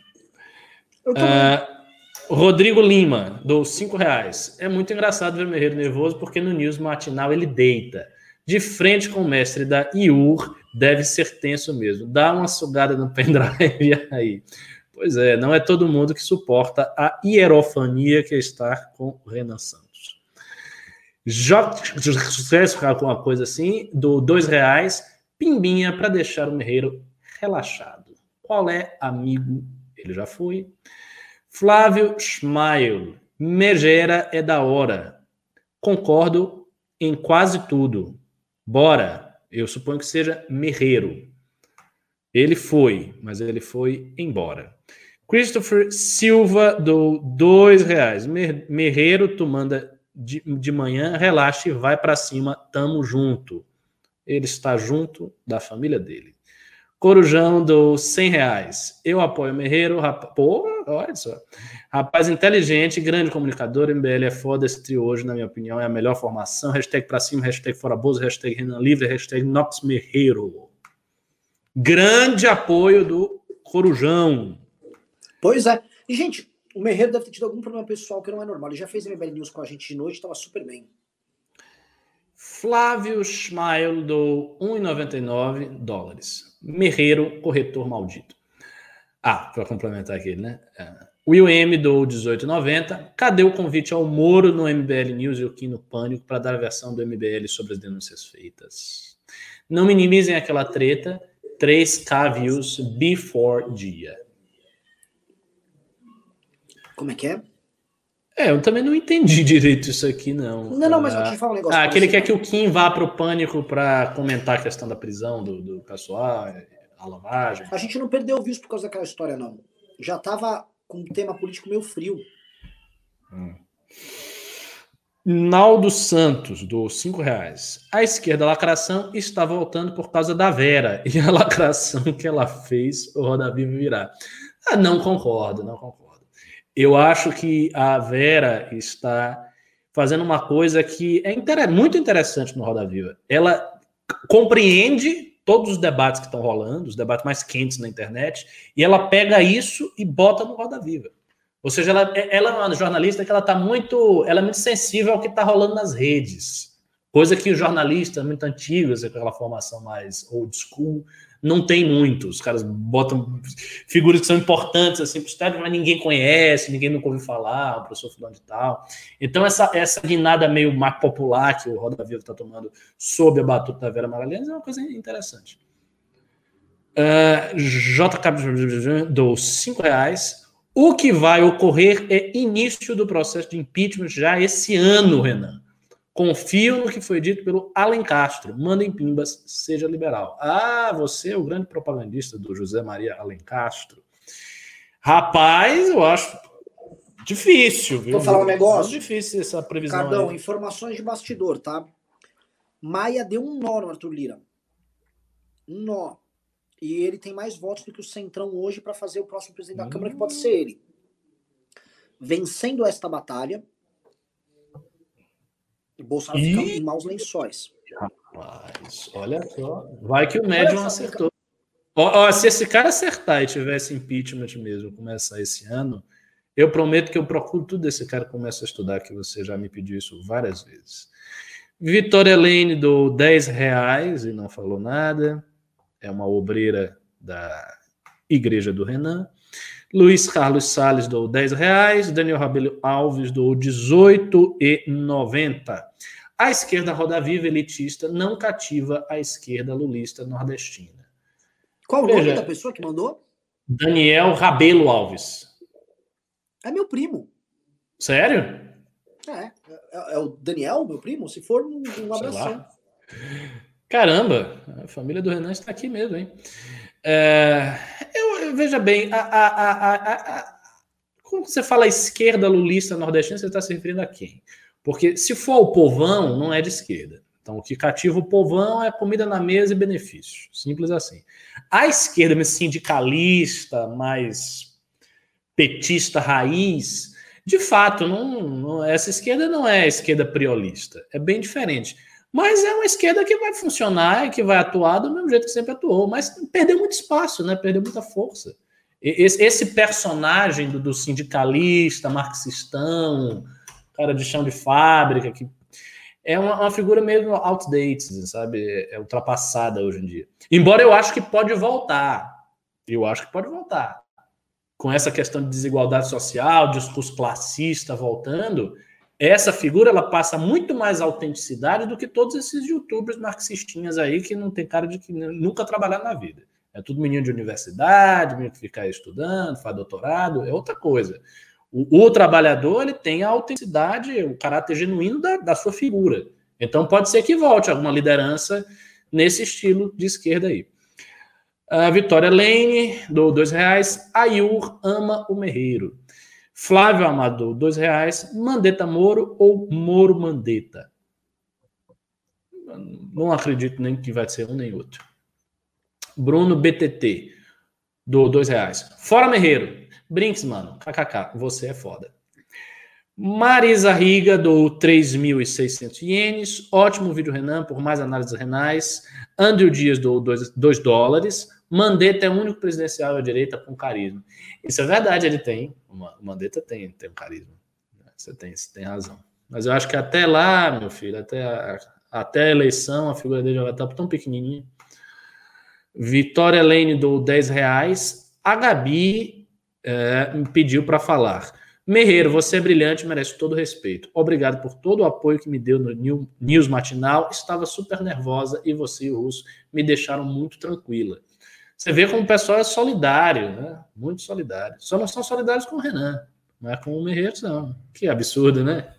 Speaker 3: Uh, Rodrigo Lima, dou cinco reais. É muito engraçado ver o Merreiro nervoso porque no News Matinal ele deita. De frente com o mestre da IUR, deve ser tenso mesmo. Dá uma sugada no pendrive aí. Pois é, não é todo mundo que suporta a hierofania que é estar com Renan Santos. Sucesso com uma coisa assim, do dois reais, pimbinha para deixar o Merreiro relaxado. Qual é, amigo? Ele já foi. Flávio Schmail. Megera é da hora. Concordo em quase tudo. Bora. Eu suponho que seja Merreiro. Ele foi, mas ele foi embora. Christopher Silva do dois reais. Merreiro, tu manda de, de manhã, relaxa e vai para cima, tamo junto. Ele está junto da família dele. Corujão do 100 reais. Eu apoio Merreiro. Pô, olha só. Rapaz inteligente, grande comunicador. MBL é foda. Esse trio hoje, na minha opinião, é a melhor formação. Hashtag pra cima, hashtag fora Bozo, hashtag Renan Livre, hashtag Nox Merreiro. Grande apoio do Corujão.
Speaker 1: Pois é. E, gente, o Merreiro deve ter tido algum problema pessoal que não é normal. Ele já fez MBL News com a gente de noite, estava super bem.
Speaker 3: Flávio Schmail do 1,99 dólares. Merreiro, corretor maldito. Ah, para complementar aqui, né? É. Will M do 1890. Cadê o convite ao Moro no MBL News e o Kim no Pânico para dar a versão do MBL sobre as denúncias feitas? Não minimizem aquela treta. 3K views before dia.
Speaker 1: Como é que é?
Speaker 3: É, eu também não entendi direito isso aqui, não.
Speaker 1: Não, não, mas eu te falar um negócio.
Speaker 3: Ah, aquele quer que o Kim vá para o pânico para comentar a questão da prisão do, do pessoal, a lavagem.
Speaker 1: A gente não perdeu views por causa daquela história, não. Já tava com um tema político meio frio.
Speaker 3: Hum. Naldo Santos, do cinco reais. A esquerda lacração está voltando por causa da Vera e a lacração que ela fez o Roda Viva virar. Ah, não concordo, não concordo. Eu acho que a Vera está fazendo uma coisa que é inter... muito interessante no Roda Viva. Ela compreende todos os debates que estão rolando, os debates mais quentes na internet, e ela pega isso e bota no Roda Viva. Ou seja, ela, ela é uma jornalista que ela está muito, ela é muito sensível ao que está rolando nas redes. Coisa que os jornalistas muito antigos, aquela formação mais old school, não tem muito. Os caras botam figuras que são importantes assim para os técnicos, mas ninguém conhece, ninguém nunca ouviu falar, o professor fulano de tal. Então, essa, essa guinada meio mais popular que o Roda Viva está tomando sob a batuta da Vera Magalhães é uma coisa interessante. Uh, JK do cinco reais. O que vai ocorrer é início do processo de impeachment já esse ano, Renan. Confio no que foi dito pelo Alan Castro. Mandem pimbas, seja liberal. Ah, você é o grande propagandista do José Maria Alan Castro. Rapaz, eu acho difícil, viu?
Speaker 1: Vou falar um negócio.
Speaker 3: Difícil essa previsão.
Speaker 1: Cardão, aí. informações de bastidor, tá? Maia deu um nó no Arthur Lira. Um nó. E ele tem mais votos do que o Centrão hoje para fazer o próximo presidente da hum. Câmara, que pode ser ele. Vencendo esta batalha, o Bolsonaro e... fica em maus lençóis.
Speaker 3: Rapaz, olha só. Vai que o médium acertou. Ó, ó, se esse cara acertar e tivesse impeachment mesmo, começar esse ano, eu prometo que eu procuro tudo desse cara começa a estudar, que você já me pediu isso várias vezes. Vitória Lane do 10 reais e não falou nada. É uma obreira da Igreja do Renan. Luiz Carlos Salles do 10 reais, Daniel Rabelo Alves do 18,90. A esquerda Roda Viva elitista não cativa a esquerda lulista nordestina.
Speaker 1: Qual o nome da pessoa que mandou?
Speaker 3: Daniel Rabelo Alves.
Speaker 1: É meu primo.
Speaker 3: Sério?
Speaker 1: É, é, é o Daniel, meu primo? Se for, um, um abração.
Speaker 3: Caramba, a família do Renan está aqui mesmo, hein? É, eu, veja bem, a, a, a, quando você fala esquerda lulista nordestina, você está se referindo a quem? Porque se for o povão, não é de esquerda. Então, o que cativa o povão é comida na mesa e benefícios. Simples assim. A esquerda mais sindicalista, mais petista raiz, de fato, não, não, essa esquerda não é a esquerda priolista. É bem diferente. Mas é uma esquerda que vai funcionar e que vai atuar do mesmo jeito que sempre atuou, mas perdeu muito espaço, né? Perdeu muita força. Esse, personagem do, do, sindicalista, marxistão, cara de chão de fábrica, que é uma, uma, figura meio outdated, sabe? É ultrapassada hoje em dia. Embora eu acho que pode voltar. Eu acho que pode voltar. com essa questão de desigualdade social, discurso classista voltando, essa figura ela passa muito mais autenticidade do que todos esses youtubers marxistinhas aí que não tem cara de que nunca trabalharam na vida. É tudo menino de universidade, menino que fica estudando, faz doutorado, é outra coisa. O, o, trabalhador ele tem a autenticidade, o caráter genuíno da, da sua figura. Então pode ser que volte alguma liderança nesse estilo de esquerda aí. A Vitória Lane, do dois reais. Ayur ama o Merreiro. Flávio Amador, dois reais. Mandeta Moro ou Moro Mandeta? Não acredito nem que vai ser um nem outro. Bruno BTT, do dois reais. Fora Merreiro. Brinks, mano. KKK, você é foda. Marisa Riga, do 3.600 ienes. Ótimo vídeo, Renan, por mais análises renais. Andrew Dias, do 2 dólares. Mandetta é o único presidencial à direita com carisma. Isso é verdade, ele tem. O Mandetta tem, tem um carisma. Você tem, você tem razão. Mas eu acho que até lá, meu filho, até a, até a eleição, a figura dele já vai estar tão pequenininha. Vitória Lane do 10 reais. A Gabi é, me pediu para falar. Merreiro, você é brilhante, merece todo o respeito. Obrigado por todo o apoio que me deu no News Matinal. Estava super nervosa e você e o Russo me deixaram muito tranquila. Você vê como o pessoal é solidário, né? Muito solidário. Só não são solidários com o Renan, não é com o Merreiros, não. Que absurdo, né?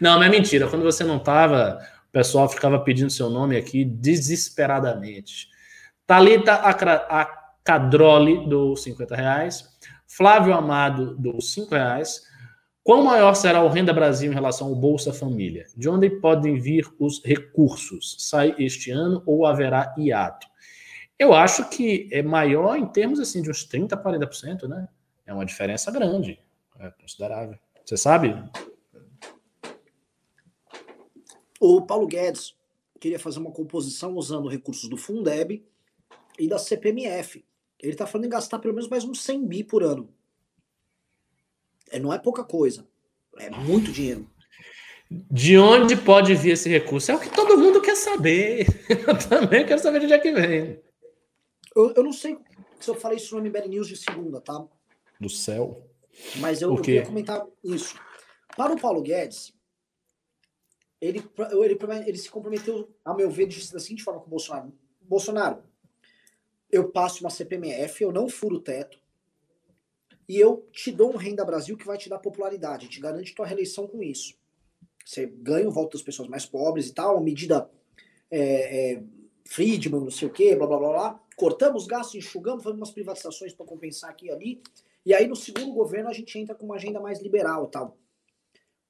Speaker 3: Não, mas é mentira. Quando você não estava, o pessoal ficava pedindo seu nome aqui desesperadamente. Talita Acadroli, do 50 reais. Flávio Amado, do 5 reais. Quão maior será o Renda Brasil em relação ao Bolsa Família? De onde podem vir os recursos? Sai este ano ou haverá hiato? Eu acho que é maior em termos assim de uns 30, 40%, né? É uma diferença grande, é considerável. Você sabe?
Speaker 1: O Paulo Guedes queria fazer uma composição usando recursos do Fundeb e da CPMF. Ele está falando em gastar pelo menos mais uns 100 bi por ano. É, não é pouca coisa. É muito dinheiro.
Speaker 3: De onde pode vir esse recurso? É o que todo mundo quer saber. Eu também quero saber de onde é que vem.
Speaker 1: Eu, eu não sei se eu falei isso no MBL News de segunda, tá?
Speaker 3: Do céu.
Speaker 1: Mas eu, eu queria comentar isso. Para o Paulo Guedes, ele, ele, ele se comprometeu, a meu ver, da seguinte forma com o Bolsonaro. Bolsonaro, eu passo uma CPMF, eu não furo o teto, e eu te dou um Renda Brasil que vai te dar popularidade, te garante tua reeleição com isso. Você ganha o voto das pessoas mais pobres e tal, uma medida é, é, Friedman, não sei o quê, blá blá blá blá cortamos gastos, enxugamos, fazemos umas privatizações para compensar aqui e ali. E aí, no segundo governo, a gente entra com uma agenda mais liberal tal.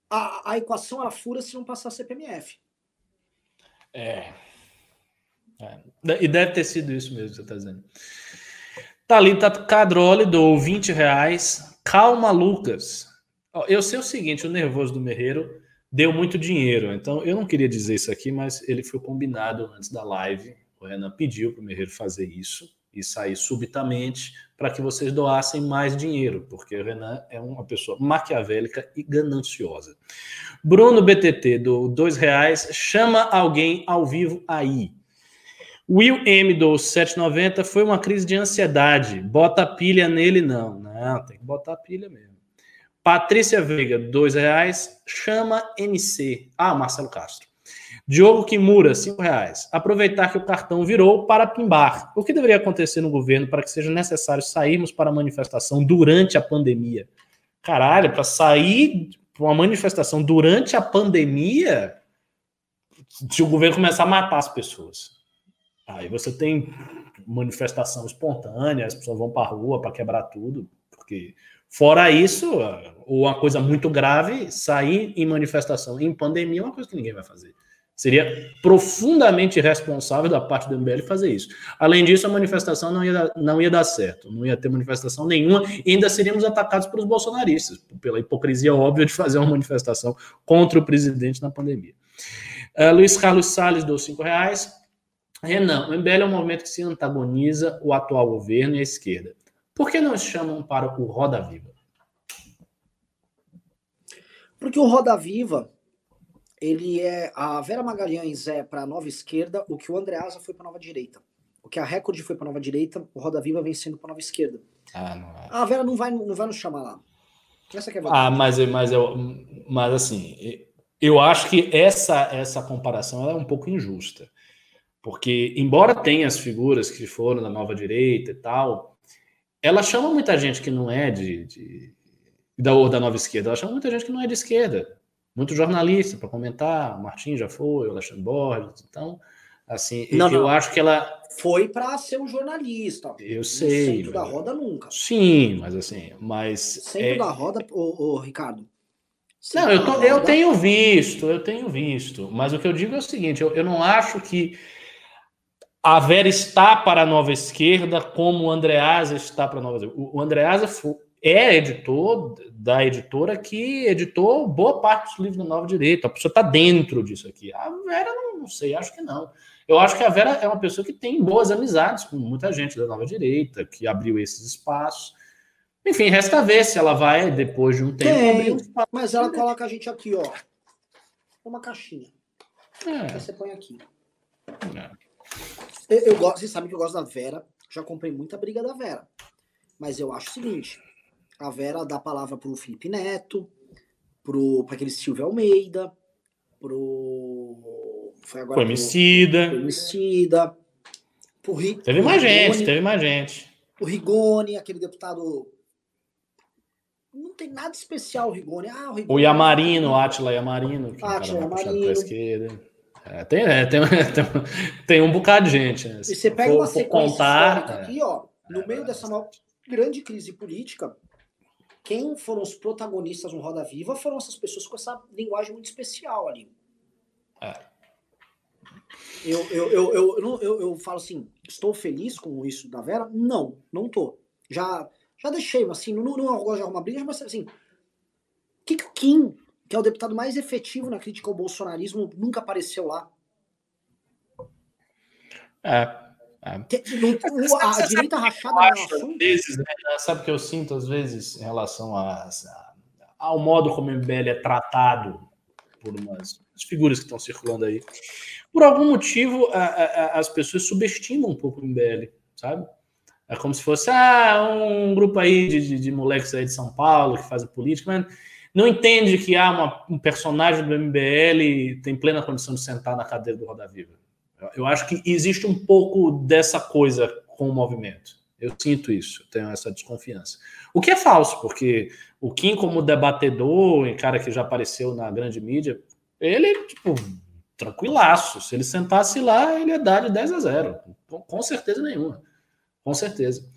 Speaker 1: A, a equação ela fura se não passar a CPMF.
Speaker 3: É. é. E deve ter sido isso mesmo que você está dizendo. Thalita Cadroli do 20 reais. Calma, Lucas. Eu sei o seguinte: o nervoso do Merreiro deu muito dinheiro. Então, eu não queria dizer isso aqui, mas ele foi combinado antes da live o Renan pediu para o Merreiro fazer isso e sair subitamente para que vocês doassem mais dinheiro, porque o Renan é uma pessoa maquiavélica e gananciosa. Bruno BTT, do dois reais, chama alguém ao vivo aí. Will M, do 790, foi uma crise de ansiedade. Bota pilha nele, não. Não, tem que botar pilha mesmo. Patrícia Veiga, dois reais, chama MC. Ah, Marcelo Castro. Diogo Kimura, cinco reais. Aproveitar que o cartão virou para pimbar. O que deveria acontecer no governo para que seja necessário sairmos para a manifestação durante a pandemia? Caralho, para sair para uma manifestação durante a pandemia, se o governo começar a matar as pessoas. Aí você tem manifestação espontânea, as pessoas vão para a rua para quebrar tudo, porque fora isso, ou uma coisa muito grave, sair em manifestação em pandemia é uma coisa que ninguém vai fazer. Seria profundamente irresponsável da parte do MBL fazer isso. Além disso, a manifestação não ia, não ia dar certo, não ia ter manifestação nenhuma e ainda seríamos atacados pelos bolsonaristas, pela hipocrisia óbvia de fazer uma manifestação contra o presidente na pandemia. Uh, Luiz Carlos Salles deu cinco reais. Renan, o MBL é um movimento que se antagoniza o atual governo e a esquerda. Por que não chamam para o Roda Viva?
Speaker 1: Porque o Roda Viva ele é. A Vera Magalhães é para a nova esquerda o que o Andreasa foi para a nova direita. Porque a Record foi para nova direita, o Roda Viva vem sendo para nova esquerda.
Speaker 3: Ah, não acho.
Speaker 1: A Vera não vai, não vai nos chamar lá. Essa que é a
Speaker 3: Ah, mas, mas, eu, mas assim, eu acho que essa, essa comparação é um pouco injusta. Porque, embora tenha as figuras que foram da nova direita e tal, ela chama muita gente que não é de, de da, da nova esquerda, ela chama muita gente que não é de esquerda. Muito jornalista para comentar, o Martim já foi, o Alexandre Borges, então, assim,
Speaker 1: Não,
Speaker 3: eu
Speaker 1: não.
Speaker 3: acho que ela.
Speaker 1: Foi para ser um jornalista.
Speaker 3: Eu sei.
Speaker 1: centro da
Speaker 3: mas-
Speaker 1: roda nunca.
Speaker 3: Sim, mas assim, mas.
Speaker 1: Centro
Speaker 3: é-
Speaker 1: da roda, ô, ô, Ricardo.
Speaker 3: Não, eu,
Speaker 1: da
Speaker 3: tô- eu tenho visto, eu tenho visto. Mas o que eu digo é o seguinte: eu, eu não acho que a Vera está para a nova esquerda como o Andreasa está para a nova esquerda. O, o Andreasa fu- é editor da editora que editou boa parte dos livros da nova direita. A pessoa está dentro disso aqui. A Vera, não, não sei, acho que não. Eu acho que a Vera é uma pessoa que tem boas amizades com muita gente da nova direita, que abriu esses espaços. Enfim, resta ver se ela vai, depois de um tempo,
Speaker 1: Tem.
Speaker 3: abrir um espaço.
Speaker 1: Mas ela coloca a gente aqui, ó. Uma caixinha.
Speaker 3: É,
Speaker 1: você põe aqui.
Speaker 3: é.
Speaker 1: Eu, eu gosto, vocês sabem que eu gosto da Vera. Já comprei muita briga da Vera. Mas eu acho o seguinte: a Vera dá a palavra pro Felipe Neto, pro para aquele Silvio Almeida, pro. Foi agora
Speaker 3: Foi
Speaker 1: pro- pro Emicida, pro Ri,
Speaker 3: Teve mais gente, teve mais gente.
Speaker 1: O Rigoni, aquele deputado. Não tem nada especial o Rigoni. Ah, o Rigoni.
Speaker 3: O Yamarino, o Atila Yamarino, é puxado
Speaker 1: Yamarino.
Speaker 3: esquerda. É, tem, é, tem, tem, tem um bocado de gente. Né?
Speaker 1: E você pega
Speaker 3: for-
Speaker 1: uma sequência
Speaker 3: contar, é.
Speaker 1: aqui, ó, no meio dessa grande crise política, quem foram os protagonistas no Roda Viva foram essas pessoas com essa linguagem muito especial ali.
Speaker 3: É.
Speaker 1: Eu, eu, eu, eu, eu, eu, falo assim, estou feliz com isso da Vera? Não, não tô. Já, já deixei, assim, não, não, não gosto de arrumar briga, mas assim, o que, que o Kim, que é o deputado mais efetivo na crítica ao bolsonarismo, nunca apareceu lá?
Speaker 3: É, é.
Speaker 1: Que- não- o- a direita rachada não é um
Speaker 3: vezes, né, sabe o que eu sinto às vezes em relação a, a- ao modo como o MBL é tratado por umas as figuras que estão circulando aí. Por algum motivo, a- a- as pessoas subestimam um pouco o MBL, sabe? É como se fosse ah, um grupo aí de, de, de moleques aí de São Paulo que fazem política, mas não entende que há uma- um personagem do MBL tem plena condição de sentar na cadeira do Roda Viva. Eu- acho que existe um pouco dessa coisa com o movimento. Eu sinto isso, tenho essa desconfiança. O que é falso, porque o Kim, como debatedor, e cara que já apareceu na grande mídia, ele, tipo, tranquilaço. Se ele sentasse lá, ele ia dar de 10 a 0. Com, com certeza nenhuma. Com certeza.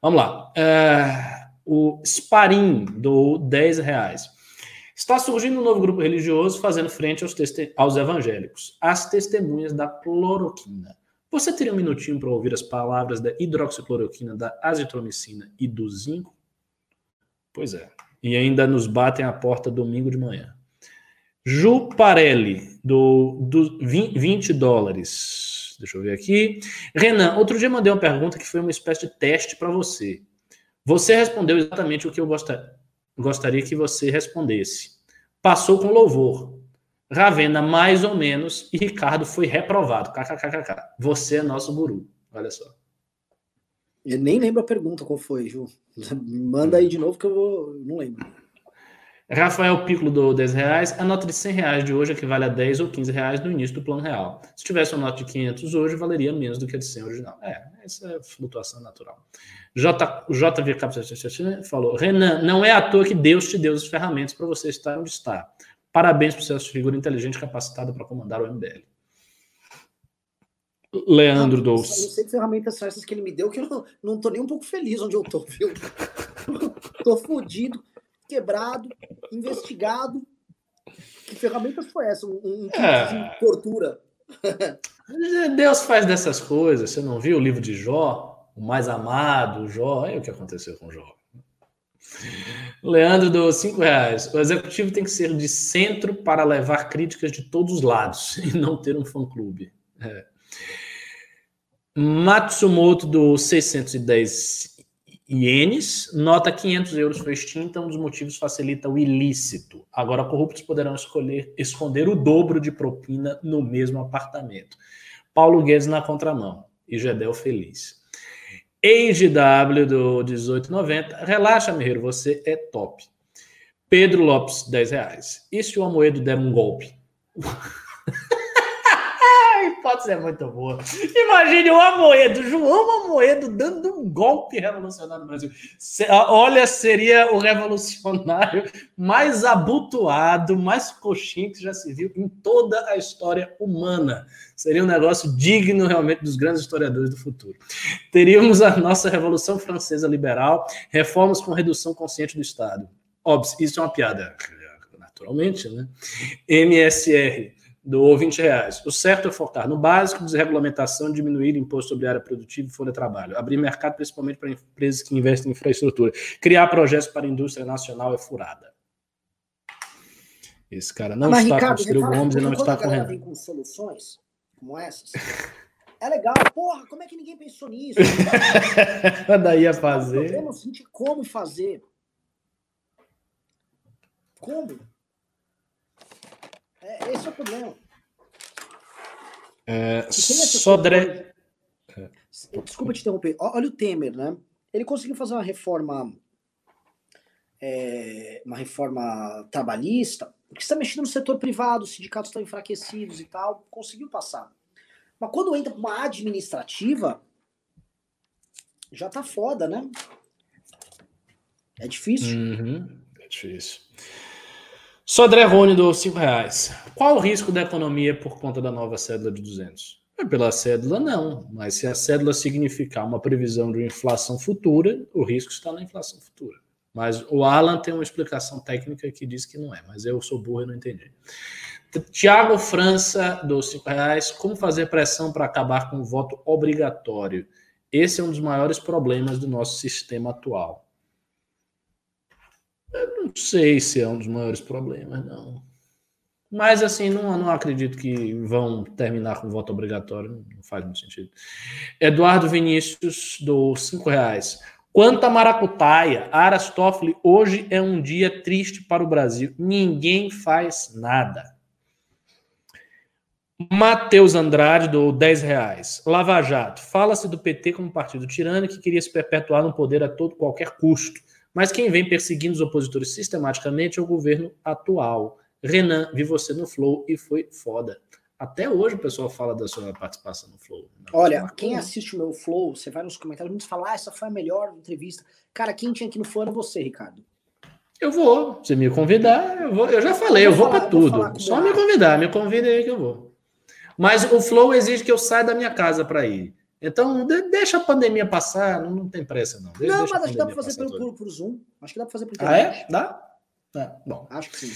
Speaker 3: Vamos lá. É, o Sparim do 10 reais. Está surgindo um novo grupo religioso fazendo frente aos, aos evangélicos, as testemunhas da cloroquina. Você teria um minutinho para ouvir as palavras da hidroxicloroquina, da azitromicina e do zinco? Pois é. E ainda nos batem a porta domingo de manhã. Ju Parelli, do, do 20, 20 dólares. Deixa eu ver aqui. Renan, outro dia mandei uma pergunta que foi uma espécie de teste para você. Você respondeu exatamente o que eu gosta- gostaria que você respondesse. Passou com louvor. Ravena, mais ou menos, e Ricardo foi reprovado. KKKKK. Você é nosso guru. Olha só.
Speaker 1: Eu nem lembro a pergunta qual foi, Ju. Manda aí de novo que eu vou. Não lembro.
Speaker 3: Rafael Piccolo do 10 reais. A nota de 100 reais de hoje equivale a 10 ou 15 reais no início do plano real. Se tivesse uma nota de 500 hoje, valeria menos do que a de 100 original. É, essa é flutuação natural. J, JV falou: Renan, não é à toa que Deus te deu as ferramentas para você estar onde está. Parabéns por ser essa figura inteligente capacitada para comandar o MBL. Leandro
Speaker 1: Eu não
Speaker 3: Dous.
Speaker 1: sei que ferramentas são essas que ele me deu, que eu não, não tô nem um pouco feliz onde eu tô, viu? tô fudido, quebrado, investigado. Que ferramentas foi essa? Um, um
Speaker 3: É.
Speaker 1: de tortura.
Speaker 3: Deus faz dessas coisas. Você não viu o livro de Jó? O mais amado, Jó. Olha o que aconteceu com Jó. Leandro do 5 reais. O executivo tem que ser de centro para levar críticas de todos os lados e não ter um fã-clube. É. Matsumoto do 610 ienes. Nota 500 euros foi extinta. Um dos motivos facilita o ilícito. Agora, corruptos poderão escolher, esconder o dobro de propina no mesmo apartamento. Paulo Guedes na contramão. e Gedel feliz. AgeW do 1890. Relaxa, Merreiro, você é top. Pedro Lopes, 10 reais. E se o Amoedo der um golpe? hipótese é muito boa. Imagine o Amoedo, João Amoedo, dando um golpe revolucionário no Brasil. Olha, seria o revolucionário mais abotoado, mais coxinho que já se viu em toda a história humana. Seria um negócio digno realmente dos grandes historiadores do futuro. Teríamos a nossa Revolução Francesa Liberal, reformas com redução consciente do Estado. Óbvio, isso é uma piada, naturalmente, né? MSR do 20 reais. O certo é focar no básico, desregulamentação, diminuir imposto sobre área produtiva e folha de trabalho, abrir mercado principalmente para empresas que investem em infraestrutura, criar projetos para a indústria nacional é furada. Esse cara não Mas, está Ricardo, com os Ciro Gomes e não está correndo. Vem
Speaker 1: com soluções como essas. É legal, porra, como é que ninguém pensou nisso?
Speaker 3: Daí ia fazer. O
Speaker 1: o seguinte, como fazer? Como? É, esse é o problema.
Speaker 3: É, Sodré.
Speaker 1: Desculpa te interromper. Olha o Temer, né? Ele conseguiu fazer uma reforma. É, uma reforma trabalhista, porque está mexendo no setor privado, os sindicatos estão enfraquecidos e tal, conseguiu passar. Mas quando entra uma administrativa, já tá foda, né? É difícil.
Speaker 3: Uhum, é difícil. Sodré Rony do 5 reais. Qual o risco da economia por conta da nova cédula de 200? É pela cédula, não. Mas se a cédula significar uma previsão de uma inflação futura, o risco está na inflação futura. Mas o Alan tem uma explicação técnica que diz que não é, mas eu sou burro e não entendi. Tiago França, dos 5 reais. Como fazer pressão para acabar com o voto obrigatório? Esse é um dos maiores problemas do nosso sistema atual. Eu não sei se é um dos maiores problemas, não. Mas, assim, não, não acredito que vão terminar com voto obrigatório, não faz muito sentido. Eduardo Vinícius, do cinco reais. A maracutaia, Aras Toffoli, hoje é um dia triste para o Brasil. Ninguém faz nada. Matheus Andrade, do 10 reais. Lava Jato. Fala-se do PT como partido tirano que queria se perpetuar no poder a todo qualquer custo. Mas quem vem perseguindo os opositores sistematicamente é o governo atual. Renan, vi você no Flow e foi foda. Até hoje o pessoal fala da sua participação no Flow.
Speaker 1: Né? Olha, quem assiste o meu Flow, você vai nos comentários, muitos falam, ah, essa foi a melhor entrevista. Cara, quem tinha aqui no Flow era você, Ricardo.
Speaker 3: Eu vou. Se me convidar, eu vou. Eu já falei, eu, vou, para tudo. Só me convidar, me convida aí que eu vou. Mas o Flow exige que eu saia da minha casa para ir. Então, deixa a pandemia passar, não, não tem pressa, não.
Speaker 1: Deixa, não, mas acho que dá para fazer pelo, por, por, Zoom. Acho que dá para fazer por
Speaker 3: internet. Ah, é? Dá? É, bom.
Speaker 1: Acho que sim.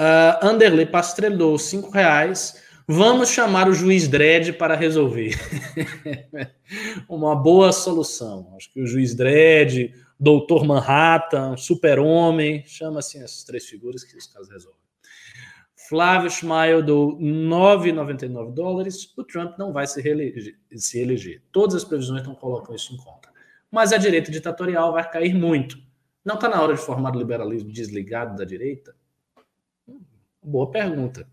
Speaker 3: Uh, Anderley Pastrelou, cinco reais. Vamos chamar o juiz Dredd para resolver. Uma boa solução. Acho que o juiz Dredd, Doutor Manhattan, Super-Homem, chama assim essas três figuras que os caras resolvem. Flávio Schmael do 9,99 dólares. O Trump não vai se, reeleger, se eleger. Todas as previsões não colocam isso em conta. Mas a direita ditatorial vai cair muito. Não está na hora de formar o liberalismo desligado da direita? Boa pergunta.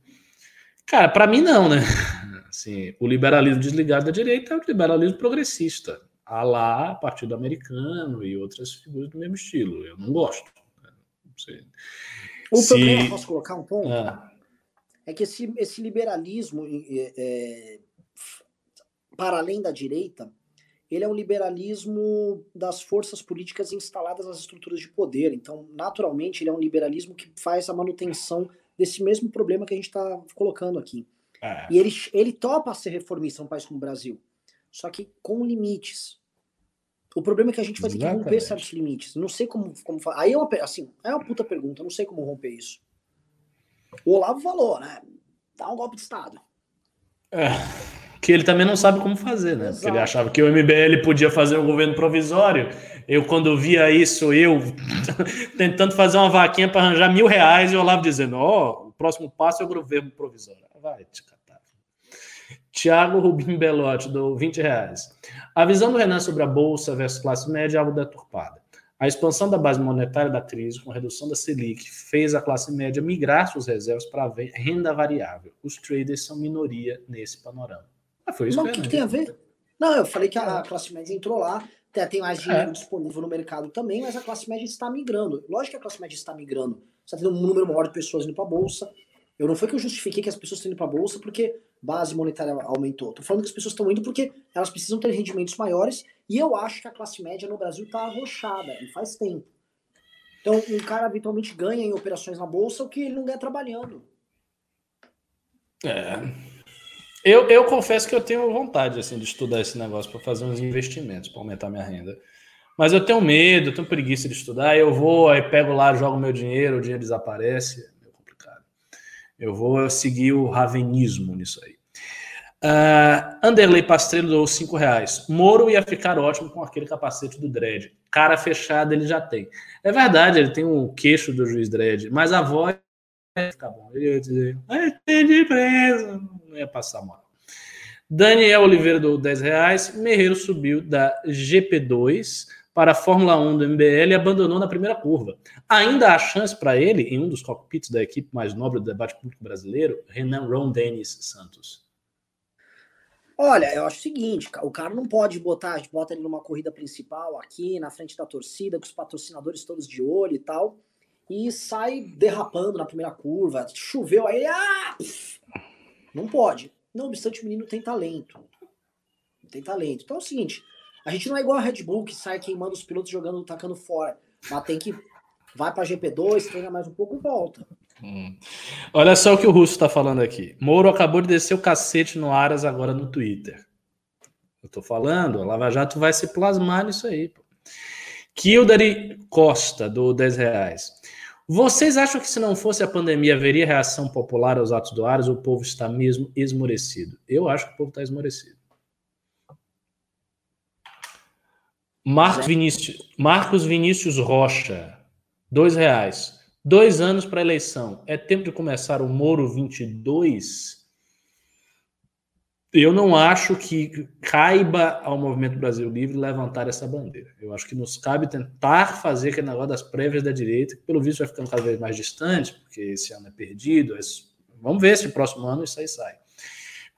Speaker 3: Cara, para mim não, né? Assim, o liberalismo desligado da direita é o liberalismo progressista. Há lá Partido Americano e outras figuras do mesmo estilo. Eu não gosto. Não
Speaker 1: sei. O Se... problema, posso colocar um ponto? Ah é que esse, esse liberalismo, é, é, para além da direita, ele é um liberalismo das forças políticas instaladas nas estruturas de poder. Então, naturalmente, ele é um liberalismo que faz a manutenção desse mesmo problema que a gente está colocando aqui. É. E ele, ele topa ser reformista um país como o Brasil, só que com limites. O problema é que a gente vai Exatamente. ter que romper certos limites. Não sei como, como Aí é uma, assim, é uma puta pergunta, não sei como romper isso. O Olavo falou, né? Dá um golpe de Estado.
Speaker 3: É, que ele também não sabe como fazer, né? Exato. Porque ele achava que o MBL podia fazer um governo provisório. Eu, quando via isso, eu tentando fazer uma vaquinha para arranjar mil reais e o Olavo dizendo: Ó, oh, o próximo passo é o governo provisório. Vai te catar. Tiago Rubim Belotti, do 20 reais. A visão do Renan sobre a Bolsa versus classe média é algo deturpada. A expansão da base monetária da crise, com a redução da Selic, fez a classe média migrar suas reservas para a renda variável. Os traders são minoria nesse panorama.
Speaker 1: Ah, foi isso Mas o que, que tem a ver? Não, eu falei que a classe média entrou lá, tem mais dinheiro é. disponível no mercado também, mas a classe média está migrando. Lógico que a classe média está migrando. Você está tendo um número maior de pessoas indo para a Bolsa. Eu não foi que eu justifiquei que as pessoas estão indo para a Bolsa porque base monetária aumentou. Estou falando que as pessoas estão indo porque elas precisam ter rendimentos maiores e eu acho que a classe média no Brasil está arrochada e faz tempo. Então, um cara habitualmente ganha em operações na Bolsa o que ele não ganha trabalhando.
Speaker 3: É. Eu, eu confesso que eu tenho vontade assim, de estudar esse negócio para fazer uns investimentos, para aumentar minha renda. Mas eu tenho medo, tenho preguiça de estudar. Eu vou, aí pego lá, jogo meu dinheiro, o dinheiro desaparece. É complicado. Eu vou seguir o ravenismo nisso aí. Uh, Anderley Pastrello deu 5 reais. Moro ia ficar ótimo com aquele capacete do Dredd. Cara fechada ele já tem. É verdade, ele tem o um queixo do juiz Dredd, mas a voz ficar bom. Ele ia dizer, entendi preso. Não ia passar mal. Daniel Oliveira do 10 reais. Merreiro subiu da GP2 para a Fórmula 1 do MBL e abandonou na primeira curva. Ainda há chance para ele, em um dos cockpits da equipe mais nobre do debate público brasileiro, Renan Ron Dennis Santos.
Speaker 1: Olha, eu acho o seguinte, o cara não pode botar, a gente bota ele numa corrida principal aqui, na frente da torcida, com os patrocinadores todos de olho e tal e sai derrapando na primeira curva. Choveu aí, ah! Não pode. Não obstante, o menino tem talento. Tem talento. Então é o seguinte: a gente não é igual a Red Bull que sai queimando os pilotos jogando, tacando fora. Mas tem que. Vai para GP2, treina mais um pouco e volta.
Speaker 3: Hum. Olha só o que o Russo está falando aqui. Moro acabou de descer o cacete no Aras agora no Twitter. Eu tô falando, a Lava Jato vai se plasmar nisso aí. Pô. Kildare Costa, do 10 reais. Vocês acham que se não fosse a pandemia haveria reação popular aos atos do Ares ou o povo está mesmo esmorecido? Eu acho que o povo está esmorecido. Marcos Vinícius, Marcos Vinícius Rocha, dois reais. Dois anos para a eleição. É tempo de começar o Moro 22? eu não acho que caiba ao Movimento Brasil Livre levantar essa bandeira. Eu acho que nos cabe tentar fazer aquele negócio das prévias da direita, que pelo visto vai ficando cada vez mais distante, porque esse ano é perdido. Vamos ver se próximo ano isso aí sai.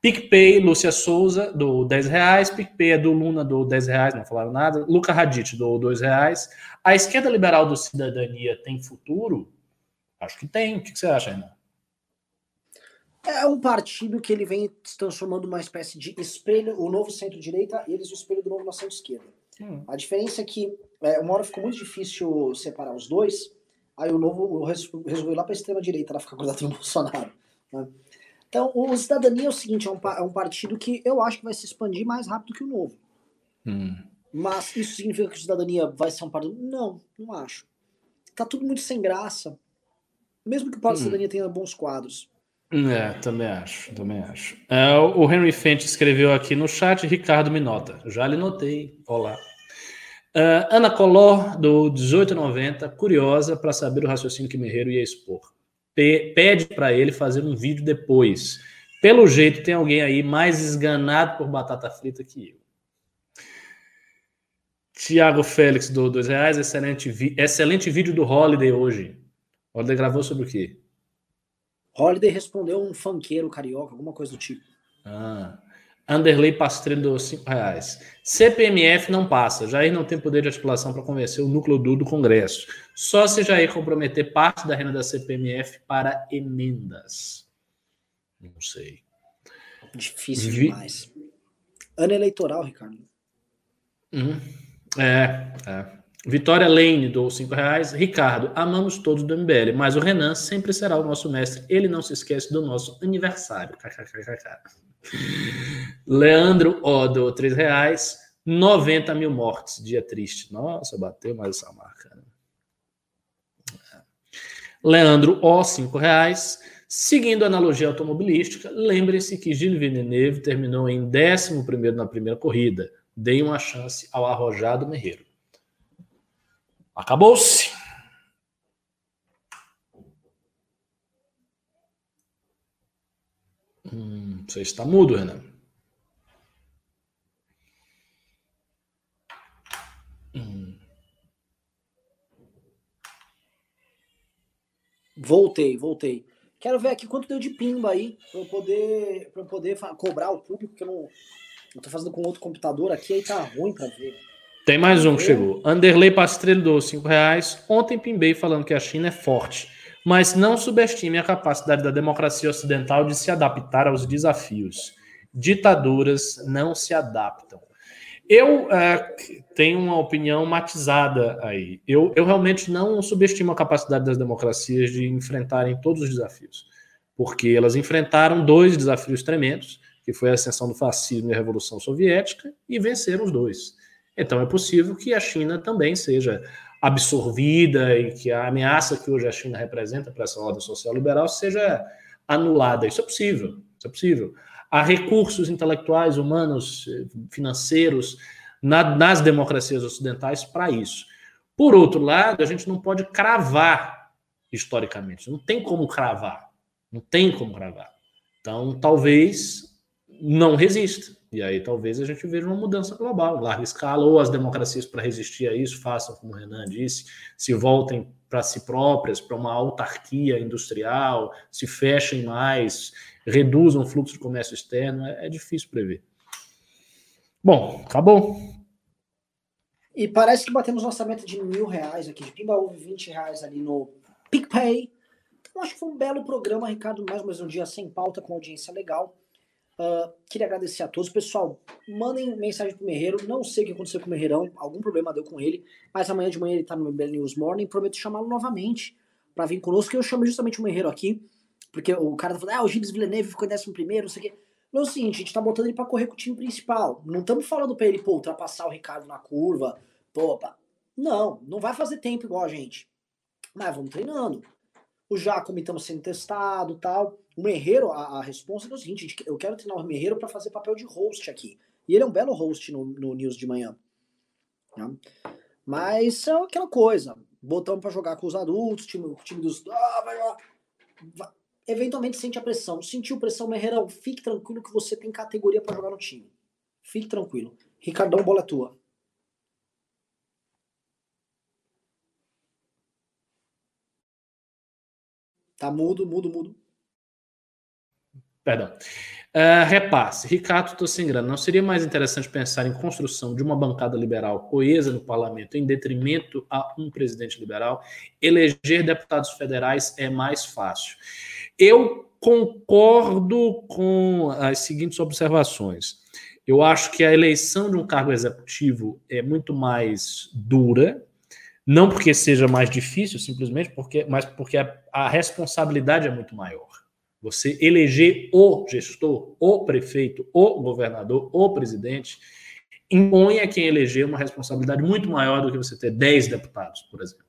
Speaker 3: PicPay, Lúcia Souza, do 10 reais. PicPay é do Luna, do 10 reais, não falaram nada. Luca Radit, do 2 reais. A esquerda liberal do Cidadania tem futuro? Acho que tem. O que você acha, Renan?
Speaker 1: É um partido que ele vem se transformando uma espécie de espelho, o novo centro-direita e eles o espelho do novo na centro-esquerda. Hum. A diferença é que é, uma hora ficou muito difícil separar os dois, aí o novo resolveu ir lá para a extrema-direita, lá ficar grudado no Bolsonaro. Né? Então, o Cidadania é o seguinte, é um, é um, partido que eu acho que vai se expandir mais rápido que o novo.
Speaker 3: Hum.
Speaker 1: Mas isso significa que o Cidadania vai ser um partido? Não, não acho. Tá tudo muito sem graça. Mesmo que o Partido hum. Cidadania tenha bons quadros.
Speaker 3: É, também acho, também acho. É, o Henry Fent escreveu aqui no chat, Ricardo me nota. Já lhe notei. Olá. Uh, Ana Color, do 1890, curiosa para saber o raciocínio que Merreiro ia expor. Pede para ele fazer um vídeo depois. Pelo jeito, tem alguém aí mais esganado por batata frita que eu. Tiago Félix, do dois reais, excelente, excelente vídeo do Holiday hoje. Holiday gravou sobre o quê?
Speaker 1: Holiday respondeu um funkeiro carioca, alguma coisa do tipo.
Speaker 3: Ah. Anderley Pastrello, 5 reais. CPMF não passa. Jair não tem poder de articulação para convencer o núcleo duro do Congresso. Só se Jair comprometer parte da renda da CPMF para emendas. Não sei.
Speaker 1: Difícil Vi... demais. Ano eleitoral, Ricardo.
Speaker 3: Uhum. É, é. Vitória Lane do cinco reais. Ricardo, amamos todos do MBL, mas o Renan sempre será o nosso mestre. Ele não se esquece do nosso aniversário. Leandro O do três reais. 90 mil mortes, dia triste. Nossa, bateu mais essa marca. Né? Leandro O, cinco reais. Seguindo a analogia automobilística, lembre-se que Gilles Villeneuve terminou em 11 na primeira corrida. Dei uma chance ao arrojado Merreiro. Acabou-se. Hum, você está mudo, Renan.
Speaker 1: Hum. Voltei, voltei. Quero ver aqui quanto deu de pimba aí, para eu poder, pra eu poder cobrar o público, que eu não, Eu tô fazendo com outro computador aqui, aí tá ruim pra ver.
Speaker 3: Tem mais um que chegou. Anderley Pastrello dou 5 reais. Ontem pimbei falando que a China é forte, mas não subestime a capacidade da democracia ocidental de se adaptar aos desafios. Ditaduras não se adaptam. Eu uh, tenho uma opinião matizada aí. Eu, eu realmente não subestimo a capacidade das democracias de enfrentarem todos os desafios, porque elas enfrentaram dois desafios tremendos, que foi a ascensão do fascismo e a Revolução Soviética, e venceram os dois. Então é possível que a China também seja absorvida e que a ameaça que hoje a China representa para essa ordem social liberal seja anulada. Isso é possível. Isso é possível. Há recursos intelectuais, humanos, financeiros na, nas democracias ocidentais para isso. Por outro lado, a gente não pode cravar historicamente. Não tem como cravar. Não tem como cravar. Então, talvez não resista. E aí talvez a gente veja uma mudança global, larga escala, ou as democracias para resistir a isso façam, como o Renan disse, se voltem para si próprias, para uma autarquia industrial, se fechem mais, reduzam o fluxo de comércio externo, é, é difícil prever. Bom, acabou.
Speaker 1: E parece que batemos nossa meta de mil reais aqui, de Pimba houve 20 reais ali no PicPay. Então acho que foi um belo programa, Ricardo, mais menos um dia sem pauta, com audiência legal. Uh, queria agradecer a todos. Pessoal, mandem mensagem pro Merreiro. Não sei o que aconteceu com o Merreirão, algum problema deu com ele, mas amanhã de manhã ele tá no MBL News Morning. Prometo chamá-lo novamente para vir conosco. Eu chamei justamente o Merreiro aqui, porque o cara tá falando, ah, o Gilles Villeneuve ficou em décimo primeiro, não sei o quê. Não é o seguinte, a gente tá botando ele pra correr com o time principal. Não estamos falando pra ele, pô, ultrapassar o Ricardo na curva. Pô. Não, não vai fazer tempo igual a gente. Mas vamos treinando. O Jacome estamos sendo testado tal. O Merreiro, a, a resposta é o seguinte: eu quero treinar o Merreiro para fazer papel de host aqui. E ele é um belo host no, no News de manhã. Né? Mas é aquela coisa: botamos para jogar com os adultos, time, o time dos. Ah, vai. Vai. Eventualmente sente a pressão. Sentiu pressão, Merreirão, fique tranquilo que você tem categoria para jogar no time. Fique tranquilo. Ricardão, bola é tua. Tá mudo, mudo, mudo.
Speaker 3: Perdão. Uh, repasse. Ricardo, estou sem grana. Não seria mais interessante pensar em construção de uma bancada liberal coesa no parlamento em detrimento a um presidente liberal? Eleger deputados federais é mais fácil. Eu concordo com as seguintes observações. Eu acho que a eleição de um cargo executivo é muito mais dura, não porque seja mais difícil, simplesmente porque, mas porque a, a responsabilidade é muito maior. Você eleger o gestor, o prefeito, o governador, o presidente, impõe a quem eleger uma responsabilidade muito maior do que você ter 10 deputados, por exemplo.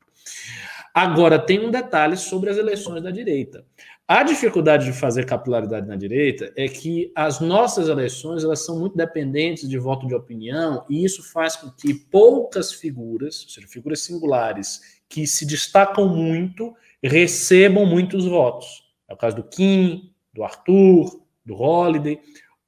Speaker 3: Agora, tem um detalhe sobre as eleições da direita. A dificuldade de fazer capilaridade na direita é que as nossas eleições elas são muito dependentes de voto de opinião e isso faz com que poucas figuras, ou seja, figuras singulares que se destacam muito, recebam muitos votos. É o caso do Kim, do Arthur, do Holiday.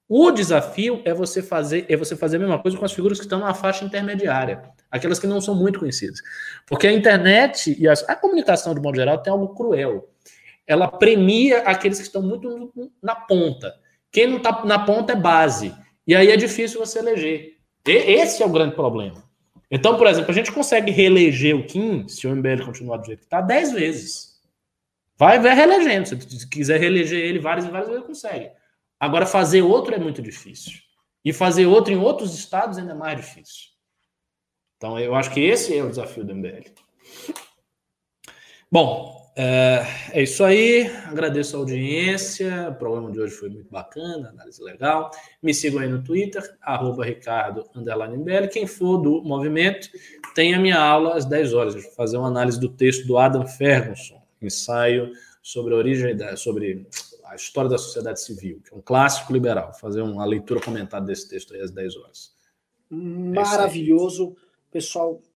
Speaker 3: O desafio é você fazer é você fazer a mesma coisa com as figuras que estão na faixa intermediária, aquelas que não são muito conhecidas. Porque a internet e a comunicação, de modo geral, tem algo cruel. Ela premia aqueles que estão muito na ponta. Quem não está na ponta é base. E aí é difícil você eleger. E esse é o grande problema. Então, por exemplo, a gente consegue reeleger o Kim, se o MBL continuar do jeito que está, 10 vezes. Vai, vai reelegendo. Se quiser reeleger ele várias e várias vezes, consegue. Agora, fazer outro é muito difícil. E fazer outro em outros estados ainda é mais difícil. Então, eu acho que esse é o desafio do MBL. Bom, é, é, isso aí. Agradeço a audiência. O programa de hoje foi muito bacana, análise legal. Me sigam aí no Twitter, arroba Ricardo. Quem for do movimento, tem a minha aula às 10 horas. Vou fazer uma análise do texto do Adam Ferguson ensaio sobre a origem da, sobre a história da sociedade civil, que é um clássico liberal. fazer uma leitura comentada desse texto aí às 10 horas.
Speaker 1: É Maravilhoso. É Pessoal,